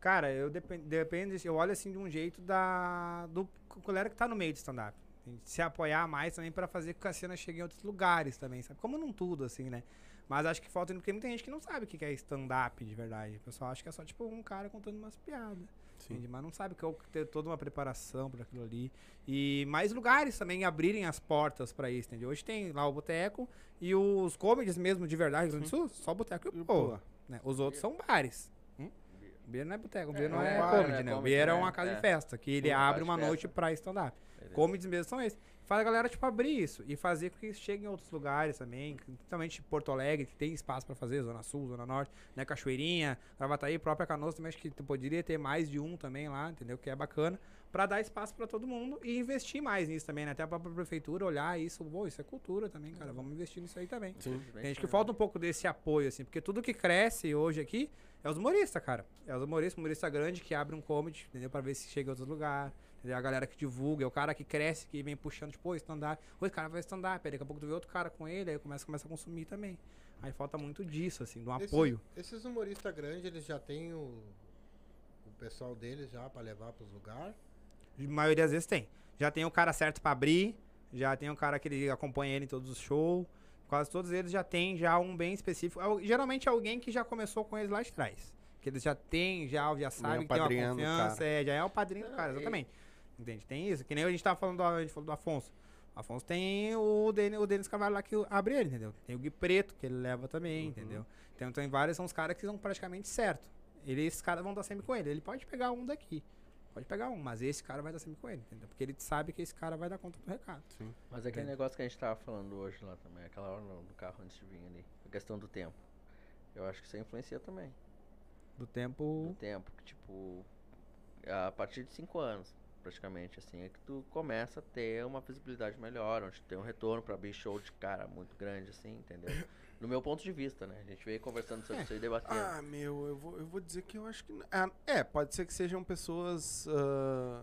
Cara, eu depende, depende, eu olho assim de um jeito da do c- galera que tá no meio de stand-up. Se apoiar mais também pra fazer com que a cena chegue em outros lugares também, sabe? Como não tudo, assim, né? Mas acho que falta, porque muita gente que não sabe o que é stand-up de verdade. O pessoal acha que é só, tipo, um cara contando umas piadas. Sim. entende? Mas não sabe que é o- ter toda uma preparação para aquilo ali. E mais lugares também abrirem as portas pra isso, entendeu? Hoje tem lá o Boteco e os comedies mesmo de verdade, do Sul, só o Boteco e o. Pô. Né? Os outros são bares. Hum? Beer não é boteco, beer É, não é é, comedy, né? né? O beer é né? uma casa É. de festa, que ele abre uma noite pra stand-up. Comedies mesmo são esses. Faz a galera, tipo, abrir isso e fazer com que chegue em outros lugares também, principalmente Porto Alegre, que tem espaço pra fazer, Zona Sul, Zona Norte, né? Cachoeirinha, Gravataí, própria Canoas também, acho que tu poderia ter mais de um também lá, entendeu? Que é bacana, pra dar espaço pra todo mundo e investir mais nisso também, né? Até a própria prefeitura olhar isso, pô, isso é cultura também, cara, vamos investir nisso aí também. Sim. Tem gente que falta um pouco desse apoio, assim, porque tudo que cresce hoje aqui é os humoristas, cara. É os humoristas, humorista grande que abre um comedy, entendeu? Pra ver se chega em outros lugares. Entendeu? A galera que divulga, é o cara que cresce, que vem puxando, tipo, stand-up. Esse cara vai stand-up, aí daqui a pouco tu vê outro cara com ele, aí começa, começa a consumir também. Aí falta muito disso, assim, de um Esses- apoio. Esses humoristas grandes, eles já têm o, o pessoal deles já pra levar pros lugares? A maioria das vezes tem. Já tem o cara certo pra abrir, já tem o cara que ele acompanha ele em todos os shows. Quase todos eles já tem já um bem específico. Al- Geralmente é alguém que já começou com eles lá de trás. Que eles já tem, já, já sabe que tem uma confiança, é, já é o padrinho do Não, cara, exatamente. Entende? Tem isso. Que nem a gente tava falando do, a gente falou do Afonso. O Afonso tem o Denis, o Denis Carvalho lá que abre ele, entendeu? Tem o Gui Preto, que ele leva também, Uhum. entendeu? Então tem vários, são os caras que são praticamente certo. Ele, esses caras vão estar sempre com ele. Ele pode pegar um daqui. Pode pegar um, mas esse cara vai estar sempre com ele, entendeu? Porque ele sabe que esse cara vai dar conta do recado. Mas aquele negócio que a gente tava falando hoje lá também, aquela hora no no carro antes de vir ali, a questão do tempo. Eu acho que isso influencia também. Do Do tempo. tempo, que tipo, a partir de 5 anos, praticamente, assim, é que tu começa a ter uma visibilidade melhor, onde tem um retorno pra abrir show de cara muito grande, assim, entendeu? <laughs> No meu ponto de vista, né? A gente veio conversando sobre isso aí, debatendo. Ah, meu, eu vou, eu vou dizer que eu acho que. ah, É, pode ser que sejam pessoas ah,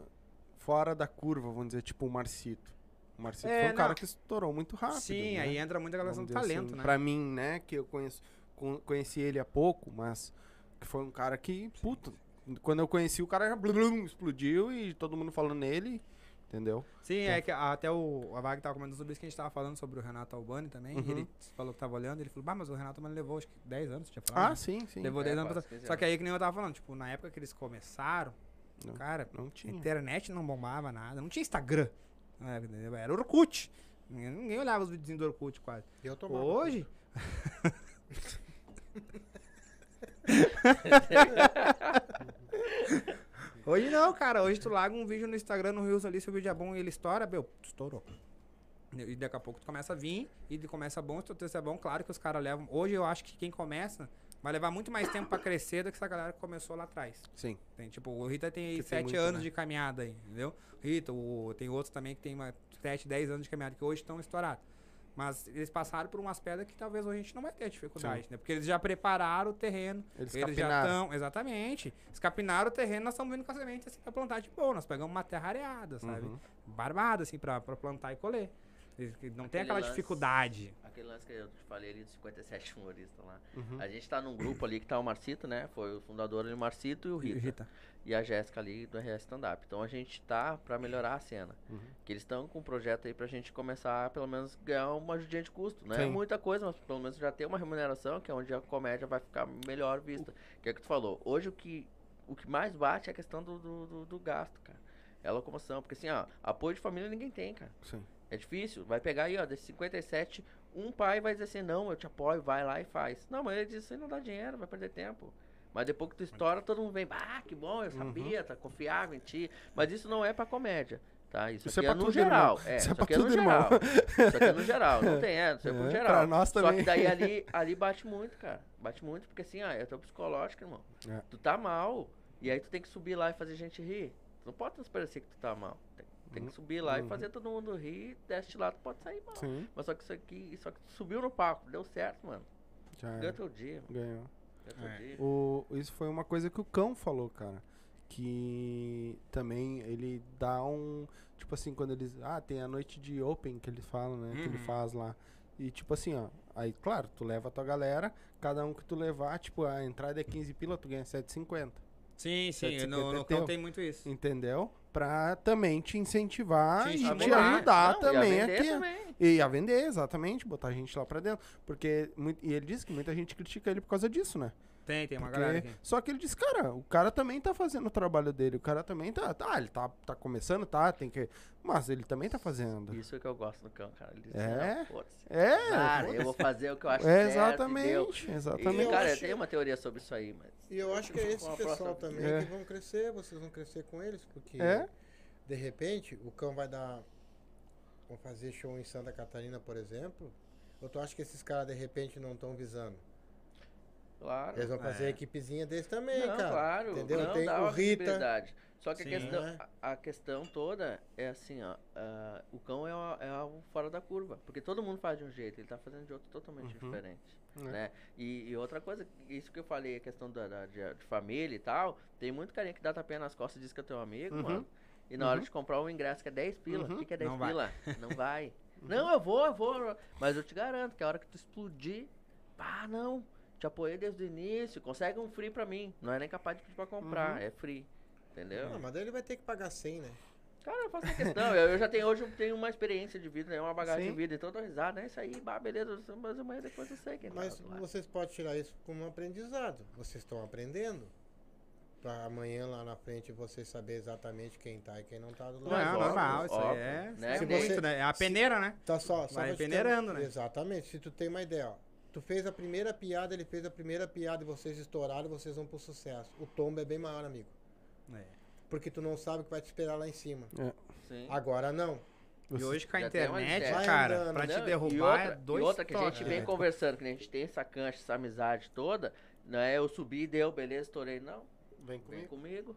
fora da curva, vamos dizer, tipo o Marcito. O Marcito É, foi um cara não. que estourou muito rápido. Sim, né? aí entra muita questão Vamos do dizer talento, assim, né? Pra mim, né, que eu conheço, con- conheci ele há pouco, mas que foi um cara que, puta, quando eu conheci o cara já blum, explodiu e todo mundo falando nele, entendeu? Sim, é que até o a Vaga tava comentando sobre isso que a gente tava falando sobre o Renato Albani também. E Uhum. ele falou que tava olhando, ele falou, bah, mas o Renato Albani levou acho que 10 anos, tinha falado. Ah, né? sim, sim. Levou É, 10 anos. quase pra- 15 Só que aí que nem eu tava falando, tipo, na época que eles começaram, Não. cara, Não a tinha. internet não bombava nada, não tinha Instagram. né? Era Orkut. Ninguém, ninguém olhava os videozinhos do Orkut quase. Eu tomava. Hoje. <laughs> <laughs> Hoje não, cara. Hoje tu larga um vídeo no Instagram, no Reels ali, se o vídeo é bom e ele estoura, meu, estourou. E daqui a pouco tu começa a vir, e começa bom, se o teu texto é bom, claro que os caras levam. Hoje eu acho que quem começa, vai levar muito mais tempo pra crescer do que essa galera que começou lá atrás. Sim. Tem, tipo, o Rita tem aí tem sete muito, anos né? de caminhada aí, entendeu? Rita, o, tem outros também que tem uma, sete, dez anos de caminhada, que hoje estão estourados. Mas eles passaram por umas pedras que talvez hoje a gente não vai ter dificuldade, né? Porque eles já prepararam o terreno. Eles Eles, já capinaram. estão, exatamente. Eles capinaram o terreno, nós estamos vindo com a semente assim pra plantar de boa. Nós pegamos uma terra areada, sabe? Uhum. Barbada, assim, pra, pra plantar e colher. Não tem Aquele aquela lance- dificuldade. Aquele lance que eu te falei ali dos 57 humoristas lá. Uhum. A gente tá num grupo ali que tá o Marcito, né? Foi o fundador ali, o Marcito e o Rita. Rita. E a Jéssica ali do RS Stand Up. Então a gente tá pra melhorar a cena. Uhum. Que eles estão com um projeto aí pra gente começar, pelo menos, ganhar uma ajudinha de custo. Não é Sim. muita coisa, mas pelo menos já ter uma remuneração, que é onde a comédia vai ficar melhor vista. Que é o que tu falou. Hoje o que, o que mais bate é a questão do, do, do- do gasto, cara. É a locomoção. Porque assim, ó, apoio de família ninguém tem, cara. Sim. É difícil. Vai pegar aí, ó, desses 57, um pai vai dizer assim, não, eu te apoio, vai lá e faz. Não, mas ele diz, isso aí não dá dinheiro, vai perder tempo. Mas depois que tu estoura, todo mundo vem, ah, que bom, eu sabia, tá confiável em ti. Mas isso não é pra comédia, tá? Isso, Isso aqui é é, pra no geral. É, Isso isso, é pra aqui é no geral. Isso aqui é no geral, não <laughs> tem, é, isso é pro É, geral. pra nós Só também. que daí ali, <laughs> ali bate muito, cara. Bate muito, porque assim, ó, é teu psicológico, irmão. É. Tu tá mal, e aí tu tem que subir lá e fazer gente rir. Tu não pode transparecer que tu tá mal. Tem, tem que subir lá Uhum. e fazer todo mundo rir, desce lá, tu pode sair mal. Sim. Mas só que isso aqui, só que tu subiu no palco, deu certo, mano. Já Ganhou teu dia, mano. ganhou. Ganhou teu É. dia. O, isso foi uma coisa que o cão falou, cara. Que também ele dá um. Tipo assim, quando eles. Ah, tem a noite de open que eles falam, né? Que ele Uhum. faz lá. E tipo assim, ó. Aí, claro, tu leva a tua galera, cada um que tu levar, tipo, a entrada é 15 pila, tu ganha 7,50. Sim, sim. 750 No, no cão tem muito isso. Entendeu? Pra também te incentivar Te e te ajudar Não, também aqui. também. E a vender, exatamente, botar a gente lá pra dentro. Porque. E ele disse que muita gente critica ele por causa disso, né? Tem, tem uma Porque- galera aqui. Só que ele disse, cara, o cara também tá fazendo o trabalho dele. O cara também tá. Tá, ele tá, tá começando, tá, tem que. Mas ele também tá fazendo. Isso é que eu gosto do cão, cara. Ele diz, É? "Não, foda-se. É, Cara, eu vou fazer o que eu acho é certo. e deu." exatamente, E, exatamente. eu cara, eu acho- tenho uma teoria sobre isso aí, mas. E eu acho que é esse pessoal próxima- também É. que vão crescer, vocês vão crescer com eles, porque É. de repente o cão vai dar. Vão fazer show em Santa Catarina, por exemplo. Ou tu acha que esses caras de repente não estão visando? Claro. Eles vão fazer É. a equipezinha deles também, não, cara. claro. Entendeu? Não, Tem dá o uma Rita. visibilidade. Só que a Sim. questão, É. a, a questão toda é assim, ó. ah, o cão é, uma- é algo fora da curva. Porque todo mundo faz de um jeito, ele tá fazendo de outro totalmente Uhum. diferente. É. Né? E, e outra coisa, isso que eu falei, a questão da, da- de, de família e tal, tem muito carinha que dá tapinha nas costas e diz que é teu amigo, Uhum. mano. E na hora Uhum. de comprar um ingresso que é 10 pila, o Uhum. que, que é 10 Não vai. pila? Não vai. <laughs> Não, eu vou, eu vou. Mas eu te garanto que a hora que tu explodir, ah, não, te apoiei desde o início, consegue um free pra mim. Não é nem capaz de pedir pra comprar, Uhum. é free. Entendeu? Ah, mas daí ele vai ter que pagar 100, né? Cara, eu faço a questão. Eu, eu já tenho hoje eu tenho uma experiência de vida, né, uma bagagem Sim. de vida, então eu dou risada, né? Isso aí, bah, beleza, mas amanhã depois eu sei quem tá Mas lado. vocês podem tirar isso como um aprendizado. Vocês estão aprendendo. Pra amanhã lá na frente vocês saber exatamente quem tá e quem não tá do lado. Não, óbvio, normal, isso aí óbvio, é. né? é Se muito, você- né? É a peneira, né? Tá só, só Vai ter- peneirando, né? Exatamente. Se tu tem uma ideia, ó. Tu fez a primeira piada, ele fez a primeira piada e vocês estouraram, vocês vão pro sucesso. O tombo é bem maior, amigo. É. Porque tu não sabe o que vai te esperar lá em cima. Sim. Agora não. E hoje com a uma internet, cara, andando, pra te Não, e derrubar outra, é dois E outra que a gente vem né? conversando, que a gente tem essa cancha, essa amizade toda, não é eu subi e deu, beleza, estourei. Não, Vem vem comigo. comigo.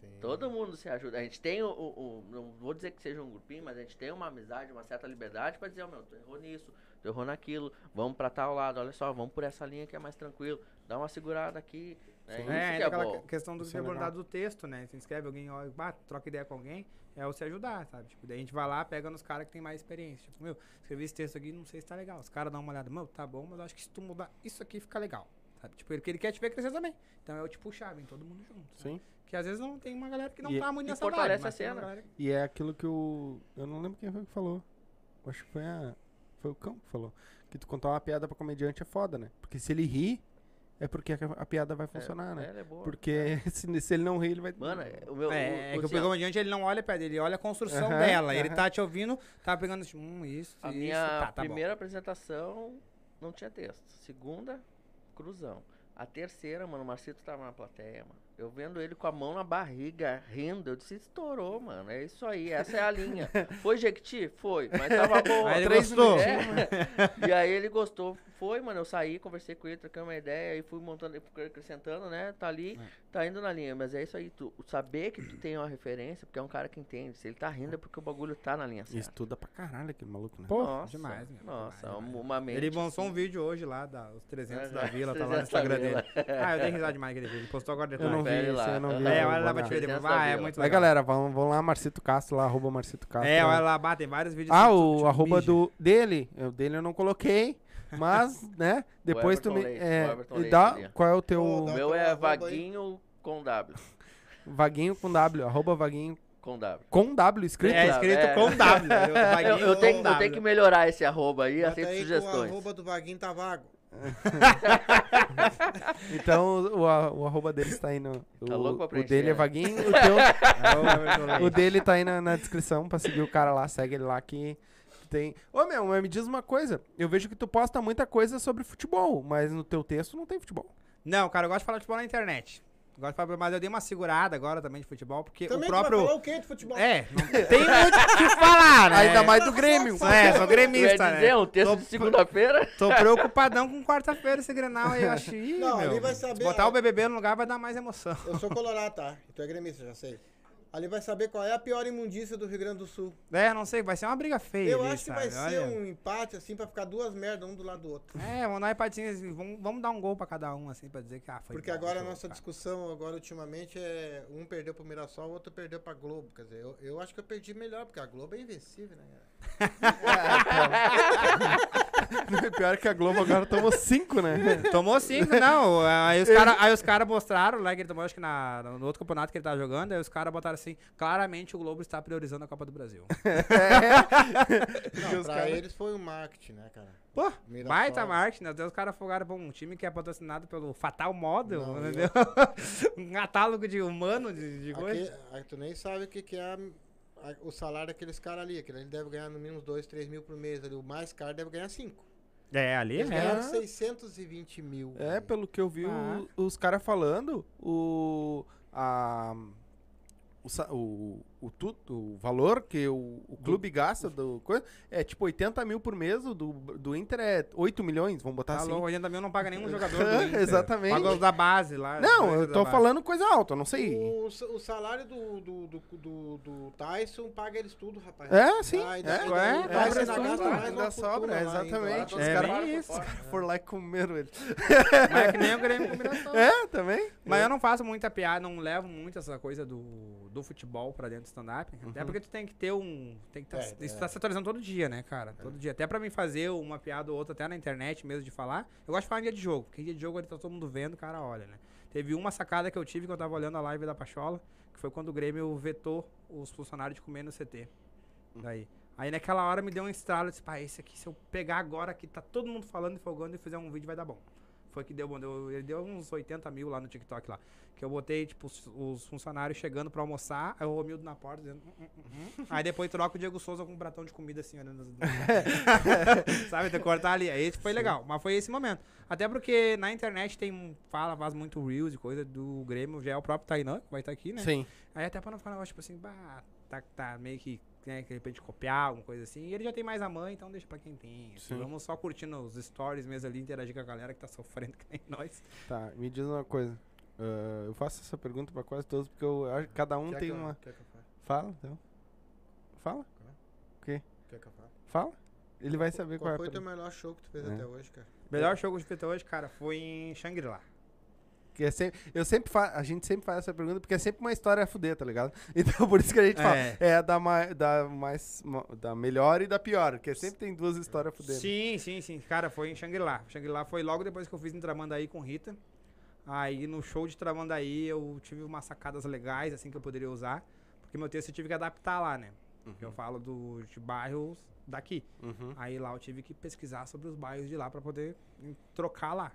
Sim. Todo mundo se ajuda. A gente tem o, o- o- Não vou dizer que seja um grupinho, mas a gente tem uma amizade, uma certa liberdade pra dizer, ó, meu, tu errou nisso, tu errou naquilo, vamos pra tal lado, olha só, vamos por essa linha que é mais tranquilo, dá uma segurada aqui. Né? É, que é aquela bom. que- questão do que é abordado do texto, né? Você inscreve alguém, ó, bah, troca ideia com alguém, é o se ajudar, sabe? Tipo, daí a gente vai lá, pega nos caras que tem mais experiência. Tipo, meu, escrevi esse texto aqui, não sei se tá legal. Os caras dão uma olhada, meu, tá bom, mas eu acho que se tu mudar isso aqui fica legal. Sabe? Tipo, porque ele quer te ver crescer também. Então é o te puxar, vem todo mundo junto. sabe? Sim. Que às vezes não tem uma galera que não E- tá muito nessa fortalece vibe, a cena. que- E é aquilo que o. Eu não lembro quem foi que falou. Acho que foi a. Foi o cão que falou. Que tu contar uma piada pra comediante é foda, né? Porque se ele ri, é porque a, a piada vai funcionar, é, né? ela é boa. Porque <laughs> se, se ele não rir, ele vai. Mano, é, o meu. É, o, é o, que o assim, comediante ele não olha pra ele, ele olha a construção Aham, dela. Ele aham. tá te ouvindo, tá pegando assim, hum, isso, A isso, minha tá, tá bom. primeira apresentação não tinha texto. Segunda, cruzão. A terceira, mano, o Marcito tava na plateia, mano. Eu vendo ele com a mão na barriga, rindo, eu disse, estourou, mano. É isso aí, essa é a linha. <laughs> Foi Jequiti? Foi, mas tava bom. Aí ele Três gostou. É. <laughs> E aí ele gostou, foi, mano, eu saí, conversei com ele, troquei uma ideia e fui montando, acrescentando, né? Tá ali, É. tá indo na linha. Mas é isso aí, tu saber que tu tem uma referência, porque é um cara que entende. Se ele tá rindo é porque o bagulho tá na linha certa. Estuda pra caralho aquele maluco, né? Pô, Nossa, demais, meu. Nossa, demais, demais. uma mente. Ele lançou um assim, vídeo hoje lá, da, os 300 da Aham, Vila, tá lá no 300 da Instagram dele. Ah, eu dei risada demais aquele vídeo. Ele postou agora de Eu não vi lá. não vi. É, olha lá pra te ver 300 depois. Ah, é muito Aí, legal. galera, vamos, vamos lá, Marcito Castro, lá, arroba Marcito Castro. É, olha lá, bah, tem vários vídeos. Ah, o arroba do, dele. O dele eu não coloquei, mas, <laughs> né, depois tu me... É, e dá, qual é o teu... O meu é vaguinho com W. Vaguinho com W, arroba vaguinho Com W. com W escrito. É escrito É. com W. <laughs> Eu, Eu, eu com tenho, eu W. tenho que melhorar esse arroba aí, aceito que o sugestões. arroba do Vaguinho tá vago. <laughs> Então o, a- o arroba dele está aí no. Tá o, louco pra o dele é vaguinho, o, <laughs> teu, É o dele tá aí na, na descrição pra seguir o cara lá, segue ele lá que tem. Ô meu, mas me diz uma coisa. Eu vejo que tu posta muita coisa sobre futebol, mas no teu texto não tem futebol. Não, cara, eu gosto de falar de futebol na internet. Gosto de falar, mas eu dei uma segurada agora também de futebol, porque Também o próprio. falar o quê de futebol? É, não tem muito o que falar, né? Ainda mais do Grêmio. É, sou gremista, dizer né? um texto Tô- de segunda-feira? Tô preocupadão com quarta-feira esse Grenal aí, eu acho. Ih, Não, meu, ali vai saber, se botar o BBB no lugar vai dar mais emoção. Eu sou colorado, tá? E tu é gremista, já sei. Ali vai saber qual é a pior imundícia do Rio Grande do Sul. É, não sei, vai ser uma briga feia Eu ali, acho que sabe? vai ser Olha. um empate, assim, pra ficar duas merdas, um do lado do outro. É, vamos dar um empatinho, assim, vamos, vamos dar um gol pra cada um, assim, pra dizer que, ah, foi Porque bom agora a nossa cara. discussão, agora ultimamente, é um perdeu pro Mirassol, o outro perdeu pra Globo. Quer dizer, eu, eu acho que eu perdi melhor, porque a Globo é invencível, né? <laughs> <laughs> <laughs> Pior que a Globo agora tomou cinco, né? <laughs> Tomou cinco, não. Aí os caras cara mostraram lá que ele tomou, acho que na, no outro campeonato que ele tava jogando, aí os caras botaram assim, claramente o Globo está priorizando a Copa do Brasil. <laughs> Não, os pra cara- eles foi um marketing, né, cara? Pô, Mirassol. baita marketing, né? Até os caras fogaram pra um time que é patrocinado pelo Fatal Model, Não, entendeu? um catálogo de humano, de, de coisa. Tu nem sabe o que, que é a- o salário daqueles caras ali. Aquele ali deve ganhar no mínimo 2, 3 mil por mês. Ali. O mais caro deve ganhar 5. É, ali Eles é. ganharam 620 mil. É, velho. pelo que eu vi Ah. o- os caras falando, o. A, o, o, o, tu- o valor que o, o clube gasta do coisa é tipo 80 mil por mês, o do, do Inter é 8 milhões, vamos botar Tá assim. louco, 80 mil não paga nenhum <laughs> jogador do Inter. Exatamente. Paga os da base lá. Não, eu da tô falando coisa alta, não sei. O, o salário do, do, do, do, do Tyson paga eles tudo, rapaz. É, sim. Ah, ainda- é, ainda- é, é, é, ainda é, é, mais ainda uma sobra, lá, exatamente. então. Os É caras bem isso. foram lá e comeram ele. <laughs> Mas é que nem o Grêmio com o Mirassol. É, também. Mas eu não faço muita piada, não levo muito essa coisa do, do futebol pra dentro stand-up. Até porque tu tem que ter um. Tem que tá, É, isso é. tá se atualizando todo dia, né, cara? Todo dia. Até pra mim fazer uma piada ou outra, até na internet mesmo de falar. Eu gosto de falar em dia de jogo. Porque em dia de jogo ele tá todo mundo vendo, o cara olha, né? Teve uma sacada que eu tive quando eu tava olhando a live da Pachola, que foi quando o Grêmio vetou os funcionários de comer no CT. Daí. Aí naquela hora me deu um estralo, eu disse, pá, esse aqui, se eu pegar agora que tá todo mundo falando e folgando e fizer um vídeo, vai dar bom. Foi que deu. Deu, ele deu uns 80 mil lá no TikTok lá. Que eu botei, tipo, os, os funcionários chegando pra almoçar, aí o Romildo na porta dizendo. "Hum, hum, hum, hum." Aí depois troca o Diego Souza com um pratão de comida assim, olhando. <laughs> Sabe, tem que cortar ali. Aí foi legal. Mas foi esse momento. Até porque na internet tem. Fala, faz muito Reels e coisa do Grêmio, já é o próprio Tainan, que vai estar aqui, né? Sim. Aí até pra não ficar um negócio tipo assim, bah, tá, tá meio que, né, que de repente copiar, alguma coisa assim. E ele já tem mais a mãe, então deixa pra quem tem. assim. Sim. vamos só curtindo os stories mesmo ali, interagir com a galera que tá sofrendo <laughs> que nem nós. Tá, me diz uma coisa. Ah, eu faço essa pergunta pra quase todos, porque eu acho que cada um Quer tem que eu- uma. Quer que eu fale? Fala, então. Fala, Quer que eu fale? fala. Ele vai saber qual, Qual é a foi o teu melhor show que tu fez É. até hoje, cara? Melhor jogo de feito hoje, cara, foi em Shangri-La. Que é sempre, eu sempre fa a gente sempre faz essa pergunta porque é sempre uma história a fuder, tá ligado? <laughs> Então por isso que a gente fala. É. É a da, mai- da mais. ma- da melhor e da pior, porque sempre tem duas histórias a fuder. né? Sim, sim, sim. Cara, foi em Shangri-La. Shangri-La foi logo depois que eu fiz em Tramandaí com Rita. Aí no show de Tramandaí eu tive umas sacadas legais, assim, que eu poderia usar. Porque meu texto eu tive que adaptar lá, né? Porque eu falo do, de bairros daqui. Uhum. Aí lá eu tive que pesquisar sobre os bairros de lá pra poder em- trocar lá.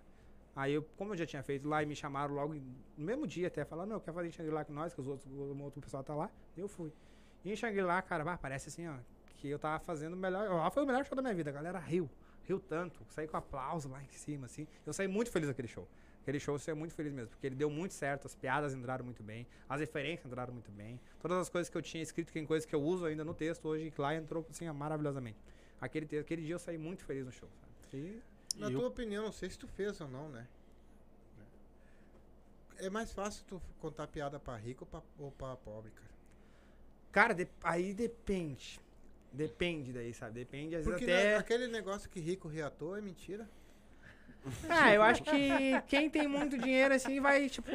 Aí eu, como eu já tinha feito lá e me chamaram logo no mesmo dia até, falaram, meu, quer fazer em Shangri-La com nós, que os outros, o outro pessoal tá lá. Eu fui. E em Shangri-La, cara, bah, parece assim, ó, que eu tava fazendo o melhor, lá foi o melhor show da minha vida, a galera riu, riu tanto, saí com aplauso lá em cima, assim. Eu saí muito feliz daquele show. Aquele show eu saí muito feliz mesmo, porque ele deu muito certo, as piadas entraram muito bem, as referências entraram muito bem. Todas as coisas que eu tinha escrito, que tem coisas que eu uso ainda no texto hoje, lá entrou assim, maravilhosamente. Aquele, aquele dia eu saí muito feliz no show, sabe? E Na E tua opinião, não sei se tu fez ou não, né? É mais fácil tu contar piada pra rico ou pra, ou pra pobre, cara. Cara, de- aí depende. Depende daí, sabe? Depende, às vezes Porque até. na- aquele negócio que rico ri à toa é mentira. <laughs> Ah, eu acho que quem tem muito dinheiro assim vai, tipo,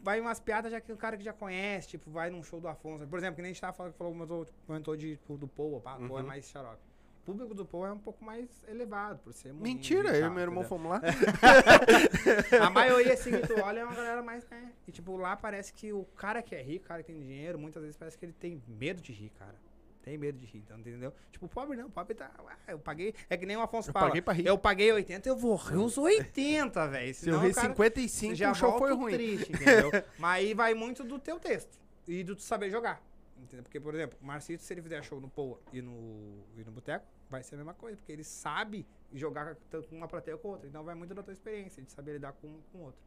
vai umas piadas já que o cara que já conhece, tipo, vai num show do Afonso. Por exemplo, que nem a gente tava falando, falou, comentou, comentou de, tipo, do Poa, pá, Poa é Uhum. mais xarope. O público do Poa é um pouco mais elevado, por ser muito. Mentira, eu e meu irmão fomos lá. <laughs> A maioria, assim, que tu olha é uma galera mais, né? E, tipo, lá parece que o cara que é rico, o cara que tem dinheiro, muitas vezes parece que ele tem medo de rir, cara. Tem medo de rir, então, entendeu? Tipo, pobre não, o pobre tá. ah, eu paguei. É que nem o Afonso Eu fala. paguei pra rir. Eu paguei 80, eu vou rir os 80, velho. Se eu Senão ri o cara 55, já o show foi ruim. triste, entendeu? Mas aí vai muito do teu texto e do tu saber jogar. Entendeu? Porque, por exemplo, o Marcito, se ele fizer show no Poa e no, e no Boteco, vai ser a mesma coisa, porque ele sabe jogar tanto com uma plateia com outra. Então vai muito da tua experiência, de saber lidar com um com o outro.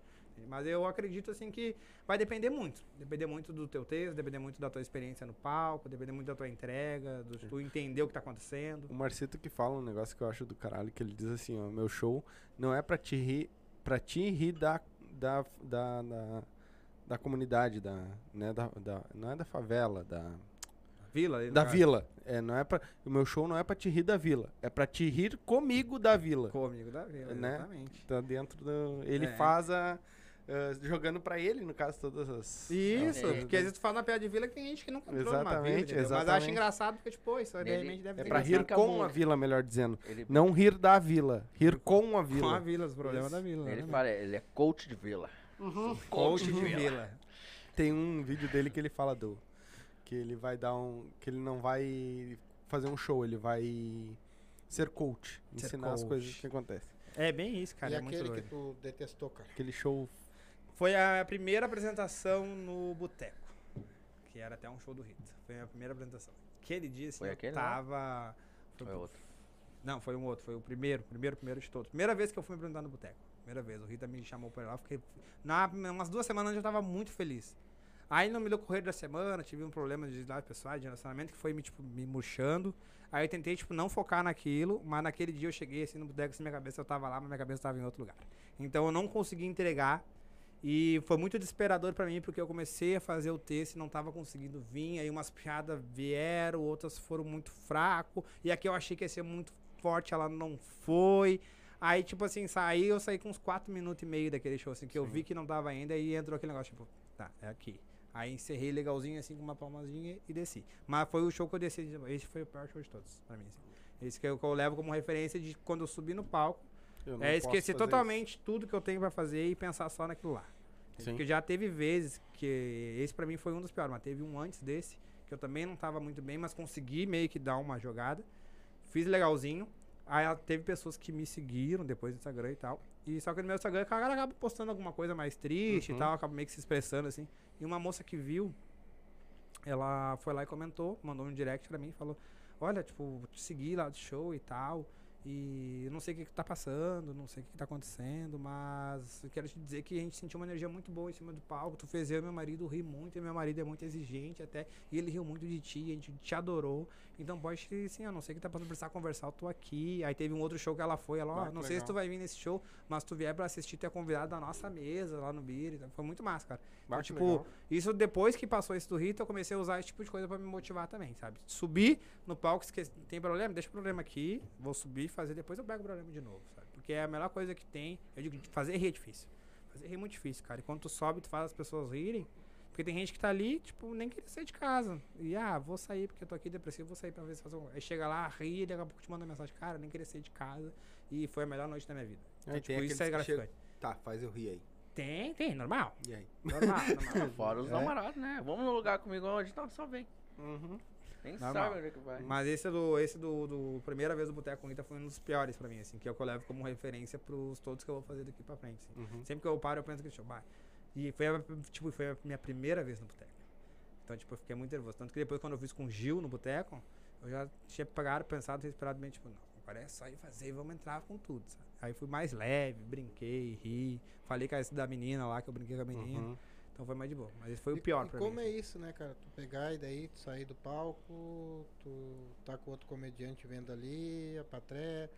Mas eu acredito assim que vai depender muito. Depender muito do teu texto, depender muito da tua experiência no palco, depender muito da tua entrega, do tu entender o que tá acontecendo. O Marcito que fala um negócio que eu acho do caralho, que ele diz assim, ó, meu show não é pra te rir, pra te rir da, da, da, da, da comunidade, da, né, da, da- não é da favela, da, Vila, da caso. vila. É, não é pra, o meu show não é pra te rir da vila, é pra te rir comigo da vila. Comigo da vila, Né? exatamente. Tá dentro do, ele É. faz a, ah, jogando pra ele, no caso, todas as... Isso, É. porque às vezes tu fala na piada de vila que tem gente que nunca entrou numa vila, Exatamente? Mas exatamente. acha engraçado porque, tipo, isso aí de Ele- repente deve É engraçado rir com a vila, melhor dizendo. Ele, Não rir da vila, rir com a com vila. a vila, os problemas Isso. da vila. ele né? fala, ele é coach de vila. Coach de vila. Tem um vídeo dele que ele fala do que ele vai dar um que ele não vai fazer um show, ele vai ser coach, Ser ensinar as coach. coisas que acontecem. É bem isso, cara. e é muito aquele que tu detestou, cara. Aquele show Foi a primeira apresentação no Boteco. Que era até um show do Rita. Foi a primeira apresentação. Aquele dia, assim, Foi aquele lá? tava. Foi, Foi outro. Não, foi um outro. Foi o primeiro, primeiro, primeiro de todos. Primeira vez que eu fui me apresentar no Boteco. Primeira vez. O Rita me chamou pra lá. Fiquei. Na, umas duas semanas eu tava muito feliz. Aí no meio do correr da semana, tive um problema de dados pessoais, de relacionamento, que foi me, tipo, me murchando. Aí eu tentei, tipo, não focar naquilo, mas naquele dia eu cheguei assim no boteco, assim, minha cabeça eu tava lá, mas minha cabeça tava em outro lugar. Então eu não consegui entregar. E foi muito desesperador pra mim, porque eu comecei a fazer o texto e não tava conseguindo vir. Aí umas piadas vieram, outras foram muito fraco. E aqui eu achei que ia ser muito forte, ela não foi. Aí, tipo assim, saí, eu saí com uns 4 minutos e meio daquele show, assim, que eu vi que não tava ainda, e entrou aquele negócio, tipo, tá, é aqui. Aí encerrei legalzinho, assim, com uma palmazinha e desci. Mas foi o show que eu desci, esse foi o pior show de todos, pra mim, assim. Esse que eu, que eu levo como referência de quando eu subi no palco, é esquecer totalmente tudo que eu tenho pra fazer e pensar só naquilo lá. Sim. Porque já teve vezes que esse pra mim foi um dos piores, mas teve um antes desse que eu também não tava muito bem, mas consegui meio que dar uma jogada. Fiz legalzinho. Aí teve pessoas que me seguiram depois do Instagram e tal. E só que no meu Instagram a galera acaba postando alguma coisa mais triste Uhum. e tal, acaba meio que se expressando assim. E uma moça que viu, ela foi lá e comentou, mandou um direct pra mim falou: Olha, tipo, te segui lá do show e tal. E não sei o que, tá passando, não sei o que, tá acontecendo, mas eu quero te dizer que a gente sentiu uma energia muito boa em cima do palco. Tu fez eu e meu marido rir muito, e meu marido é muito exigente até. E ele riu muito de ti, a gente te adorou. Então pode ser assim, eu não sei o que tá passando, precisar conversar, eu tô aqui. Aí teve um outro show que ela foi, ela, ó, Ah, não sei se tu vai vir nesse show, mas tu vier pra assistir, tu é convidado da nossa mesa lá no Beer. Então, foi muito massa, cara. Bah, Então, tipo, legal. isso depois que passou isso do Rita, eu comecei a usar esse tipo de coisa pra me motivar também, sabe? Subir no palco, esqueci, tem problema, deixa o problema aqui, vou subir, fazer, depois eu pego o problema de novo, sabe? Porque é a melhor coisa que tem, eu digo, fazer rir é difícil. Fazer rir é muito difícil, cara. E quando tu sobe, tu faz as pessoas rirem, porque tem gente que tá ali, tipo, nem queria sair de casa. E, ah, vou sair porque eu tô aqui depressivo, vou sair pra ver se faz alguma Aí chega lá, ri, e daqui a pouco te manda mensagem, cara, nem queria sair de casa. E foi a melhor noite da minha vida. Então, tipo, isso é gratificante. Tá, faz eu rir aí. Tem, tem, normal. E aí? Normal, normal. <laughs> Fora os É. namorados, né? Vamos no lugar comigo hoje, não, só vem. Uhum. Nem Normal. sabe onde é que vai. Mas esse do, esse do, do primeira vez do Boteco com Rita foi um dos piores pra mim, assim, que é o que eu levo como referência pros todos que eu vou fazer daqui pra frente. assim. Uhum. Sempre que eu paro, eu penso que deixa eu vai. E foi a, tipo, foi a minha primeira vez no Boteco. Então, tipo, eu fiquei muito nervoso. Tanto que depois, quando eu fiz com o Gil no Boteco, eu já tinha pegado, pensado, desesperado bem, tipo, não, agora é só ir fazer e vamos entrar com tudo, sabe? Aí fui mais leve, brinquei, ri. Falei com essa da menina lá, que eu brinquei com a menina. Uhum. Então foi mais de boa. Mas esse foi o E- pior e pra como mim. é assim. isso, né, cara? Tu pegar e daí tu sair do palco, tu tá com outro comediante vendo ali, a patré,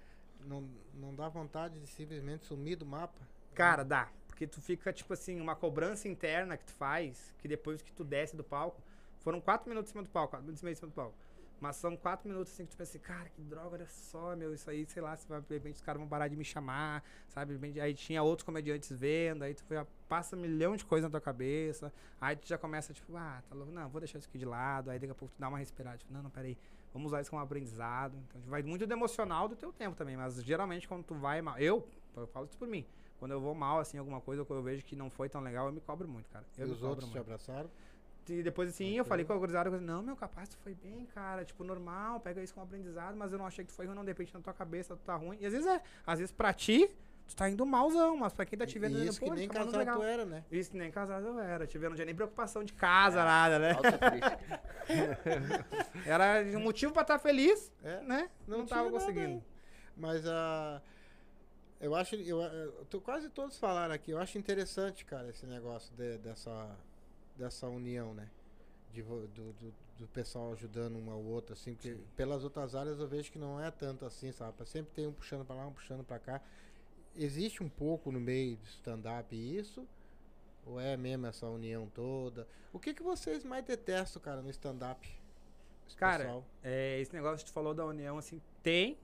não, não dá vontade de simplesmente sumir do mapa? Cara, dá. Porque tu fica, tipo assim, uma cobrança interna que tu faz, que depois que tu desce do palco, foram quatro minutos em cima do palco, quatro minutos e meio em cima do palco. Mas são quatro minutos assim que tu pensa assim, cara, que droga, olha só, meu, isso aí, sei lá, se vai, de repente os caras vão parar de me chamar, sabe? Aí tinha outros comediantes vendo, aí tu já passa um milhão de coisas na tua cabeça, aí tu já começa, tipo, ah, tá louco, não, vou deixar isso aqui de lado, aí daqui a pouco tu dá uma respirada, tipo, não, não, peraí, vamos usar isso como aprendizado. Então vai muito do emocional do teu tempo também, mas geralmente quando tu vai mal, eu, eu falo isso por mim, quando eu vou mal, assim, alguma coisa, ou quando eu vejo que não foi tão legal, eu me cobro muito, cara. Eu e os outros te muito. abraçaram? E depois, assim, eu falei com a gurizada, eu falei, não, meu, capaz, tu foi bem, cara, tipo, normal, pega isso como aprendizado, mas eu não achei que tu foi ruim, não, de repente na tua cabeça tu tá ruim. E às vezes é, às vezes pra ti, tu tá indo malzão, mas pra quem tá te vendo, E isso que nem tá casado legal. tu era, né? Isso que nem casado eu era, te vendo, não tinha nem preocupação de casa, nada, né? <laughs> Era um motivo pra estar feliz, É. né? Não, tinha tava conseguindo. Mas a. eu acho. Eu, eu tô- quase todos falaram aqui. Eu acho interessante, cara, esse negócio de- dessa, dessa união, né? De, do, do, do pessoal ajudando um ao outro, assim. Porque pelas outras áreas eu vejo que não é tanto assim, sabe? Sempre tem um puxando pra lá, um puxando pra cá. Existe um pouco no meio do stand-up isso? Ou é mesmo essa união toda? O que, que vocês mais detestam, cara, no stand-up? Cara? É, esse negócio que tu falou da união, assim, tem,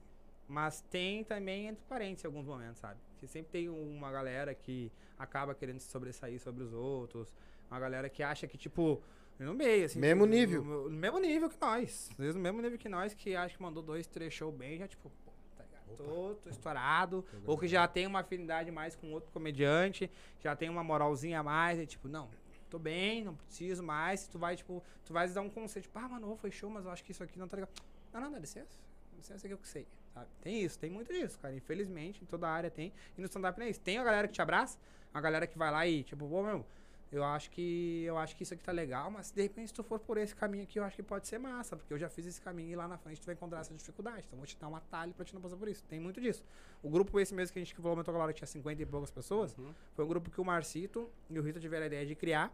mas tem também entre parentes em alguns momentos, sabe? Que sempre tem uma galera que acaba querendo se sobressair sobre os outros, uma galera que acha que, tipo, no meio, assim. Mesmo tipo, nível. No, no mesmo nível que nós. Às vezes no mesmo nível que nós, que acha que mandou dois, três shows bem, já, tipo, pô, tá ligado? Tô, tô estourado. Ou que já tem uma afinidade mais com outro comediante, já tem uma moralzinha a mais, e tipo, não, tô bem, não preciso mais. Tu vai, tipo, tu vai dar um conselho, tipo, ah, mano, foi show, mas eu acho que isso aqui não tá legal. Não, não, dá licença. Dá licença que eu que sei. Sabe? Tem isso, tem muito disso, cara. Infelizmente, em toda a área tem. E no stand-up não é isso. Tem a galera que te abraça, a galera que vai lá e, tipo, pô, meu, eu acho que eu acho que isso aqui tá legal, mas de repente se tu for por esse caminho aqui, eu acho que pode ser massa, porque eu já fiz esse caminho e lá na frente tu vai encontrar essa dificuldade. Então vou te dar um atalho pra te não passar por isso. Tem muito disso. O grupo esse mesmo que a gente que falou agora que tinha 50 e poucas pessoas, foi um grupo que o Marcito e o Rita tiveram a ideia de criar,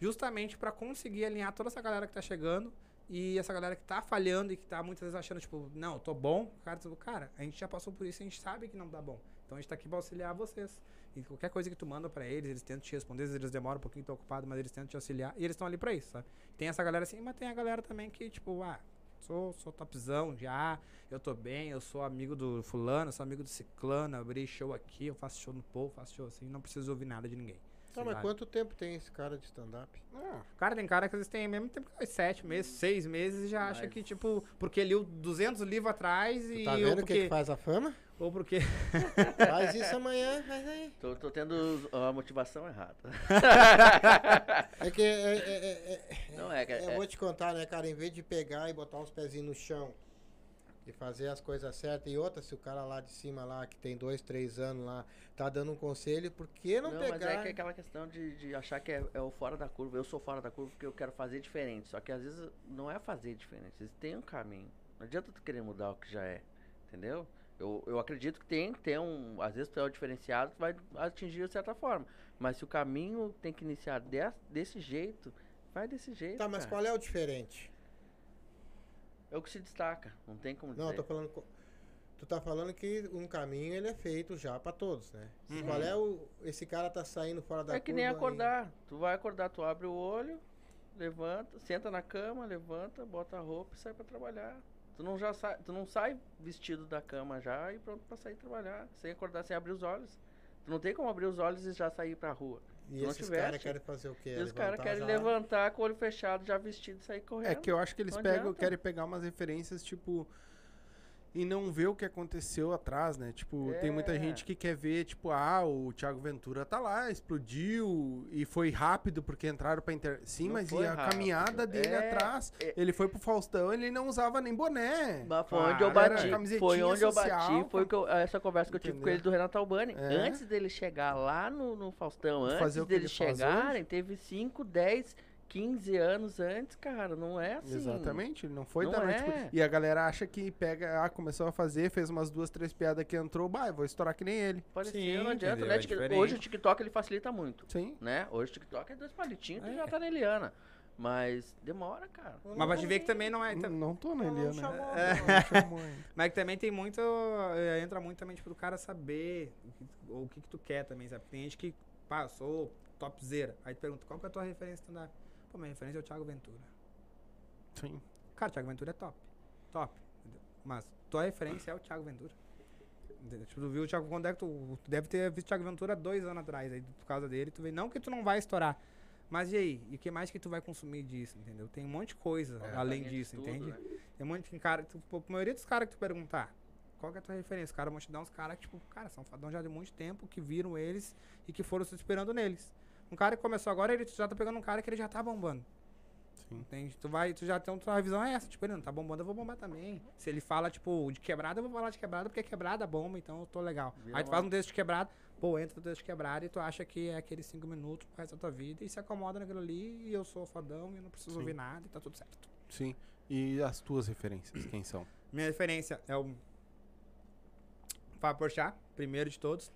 justamente pra conseguir alinhar toda essa galera que tá chegando e essa galera que tá falhando e que tá muitas vezes achando, tipo, não, eu tô bom. Cara, tipo, cara, a gente já passou por isso a gente sabe que não dá bom. Então a gente tá aqui pra auxiliar vocês. E qualquer coisa que tu manda pra eles, eles tentam te responder, eles demoram um pouquinho, estão ocupados, mas eles tentam te auxiliar. E eles estão ali pra isso, sabe? Tem essa galera assim, mas tem a galera também que, tipo, ah, sou, sou topzão já, eu tô bem, eu sou amigo do fulano, sou amigo do ciclano, abri show aqui, eu faço show no povo, faço show assim, não preciso ouvir nada de ninguém. Tá, mas quanto tempo tem esse cara de stand-up? Ah, Cara, tem cara que às vezes tem mesmo tempo que sete meses, seis meses e já acha Mas- que, tipo, porque leu 200 livros atrás e. Tu tá ou vendo o porque, que, que faz a fama? Ou porque. <laughs> <laughs> Faz isso amanhã, faz aí. Tô, tô tendo a motivação errada. <laughs> É que é, é- é- é- Não é, que eu é- vou te contar, né, cara? Em vez de pegar e botar uns pezinhos no chão e fazer as coisas certas, e outra, se o cara lá de cima, lá, que tem dois, três anos lá, tá dando um conselho, por que não, Não, mas pegar? é que é aquela questão de, de achar que é, é o fora da curva. Eu sou fora da curva porque eu quero fazer diferente. Só que às vezes não é fazer diferente. Às vezes tem um caminho. Não adianta tu querer mudar o que já é. Entendeu? Eu, eu acredito que tem, tem um. Às vezes tu é o diferenciado, tu vai atingir de certa forma. Mas se o caminho tem que iniciar des- desse jeito, vai desse jeito. Tá, mas cara. qual é o diferente? É o que se destaca. Não tem como Não, eu dizer. tô falando. Tu tá falando que um caminho ele é feito já pra todos, né? Uhum. Qual é o. Esse cara tá saindo fora da É que nem e- acordar. Tu vai acordar, tu abre o olho, levanta, senta na cama, levanta, bota a roupa e sai pra trabalhar. Tu não já sai, tu não sai vestido da cama já e pronto pra sair trabalhar, sem acordar, sem abrir os olhos. Tu não tem como abrir os olhos e já sair pra rua. E não esses caras querem fazer o quê? E os caras Levantar querem já- levantar com o olho fechado, já vestido e sair correndo. É que eu acho que eles pegam, querem pegar umas referências, tipo. E não ver o que aconteceu atrás, né? Tipo, tem muita É. gente que quer ver, tipo, ah, o Thiago Ventura tá lá, explodiu e foi rápido porque entraram pra internet. Sim, Não mas e a rápido. caminhada dele É, atrás? é. Ele foi pro Faustão, ele não usava nem boné. Mas foi onde eu bati. Foi onde eu social, bati. Foi que eu- essa conversa que eu tive com ele do Renato Albani. É. Antes dele chegar lá no, no Faustão, antes o que deles ele faz chegarem, teve 5, 10, 15 anos antes, cara. Não é assim. Exatamente, ele não foi Não da noite pro- é. E a galera acha que pega, ah, começou a fazer, fez umas duas, três piadas que entrou, bah, vou estourar que nem ele. Parecia, Sim, não adianta, né? É. Hoje o TikTok ele facilita muito, Sim. né? Hoje o TikTok é dois palitinhos, tu É. já tá na Eliana. Mas demora, cara. Mas pra te ver que também não é. Não, não tô na Não, não Eliana. chamou, É. Não <laughs> ainda. Mas que também tem muito. eh, Entra muito também, tipo, do cara saber o que, o que, que tu quer também, sabe? Tem gente que, pá, eu sou topzera. Aí tu pergunta, qual que é a tua referência stand-up? Pô, minha referência é o Thiago Ventura. Sim. Cara, o Thiago Ventura é top. Top. entendeu? Mas tua referência é o Thiago Ventura. Entendeu? Tipo, tu viu o Thiago quando é que tu, tu deve ter visto o Thiago Ventura dois anos atrás, aí por causa dele, tu vê, não que tu não vai estourar. Mas e aí? E o que mais que tu vai consumir disso, entendeu? Tem um monte de coisa É, além caminho de disso, tudo, entende? né? Tem um monte de cara, tu, a maioria dos caras que tu perguntar, qual que é a tua referência? Os caras vão te dar uns caras que, tipo, cara, são fadão já de muito tempo, que viram eles e que foram se esperando neles. Um cara que começou agora, ele já tá pegando um cara que ele já tá bombando. Sim. Entende? Tu vai, tu já tem tua visão é essa, tipo, ele não tá bombando, eu vou bombar também. Se ele fala, tipo, de quebrada, eu vou falar de quebrada, porque quebrada bomba, então eu tô legal. Vira Aí tu faz uma- um texto de quebrada, pô, entra no texto de quebrada e tu acha que é aqueles cinco minutos pro resto da tua vida e se acomoda naquilo ali e eu sou fodão e eu não preciso Sim. ouvir nada e tá tudo certo. Sim. E as tuas referências, quem são? Minha referência é o Fábio Porchat, primeiro de todos.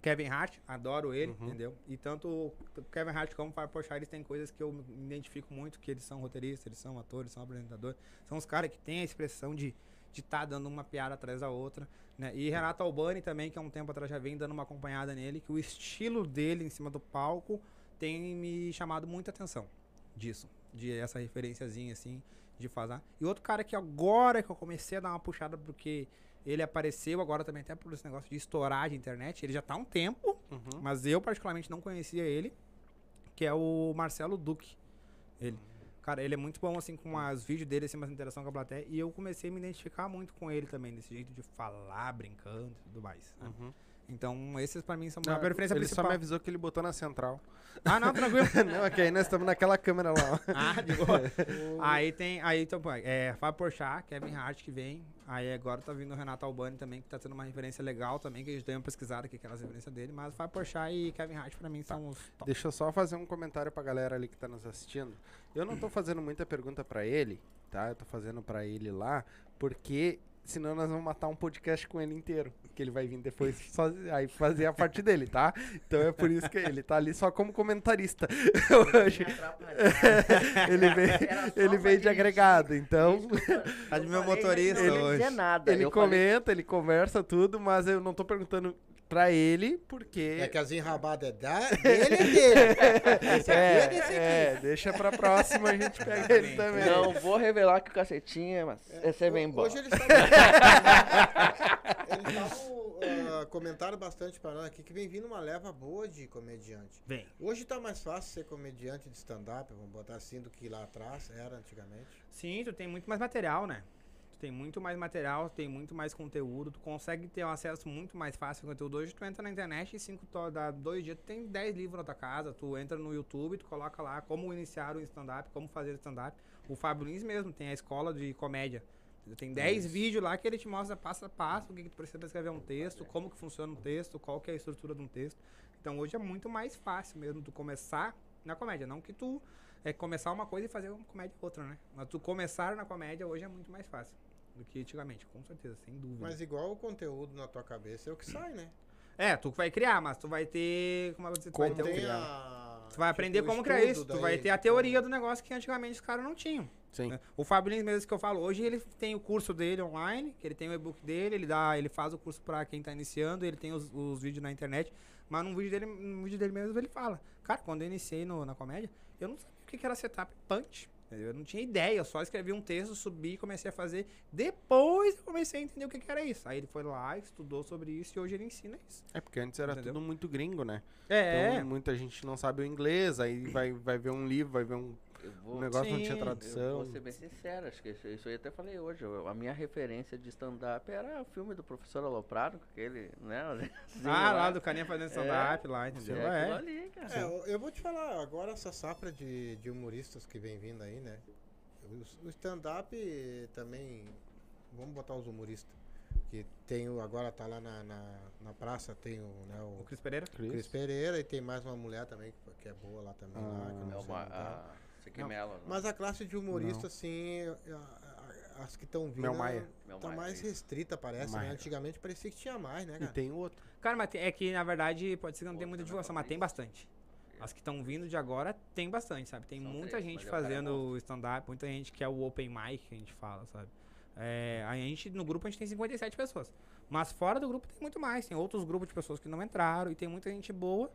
Kevin Hart, adoro ele, Uhum. entendeu? E tanto o Kevin Hart como o Fábio Porchat, eles têm coisas que eu me identifico muito, que eles são roteiristas, eles são atores, são apresentadores. São os caras que têm a expressão de de estar dando uma piada atrás da outra, né? E Renato Albani também, que há um tempo atrás já vem dando uma acompanhada nele, que o estilo dele em cima do palco tem me chamado muita atenção disso, de essa referenciazinha assim, de fazer. E outro cara que agora que eu comecei a dar uma puxada porque ele apareceu agora também até por esse negócio de estourar de internet, ele já tá há um tempo, Uhum. mas eu particularmente não conhecia ele, que é o Marcelo Duque. Ele. Cara, ele é muito bom, assim, com os vídeos dele, assim, uma interação com a plateia. E eu comecei a me identificar muito com ele também, desse jeito de falar, brincando e tudo mais. né? Uhum. Então, esses pra mim são Ah, a preferência ele principal. só me avisou que ele botou na central. Ah, não, tranquilo. <laughs> não, é que aí nós estamos naquela câmera lá. ó. ah, de boa. <laughs> aí tem, aí então, é, Fábio Porchat, Kevin Hart que vem. Aí agora tá vindo o Renato Albani também, que tá tendo uma referência legal também, que a gente deu uma pesquisada aqui, aquelas referências dele. Mas Fábio Porchat e Kevin Hart pra mim são os top. Deixa eu só fazer um comentário pra galera ali que tá nos assistindo. Eu não tô fazendo muita pergunta pra ele, tá? Eu tô fazendo pra ele lá, porque senão nós vamos matar um podcast com ele inteiro. Que ele vai vir depois <laughs> só, aí fazer a parte dele, tá? Então é por isso que ele tá ali só como comentarista <laughs> hoje. <laughs> ele vem, ele vem de agregado, então Tá de meu motorista ele, Não hoje. dizer nada. ele eu falei- comenta, ele conversa tudo, mas eu não tô perguntando pra ele, porque É que as enrabadas é da, <laughs> dele e dele. Esse aqui é, desse aqui. é, deixa pra próxima a gente pega ele também. Não vou revelar que o cacetinha, mas você vem embora. Hoje eles <laughs> estavam. eles estavam. ah, comentaram bastante para nós aqui que vem vindo uma leva boa de comediante. Vem. Hoje tá mais fácil ser comediante de stand-up, vamos botar assim, do que lá atrás era antigamente. Sim, tu tem muito mais material, né? Tu tem muito mais material, tem muito mais conteúdo, tu consegue ter um acesso muito mais fácil ao conteúdo. Hoje tu entra na internet e cinco to- dá dois dias, tu tem 10 livros na tua casa, tu entra no YouTube, tu coloca lá como iniciar o stand-up, como fazer stand-up. O Fábio Lins mesmo tem a escola de comédia. Tem 10 vídeos lá que ele te mostra passo a passo o que, que tu precisa escrever um texto, como que funciona um texto, qual que é a estrutura de um texto. Então hoje é muito mais fácil mesmo tu começar na comédia, não que tu é começar uma coisa e fazer uma comédia outra, né? Mas tu começar na comédia hoje é muito mais fácil do que antigamente, com certeza, sem dúvida. Mas igual o conteúdo na tua cabeça é o que sai, né? É, tu vai criar, mas tu vai ter. Como é que você tu vai ter criar? a, Tu vai aprender tipo, como criar isso. Tu daí, vai ter a tipo, teoria do negócio que antigamente os caras não tinham. Sim. né? O Fábio Lins mesmo que eu falo, hoje ele tem o curso dele online, que ele tem o e-book dele, ele dá, ele faz o curso pra quem tá iniciando, ele tem os, os vídeos na internet, mas num vídeo dele, num vídeo dele mesmo ele fala, cara, quando eu iniciei no- na comédia, eu não sabia o que que era setup punch. Eu não tinha ideia, eu só escrevi um texto, subi e comecei a fazer. Depois eu comecei a entender o que, que era isso. Aí ele foi lá, estudou sobre isso e hoje ele ensina isso. É porque antes era Entendeu? tudo muito gringo, né? É, Então muita gente não sabe o inglês, aí vai, vai ver um livro, vai ver um, Eu vou, negócio não Sim, tinha eu eu tradução. vou ser bem sincero, acho que isso, isso aí eu até falei hoje. eu- a minha referência de stand-up era o filme do professor Aloprado, com aquele, né? <laughs> assim, ah, lá do carinha fazendo stand-up lá, É, entendeu? aquilo É. ali, cara. É, eu, eu vou te falar, agora essa safra de, de humoristas que vem vindo aí, né? O, o stand-up também. Vamos botar os humoristas. Que tem o, agora tá lá na, na, na praça, tem o, né, O o Cris Pereira? Cris? Cris Pereira e tem mais uma mulher também que, que é boa lá também. lá, que eu não É sei uma, né? Mas a classe de humorista, assim, a- a- as que estão vindo. Mel Maia. Mel Tá Maia, mais isso. restrita, parece, Maia. né? Antigamente parecia que tinha mais, né, E cara? tem outro. Cara, mas tem- é que na verdade pode ser que não tem Outro muita também, divulgação, mas tem bastante. As que estão vindo de agora tem bastante, sabe? Tem São muita três, gente mas é o cara fazendo stand-up, muita gente que é o open mic que a gente fala, sabe? É, a gente, no grupo a gente tem 57 pessoas. Mas fora do grupo tem muito mais. Tem outros grupos de pessoas que não entraram e tem muita gente boa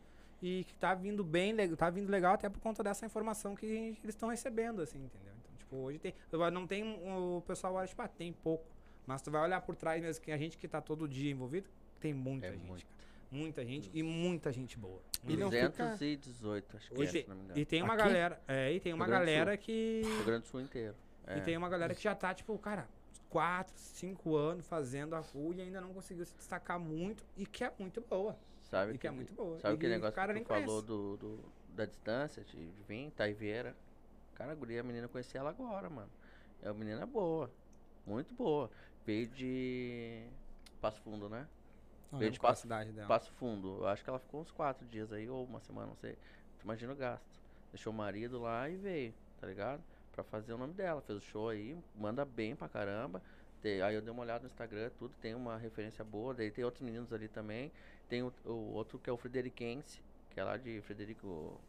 e que tá vindo bem, tá vindo legal até por conta dessa informação que eles estão recebendo, assim, entendeu? Então, tipo, hoje tem. Não tem. O pessoal olha, tipo, ah, tem pouco. Mas tu vai olhar por trás mesmo, que a gente que tá todo dia envolvido, tem muita É gente. muito. cara. Muita gente e muita gente boa. E não fica- 218, acho que é, tem, se não me engano. e tem uma Aqui? galera. É, e tem uma galera que. Rio Grande Sul inteiro. É. E tem uma galera que já tá, tipo, cara, 4, 5 anos fazendo a rua e ainda não conseguiu se destacar muito e que é muito boa. Sabe E que é muito boa. Sabe aquele negócio que tu falou do, do- da distância, de, de vir, Taiveira. Cara, a guria, a menina, conheci ela agora, mano. É uma menina boa. Muito boa. Veio de Passo Fundo, né? Não Veio de Passo- cidade dela. Passo Fundo. Eu acho que ela ficou uns quatro dias aí, ou uma semana, não sei. Tu imagina o gasto. Deixou o marido lá e veio, tá ligado? Pra fazer o nome dela. Fez o show aí, manda bem pra caramba. Tem- aí eu dei uma olhada no Instagram, tudo, tem uma referência boa. Daí tem outros meninos ali também. Tem o, o outro que é o Frederiquense, que é lá de Frederico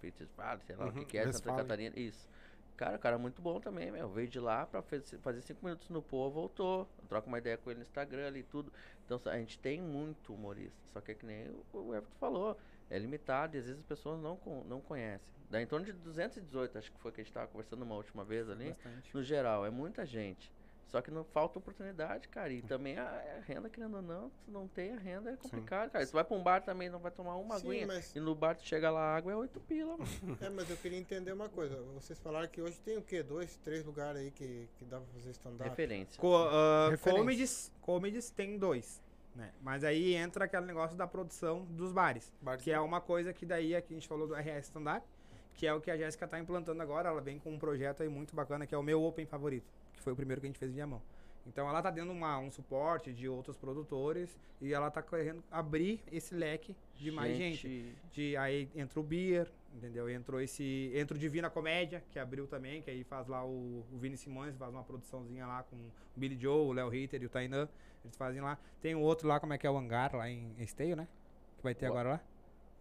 Fitzpatrick, sei lá o Uhum, que, que é, Santa. Catarina. Isso. Cara, cara muito bom também, meu. Veio de lá pra fez- fazer cinco minutos no Pô, voltou. Troca uma ideia com ele no Instagram ali e tudo. Então a gente tem muito humorista. Só que é que nem o, o Everton falou. É limitado e às vezes as pessoas não, não conhecem. Dá em torno de 218, acho que foi que a gente tava conversando uma última vez ali. Bastante. No geral, é muita gente. Só que não falta oportunidade, cara. E também a, a renda, querendo ou não, se não tem a renda é complicado, cara. Tu vai pra um bar também, não vai tomar uma Sim, aguinha. mas- E no bar tu chega lá, a água é 8 pila, mano. <laughs> É, mas eu queria entender uma coisa. Vocês falaram que hoje tem o quê? Dois, três lugares aí que, que dá pra fazer stand-up? Referência. Co ah, Referência. comedies, comedies tem dois. Né? Mas aí entra aquele negócio da produção dos bares. Que é uma coisa que daí aqui a gente falou do RS Stand-Up, que é o que a Jéssica tá implantando agora. Ela vem com um projeto aí muito bacana, que é o meu Open favorito, que foi o primeiro que a gente fez em Viamão. Então ela tá dando uma, um suporte de outros produtores e ela tá querendo abrir esse leque de mais gente. De, aí entra o Beer, entendeu? Entrou esse. Entra o Divina Comédia, que abriu também, que aí faz lá o, o Vini Simões, faz uma produçãozinha lá com o Billy Joe, o Léo Ritter e o Tainan. Eles fazem lá. Tem o outro lá, como é que é o Hangar, lá em Esteio, né? Que vai ter O- agora lá.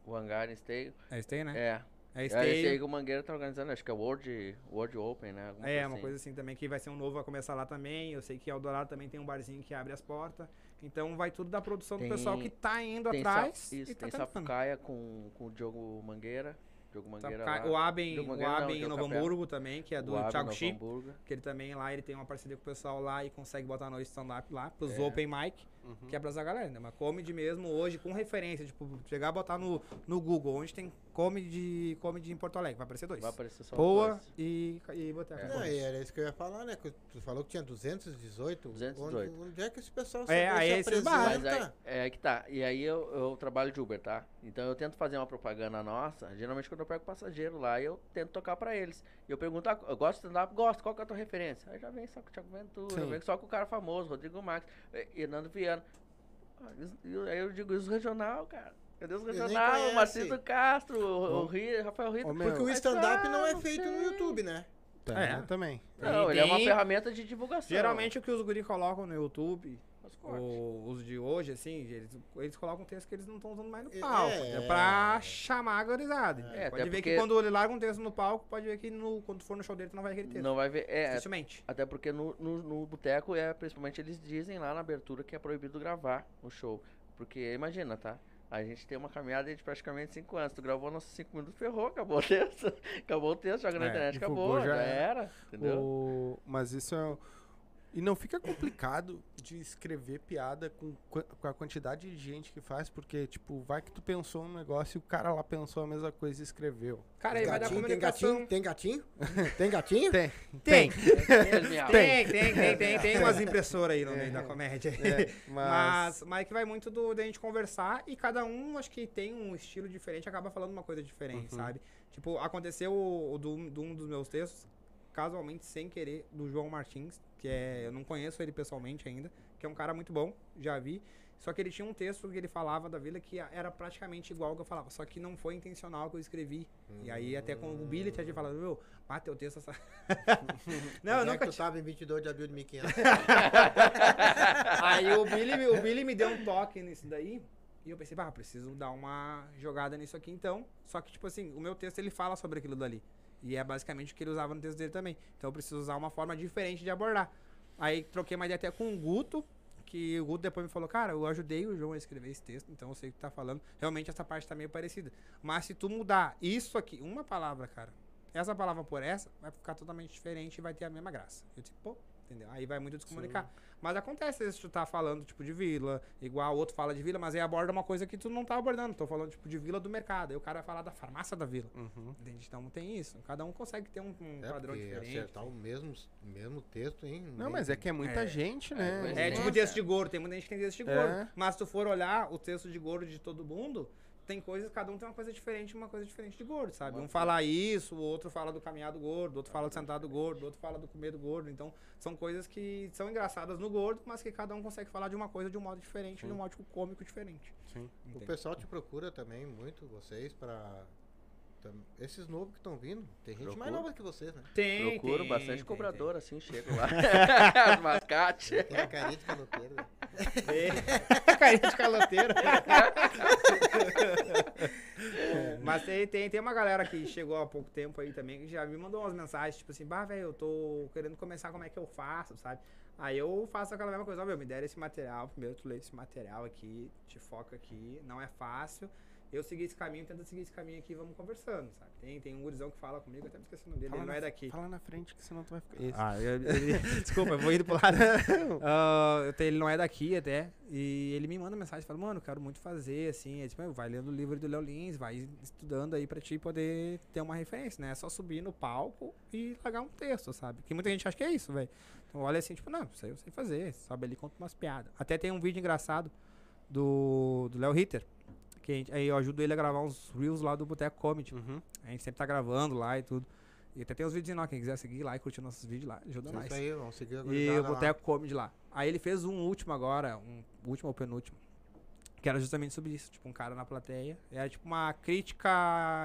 O hangar esteio. É Esteio, né? É. É, É esse aí que o Mangueira tá organizando, acho que é World, World Open, né? Alguma É, uma assim. coisa assim também, que vai ser um novo, vai começar lá também. Eu sei que Eldorado também tem um barzinho que abre as portas. Então vai tudo da produção Tem- do pessoal que tá indo atrás. Sa- isso, e tá tem tentando. Sapucaia com, com o Diogo Mangueira. Diogo Mangueira Sapucaia- lá. o Aben, Diogo o não, Aben em Novo. Hamburgo também, que é do Thiago Chip. Que ele também lá, ele tem uma parceria com o pessoal lá e consegue botar no stand-up lá, pros É. open mic, que é pras a galera, né? Mas comedy mesmo hoje, com referência, tipo, chegar a botar no, no Google, onde tem comedy, comedy em Porto Alegre, vai aparecer dois. Vai aparecer só Poa dois. e, e Boteco. É. Não, e era isso que eu ia falar, né? Que tu falou que tinha 218. 218. Onde, onde é que esse pessoal É, aí se esses bares. Mas aí, apresenta? é aí que tá. E aí eu, eu trabalho de Uber, tá? Então eu tento fazer uma propaganda nossa. Geralmente quando eu pego passageiro lá, eu tento tocar pra eles. E eu pergunto, ah, eu gosto de stand-up? Gosto. Qual que é a tua referência? Aí já vem só com o Thiago Ventura, Sim. vem só com o cara famoso, Rodrigo Max, e e Nando Viana. Ah, isso- e aí eu digo, isso regional, cara. Cadê os regional? Marcito Castro, o, o Ri- Rafael meu, Porque o stand-up ah, não é feito no. YouTube, né? É. também. Não, E ele é uma ferramenta de divulgação. Geralmente o que os guri colocam no YouTube, Os cortes. o- os de hoje, assim, eles, eles colocam texto que eles não estão usando mais no É, palco. É, é. pra chamar a gorizada. É, pode ver porque- que quando ele larga um texto no palco, pode ver que no, quando for no show dele, tu não vai ver aquele texto. Não vai ver. É, Dificilmente. Até porque no, no, no boteco, é, principalmente, eles dizem lá na abertura que é proibido gravar o show. Porque, imagina, tá? A gente tem uma caminhada de praticamente 5 anos. Tu gravou nossos 5 minutos, ferrou, acabou o <laughs> texto. acabou o texto, joga na É, internet, acabou, já já, era. era. Entendeu? O- Mas isso é. E não fica complicado de escrever piada com, com a quantidade de gente que faz, porque, tipo, vai que tu pensou um negócio e o cara lá pensou a mesma coisa e escreveu. Cara, aí vai dar Gatinho, tem comunicação. gatinho? Tem gatinho? tem gatinho? Tem. Tem. Tem, tem, tem, tem, tem umas impressoras aí no meio da comédia. É, Mas, mas. mas é que vai muito do, da gente conversar e cada um, acho que tem um estilo diferente, acaba falando uma coisa diferente, Uhum. sabe? Tipo, aconteceu o, o do, do um dos meus textos, casualmente, sem querer, do João Martins, que é. Eu não conheço ele pessoalmente ainda, que é um cara muito bom, já vi. Só que ele tinha um texto que ele falava da vila que era praticamente igual ao que eu falava, só que não foi intencional que eu escrevi. E aí, até com o Billy tinha falado, meu, mata teu texto essa. <laughs> não, eu é nunca que tu tava em 22 de abril de 1500? <laughs> Aí o Billy, o Billy me deu um toque nisso daí. E eu pensei, bah, preciso dar uma jogada nisso aqui então. Só que, tipo assim, o meu texto ele fala sobre aquilo dali. E é basicamente o que ele usava no texto dele também. Então eu preciso usar uma forma diferente de abordar. Aí troquei uma ideia até com o Guto, que o Guto depois me falou, cara, eu ajudei o João a escrever esse texto, então eu sei o que tá falando. Realmente essa parte tá meio parecida. Mas se tu mudar isso aqui, uma palavra, cara, essa palavra por essa, vai ficar totalmente diferente e vai ter a mesma graça. Eu disse, pô, entendeu? Aí vai muito descomunicar. Mas acontece às vezes tu tá falando, tipo, de vila, igual o outro fala de vila, mas aí aborda uma coisa que tu não tá abordando. Tô falando, tipo, de vila do mercado. Aí o cara vai falar da farmácia da vila. Uhum. Entende? Então tem isso. Cada um consegue ter um, um É, padrão diferente. acertar o mesmo, mesmo texto, hein? Não, mas é que é muita É. gente, né? É, É, tipo texto de gordo. Tem muita gente que tem texto de É. gordo. Mas se tu for olhar o texto de gordo de todo mundo, tem coisas, cada um tem uma coisa diferente, uma coisa diferente de gordo, sabe? Um fala isso, o outro fala do caminhado gordo, o outro fala do sentado gordo, o outro fala do comer do gordo. Então, são coisas que são engraçadas no gordo, mas que cada um consegue falar de uma coisa de um modo diferente, de um modo cômico diferente. Sim. O pessoal te procura também muito, vocês, pra. Esses novos que estão vindo, tem gente mais Procura. nova que vocês, né? Tem, Procuro tem, bastante tem, cobrador, assim, chego lá. <laughs> Os mascates. Tem a carinha de caloteiro, né? Tem. Carinha de caloteiro. <laughs> Mas tem, tem, tem uma galera que chegou há pouco tempo aí também, que já me mandou umas mensagens, tipo assim, bah, velho, eu tô querendo começar, como é que eu faço, sabe? Aí eu faço aquela mesma coisa, ó, meu, me deram esse material, primeiro tu lê esse material aqui, te foca aqui, não é fácil. Eu segui esse caminho, tenta seguir esse caminho aqui, vamos conversando, sabe? Tem, tem um gurizão que fala comigo, até me esqueci o nome dele, Fala ele não na- é daqui. Fala na frente, que senão tu vai ficar. Esse. Ah, eu- <laughs> ele- desculpa, eu vou indo pro lado. <laughs> Ah, eu tenho- ele não é daqui até. E ele me manda mensagem, fala, mano, eu quero muito fazer, assim. Ele, tipo, vai lendo o livro do Léo Lins, vai estudando aí pra ti poder ter uma referência, né? É só subir no palco e largar um texto, sabe? Que muita gente acha que é isso, velho. Então olha assim, tipo, não, isso aí eu sei fazer. Sobe ali e conta umas piadas. Até tem um vídeo engraçado do do Léo Ritter. Que gente- aí eu ajudo ele a gravar uns reels lá do Boteco Comedy. Uhum. A gente sempre tá gravando lá e tudo. E até tem os vídeos lá, quem quiser seguir lá e curtir nossos vídeos lá, ajuda nós. aí, vamos seguir E o lá. Boteco Comedy lá. Aí ele fez um último agora, um último ou penúltimo. Que era justamente sobre isso. Tipo, um cara na plateia. Era tipo uma crítica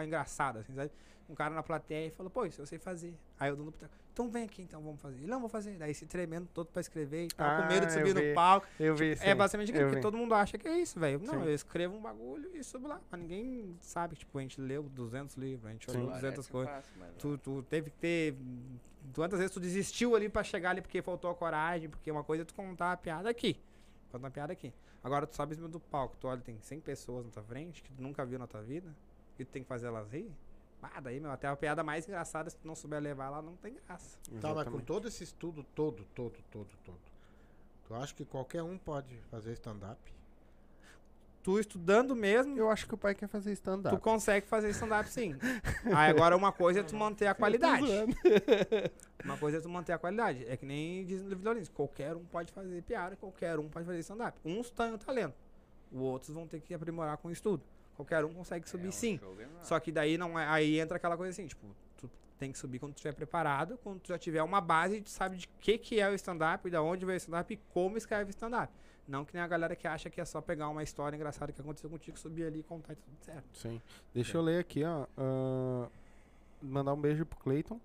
engraçada, assim, sabe? Um cara na plateia e falou, pô, isso eu sei fazer. Aí o dono do boteco, então vem aqui então, vamos fazer. Ele, não, vou fazer. Daí se tremendo todo pra escrever e tal, Ah, com medo de subir no palco. Eu vi isso. É aí. basicamente aquilo, Eu porque vi. todo mundo acha que é isso, velho. Não, Sim. eu escrevo um bagulho e subo lá. Mas ninguém sabe, tipo, a gente leu 200 livros, a gente Sim. olhou 200 Parece coisas. Tu, tu teve que ter. Quantas vezes tu desistiu ali pra chegar ali porque faltou a coragem? Porque uma coisa é tu contar a piada aqui. Conta uma piada aqui. Agora tu sobe em cima do palco, tu olha, tem 100 pessoas na tua frente que tu nunca viu na tua vida e tu tem que fazer elas rir. Ah, daí, meu, até a piada mais engraçada, se tu não souber levar ela, não tem graça. Tá, mas com todo esse estudo, todo, todo, todo, todo. Tu acha que qualquer um pode fazer stand-up? Tu estudando mesmo, Eu acho que o pai quer fazer stand-up. tu consegue fazer stand-up sim. Aí agora uma coisa é tu manter a <laughs> qualidade. Uma coisa é tu manter a qualidade. É que nem diz no livro do Lins, qualquer um pode fazer piada, qualquer um pode fazer stand-up. Uns têm o talento, os outros vão ter que aprimorar com o estudo. Qualquer um consegue subir É um sim. Só que daí não é, aí entra aquela coisa assim, tipo, tu tem que subir quando tu estiver preparado, quando tu já tiver uma base, tu sabe de que que é o stand-up, de onde veio o stand-up e como escreve stand-up. Não que nem a galera que acha que é só pegar uma história engraçada que aconteceu contigo, subir ali e contar e tudo certo. Sim. Deixa eu ler aqui, ó. ah, mandar um beijo pro Cleiton.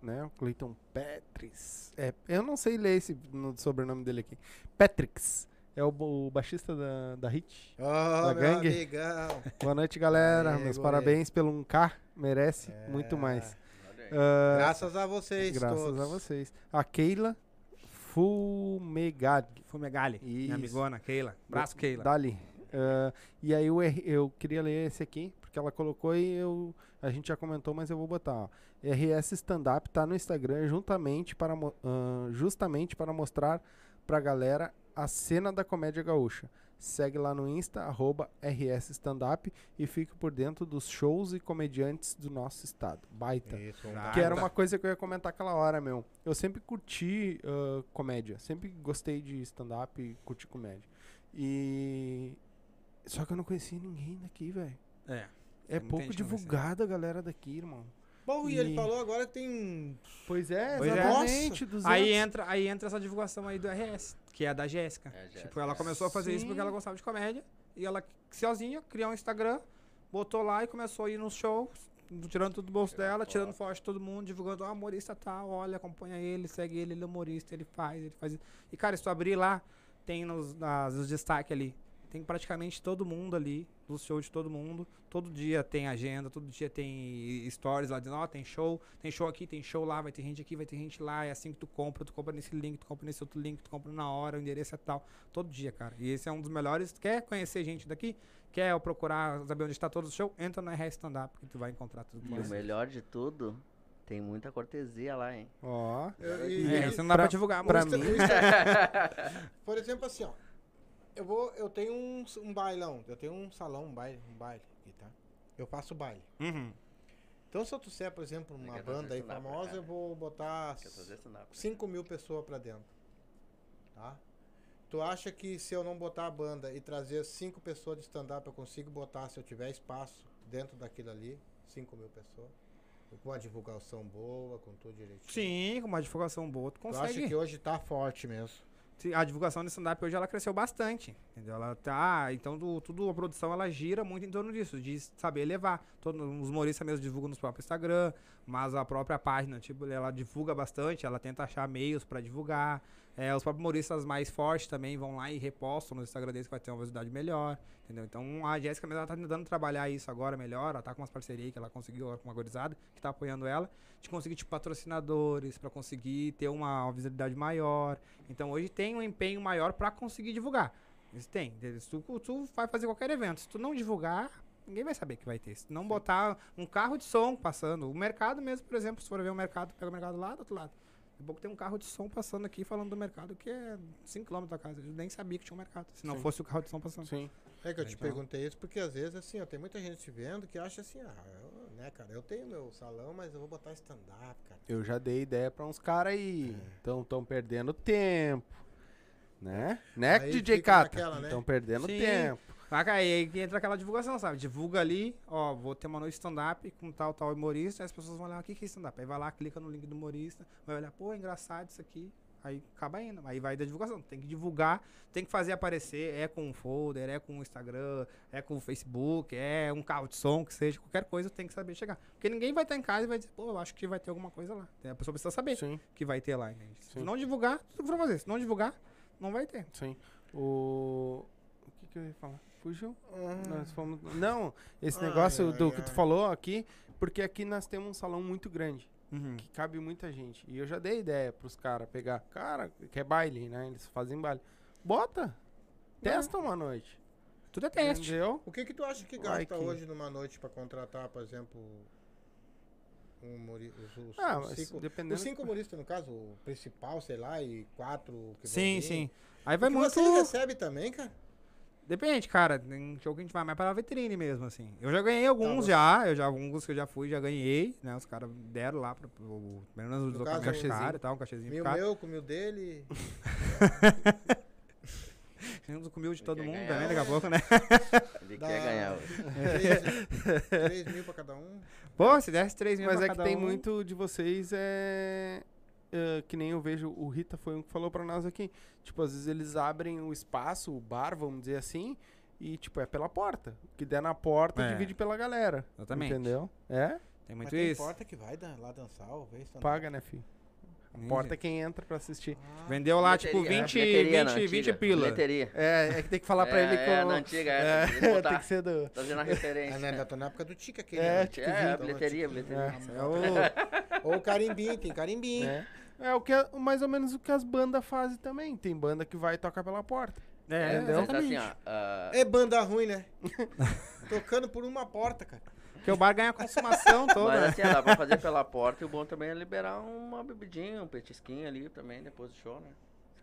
Né? O Cleiton Petrix. É, eu não sei ler esse no sobrenome dele aqui. Petrix. É o, o baixista da, da Hit. Ô, Da meu gangue? amigão. Boa noite, galera. Aê, Meus parabéns pelo 1K. Merece É. muito mais. Ah, Graças a vocês graças todos. a vocês. A Keila Fumegali. Fumegali, minha Isso. amigona, Keila. Braço, Keila. Dali. Ah, e aí eu, eu queria ler esse aqui, porque ela colocou e eu, a gente já comentou, mas eu vou botar. Ó. RS Stand Up tá no Instagram juntamente para, ah, justamente para mostrar pra galera a cena da comédia gaúcha. Segue lá no Insta, arroba RS Stand Up e fique por dentro dos shows e comediantes do nosso estado. Baita. Isso, Que era uma coisa que eu ia comentar aquela hora, meu. Eu sempre curti ah, comédia. Sempre gostei de stand-up e curti comédia. E. Só que eu não conhecia ninguém daqui, velho. É. É pouco conhecia. divulgada a galera daqui, irmão. Bom, e ele E- falou agora que tem. Pois é, Pois é. exatamente. 200. Aí entra, aí entra essa divulgação aí do RS, que é a da Jéssica. É, Jéssica, tipo, ela é. começou a fazer isso porque Sim. ela gostava de comédia. E ela, sozinha, criou um Instagram, botou lá e começou a ir nos shows, tirando tudo do bolso Tirando dela, foto. tirando foto de todo mundo, divulgando, ó, humorista tal, olha, acompanha ele, segue ele, ele é humorista, ele faz, ele faz. isso. E, cara, se tu abrir lá, tem nos, nas, os destaques ali. tem praticamente todo mundo ali, dos shows de todo mundo. Todo dia tem agenda, todo dia tem stories lá dizendo, ó, tem show, tem show aqui, tem show lá, vai ter gente aqui, vai ter gente lá, é assim que tu compra, tu compra nesse link, tu compra nesse outro link, tu compra na hora, o endereço é tal. Todo dia, cara. E esse é um dos melhores. Quer conhecer gente daqui? Quer procurar saber onde está todo o show? Entra no RS Stand Up, que tu vai encontrar tudo E o melhor de tudo, tem muita cortesia lá, hein? Ó. E- É, e- você não dá pra, pra- divulgar pra muito. mim- <laughs> Por exemplo, assim, ó. Eu vou, eu tenho um, um bailão, eu tenho um salão, um baile, um baile aqui, tá? Eu faço baile. Uhum. Então se eu trouxer, por exemplo, uma trazer banda aí famosa, cá, eu vou botar stand-up? 5 mil pessoas pra dentro. Tá? Tu acha que se eu não botar a banda e trazer cinco pessoas de stand-up, eu consigo botar, se eu tiver espaço dentro daquilo ali, 5 mil pessoas? Com uma divulgação boa, com tudo direitinho. Sim, com uma divulgação boa, tu Tu acha consegue. que hoje tá forte mesmo? A divulgação do stand-up hoje ela cresceu bastante. Entendeu? Ela tá. Então, do- tudo a produção ela gira muito em torno disso, de saber levar. Todos os humoristas mesmo divulgam no próprio Instagram, mas a própria página, tipo, ela divulga bastante, ela tenta achar meios pra divulgar. É, os próprios humoristas mais fortes também vão lá e repostam no Instagram deles que vai ter uma visibilidade melhor. Entendeu? Então a Jéssica mesmo ela tá tentando trabalhar isso agora melhor. Ela tá com umas parcerias que ela conseguiu com uma gorizada que tá apoiando ela. De conseguir, tipo, patrocinadores, pra conseguir ter uma visibilidade maior. Então hoje tem um empenho maior pra conseguir divulgar. Isso tem. Se Tu, tu vai fazer qualquer evento. Se tu não divulgar, ninguém vai saber que vai ter. Se tu não botar um carro de som passando. O mercado mesmo, por exemplo, se for ver o mercado, pega o mercado lá do outro lado. Daqui a pouco tem um carro de som passando aqui falando do mercado que é 5km da casa. Eu nem sabia que tinha um mercado. Se não Sim. fosse o carro de som passando. Sim. É que eu te Então- perguntei isso porque às vezes assim, ó, tem muita gente te vendo que acha assim, ah, eu, né, cara, eu tenho meu salão, mas eu vou botar stand-up, cara. Eu já dei ideia pra uns caras aí. Então tão perdendo tempo. Né? Né, Aí DJ Cata? naquela, né? Estão perdendo Sim. tempo. Cair, aí que entra aquela divulgação, sabe? Divulga ali, ó, vou ter uma noite stand-up com tal, tal humorista, aí as pessoas vão olhar, o que que é stand-up? Aí vai lá, clica no link do humorista, vai olhar, pô, engraçado isso aqui, aí acaba indo, aí vai da divulgação, tem que divulgar, tem que fazer aparecer, é com um folder, é com o Instagram, é com o Facebook, é um carro de som, que seja, qualquer coisa tem que saber chegar. Porque ninguém vai estar em casa e vai dizer, pô, eu acho que vai ter alguma coisa lá. A pessoa precisa saber Sim, que vai ter lá, entende? Se Sim. não divulgar, tudo que for fazer, se não divulgar, não vai ter. sim. O. O que, que eu ia falar? Fugiu? Nós fomos... Não, esse negócio do que tu falou aqui, porque aqui nós temos um salão muito grande, Uhum. que cabe muita gente. E eu já dei ideia pros caras pegar. Cara, que é baile, né? Eles fazem baile. Bota! Testa uma noite. Tudo é teste. Entendeu? O que que tu acha que gasta que- hoje numa noite pra contratar, por exemplo, um humorista? Os, Ah, os cinco, dependendo. os cinco humoristas, no caso, o principal, sei lá, e quatro que Sim, sim. Aí vai muito. Você recebe também, cara? Depende, cara. Tem jogo que a gente vai mais pra vitrine mesmo, assim. Eu já ganhei alguns você- já, eu já, alguns que eu já fui, já ganhei, né? Os caras deram lá, pro, pro, pelo menos um caros e tal, um cachezinho Mil caro. meu, <laughs> com mil dele. Temos o comil de Ele todo mundo também, daqui a né? pouco, né? <laughs> Ele dá quer ganhar hoje. Três, três mil pra cada um. Pô, se desse 3 mil Mas pra é que cada tem um, muito de vocês, é, é, Que nem eu vejo, o Rita foi um que falou pra nós aqui. Tipo, às vezes eles abrem o espaço, o bar, vamos dizer assim, e, tipo, é pela porta. O que der na porta, É. divide pela galera. Exatamente. Entendeu? É? Tem Mas muito tem isso. porta que vai lá dançar, ou vez. Paga, né, filho? A porta é quem entra pra assistir. Ah, Vendeu lá, tipo, Bilheteria, 20, bilheteria na 20, 20 antiga, pila. Bilheteria. É, é que tem que falar pra É, ele que é, eu- na antiga, é, é, tem que <laughs> ser do. Fazendo a referência. né, ainda tô na época do Tica aquele. É, né? Tica- É, bilheteria, bilheteria. É o... Ou o carimbim, tem carimbim. É, é o que é mais ou menos o que as bandas fazem também. Tem banda que vai tocar pela porta. É, Entendeu? Mas assim, exatamente. ó, ah, É banda ruim, né? <laughs> Tocando por uma porta, cara. Porque o bar ganha a consumação <laughs> toda, Mas né? assim, ó, dá pra fazer <laughs> pela porta e o bom também é liberar uma bebidinha, um petisquinho ali também depois do show, né?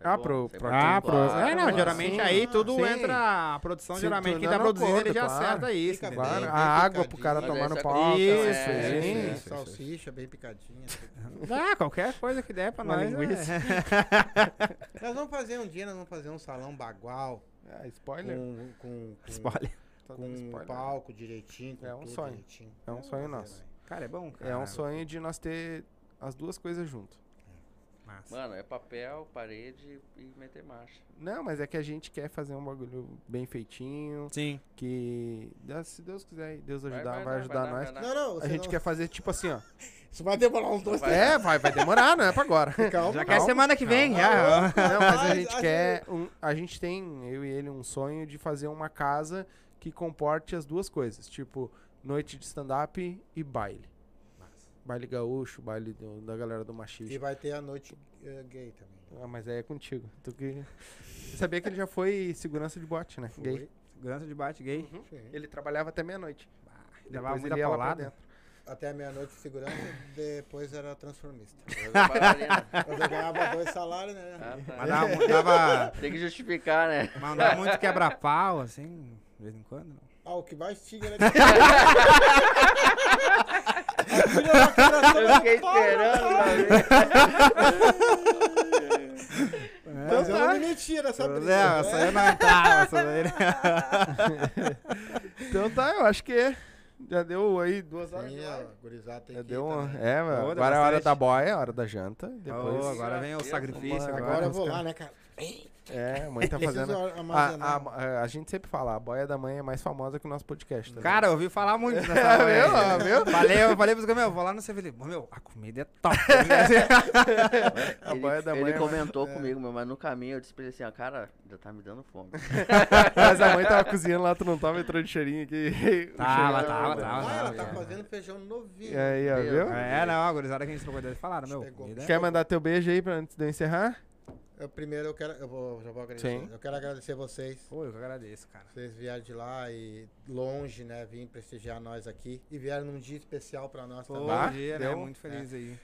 É Ah, bom, pro- é bom. Ah, pro... é, não, mas geralmente sim, aí tudo sim. entra. A produção, Se geralmente, quem tá no produzindo, ele já claro. acerta isso. Entendeu? Claro, bem, a bem água pro cara tomar no é palco. Isso, é, isso, sim. isso, isso. Salsicha bem picadinha. <laughs> Ah, qualquer coisa que der pra Uma nós. linguiça. É. <laughs> nós vamos fazer um dia, nós vamos fazer um salão bagual. Ah, spoiler? Com, com, com, Spoiler. Tá com dando um spoiler. palco direitinho. Com É um sonho. direitinho. É um sonho nosso. Cara, é bom, cara. É um sonho de nós ter as duas coisas junto. Massa. Mano, é papel, parede e meter marcha. Não, mas é que a gente quer fazer um bagulho bem feitinho, Sim. que se Deus quiser, e Deus ajudar, vai, dar, ajudar dar, nós. vai dar. Não, não, A gente não- quer fazer tipo assim, ó. <laughs> Isso vai demorar uns dois, Vai. três É, vai, vai demorar, não é pra agora. <laughs> Calma, Já Calma, quer semana que vem, calma. já. Não, mas a gente quer. Um, a gente tem, eu e ele, um sonho de fazer uma casa que comporte as duas coisas. Tipo, noite de stand-up e baile. Baile gaúcho, baile do- da galera do E machismo. vai ter a noite eh, gay também. Ah, mas aí é contigo. Tu que... Você sabia que ele já foi segurança de bote, né? Gay. Foi. Segurança de bate gay. Sim. Ele trabalhava até meia-noite. Levava muita ele ia lá pra dentro. Até a meia-noite de segurança, <laughs> depois era transformista. <laughs> Eu ganhava dois salários, né? Ah, tá. Mas dava, dava, <laughs> Tem que justificar, né? mas não dava muito quebra-pau, assim, de vez em quando. não. Ah, o que mais tinha era... A filha da cara Eu fiquei esperando pra ver. Mas eu não me metia nessa Não, briga. essa aí não entrava, essa daí. <laughs> Então tá, eu acho que já deu aí duas horas. Sim, gurizada tem Já que deu uma... É, mano. Agora é a hora da boia, é a hora da janta. Depois. Ô, agora vem o sacrifício. Agora, Agora eu vou lá, né, cara? É, a mãe tá fazendo. A, a, a gente sempre fala, a boia da mãe é mais famosa que o nosso podcast. tá Cara, eu ouvi falar muito dessa É, mulher. viu? Viu? Falei, eu falei pros caras, meu, vou lá no CV. Ele, Meu, a comida é top. <laughs> A Ele, boia da mãe ele é comentou comigo, meu, mas no caminho eu disse pra ele assim, ó, cara, já tá me dando fome. <laughs> Mas a mãe tava cozinhando lá, tu não tava entrando de cheirinho aqui. <laughs> Tava, tava, tava. ela tá é. fazendo feijão novinho. E aí, ó, viu? É, não, a gurizada que a gente trocou ideia falaram, meu. É- Quer mandar teu beijo aí pra antes de eu encerrar? Eu, primeiro eu quero, eu vou, já vou agradecer. Sim. Eu quero agradecer vocês. Pô, eu que agradeço, cara. Vocês vieram de lá e longe, né? Vim prestigiar nós aqui. E vieram num dia especial pra nós Pô, também. Bom dia, né? Muito feliz aí.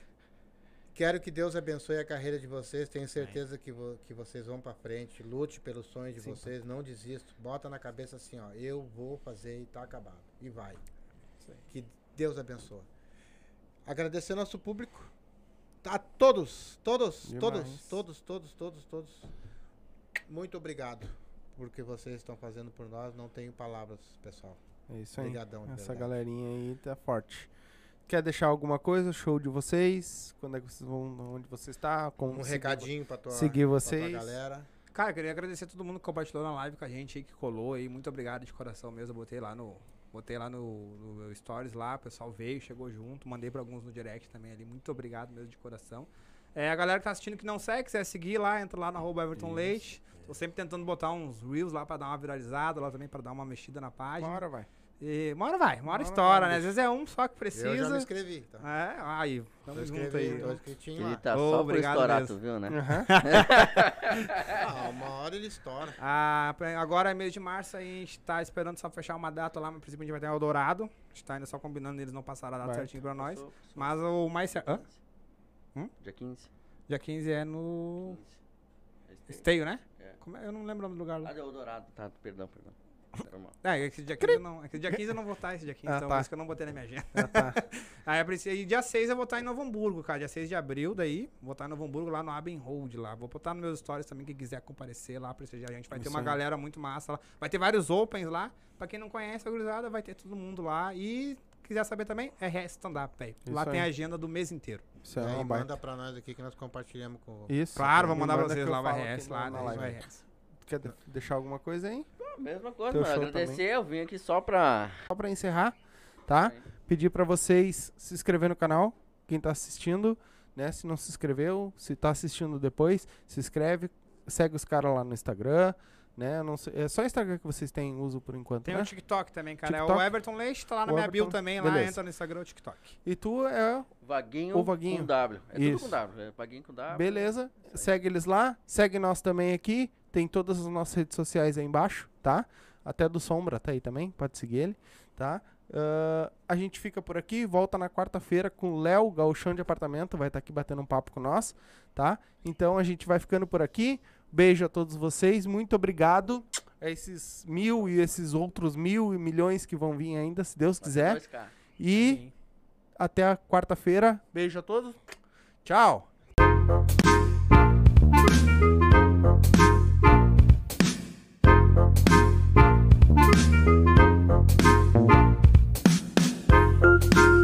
Quero que Deus abençoe a carreira de vocês. Tenho certeza que, vo- que vocês vão pra frente. Lute pelos sonhos de Sim, vocês. Não desista. Bota na cabeça assim, ó. Eu vou fazer e tá acabado. E vai. Que Deus abençoe. Agradecer nosso público. A todos, todos, Demais. todos, todos, todos, todos, todos. Muito obrigado porque vocês estão fazendo por nós. Não tenho palavras, pessoal. É isso aí. Obrigadão, Essa verdade. galerinha aí tá forte. Quer deixar alguma coisa? Show de vocês? Quando é que vocês vão? Onde você está? Como Um recadinho pra tua, seguir pra tua vocês. galera. Cara, queria agradecer a todo mundo que compartilhou na live com a gente aí, que colou aí. Muito obrigado de coração mesmo. Eu botei lá no. Botei lá no, no meu stories lá, o pessoal veio, chegou junto, mandei pra alguns no direct também ali. Muito obrigado mesmo de coração. É, a galera que tá assistindo que não segue, quiser seguir lá, entra lá no arroba Everton Leite. Tô sempre tentando botar uns reels lá pra dar uma viralizada, lá também pra dar uma mexida na página. Hora vai. E uma hora vai, uma hora estoura, né? Às vezes é um só que precisa. Eu já me inscrevi, tá? É, aí, tamo junto inscrevi, aí. tô inscritinho Ele lá. tá Ô, só obrigado estourar, mesmo. tu viu, né? Aham. <laughs> Ah, uma hora ele estoura. Ah, agora é mês de março, aí a gente tá esperando só fechar uma data lá, mas princípio a gente vai ter o Eldorado. A gente tá ainda só combinando, eles não passaram a data Vai. certinho pra nós. Passou- passou Mas o mais certo. Hã? 15. Hum? Dia 15. Dia 15 é no 15. Esteio. Esteio, né? É. Como é? Eu não lembro o nome do lugar Ah, lá. deu Dourado. Tá, perdão, perdão. Normal. É, esse dia 15 eu não, é que dia 15 eu não vou estar esse dia 15, Ah, então tá. por isso que eu não botei na minha agenda. Ah, tá. <laughs> Aí a princípio- e dia 6 eu vou estar em Novo Hamburgo, cara. Dia 6 de abril, daí. Vou estar em Novo Hamburgo lá no Aben Hold lá. Vou botar nos meus stories também, quem quiser comparecer lá, prestigiar a gente. Vai ter Isso uma aí. galera muito massa lá. Vai ter vários opens lá. Pra quem não conhece a gurizada, vai ter todo mundo lá. E quiser saber também, RS Stand-up, velho. Lá Isso tem aí. a agenda do mês inteiro. Isso é e aí manda baita. pra nós aqui que nós compartilhamos com Isso. Claro, vou mandar pra vocês eu lá o falo RS, lá na live. RS. Quer de- deixar alguma coisa aí? Mesma coisa, Teu mano. Agradecer, também. eu vim aqui só pra. Só pra encerrar, tá? Pedir pra vocês se inscrever no canal, quem tá assistindo, né? Se não se inscreveu, se tá assistindo depois, se inscreve, segue os caras lá no Instagram, né? Não sei- é só o Instagram que vocês têm uso por enquanto, Tem né? o TikTok também, cara. É TikTok? o Everton Leite, tá lá na O minha bio Everton, também. Lá beleza. entra no Instagram o TikTok. E tu é Vaguinho, O Vaguinho. com W. É Isso. tudo com W. É Vaguinho com W. Beleza, segue eles lá, segue nós também aqui, tem todas as nossas redes sociais aí embaixo, tá? Até do Sombra tá aí também, pode seguir ele, tá? Ah, a gente fica por aqui, volta na quarta-feira com o Léo, gauchão de apartamento, vai estar aqui batendo um papo com nós, tá? Então a gente vai ficando por aqui, beijo a todos vocês, muito obrigado a esses mil e esses outros mil e milhões que vão vir ainda, se Deus quiser, 2K. e até a quarta-feira, beijo a todos, tchau!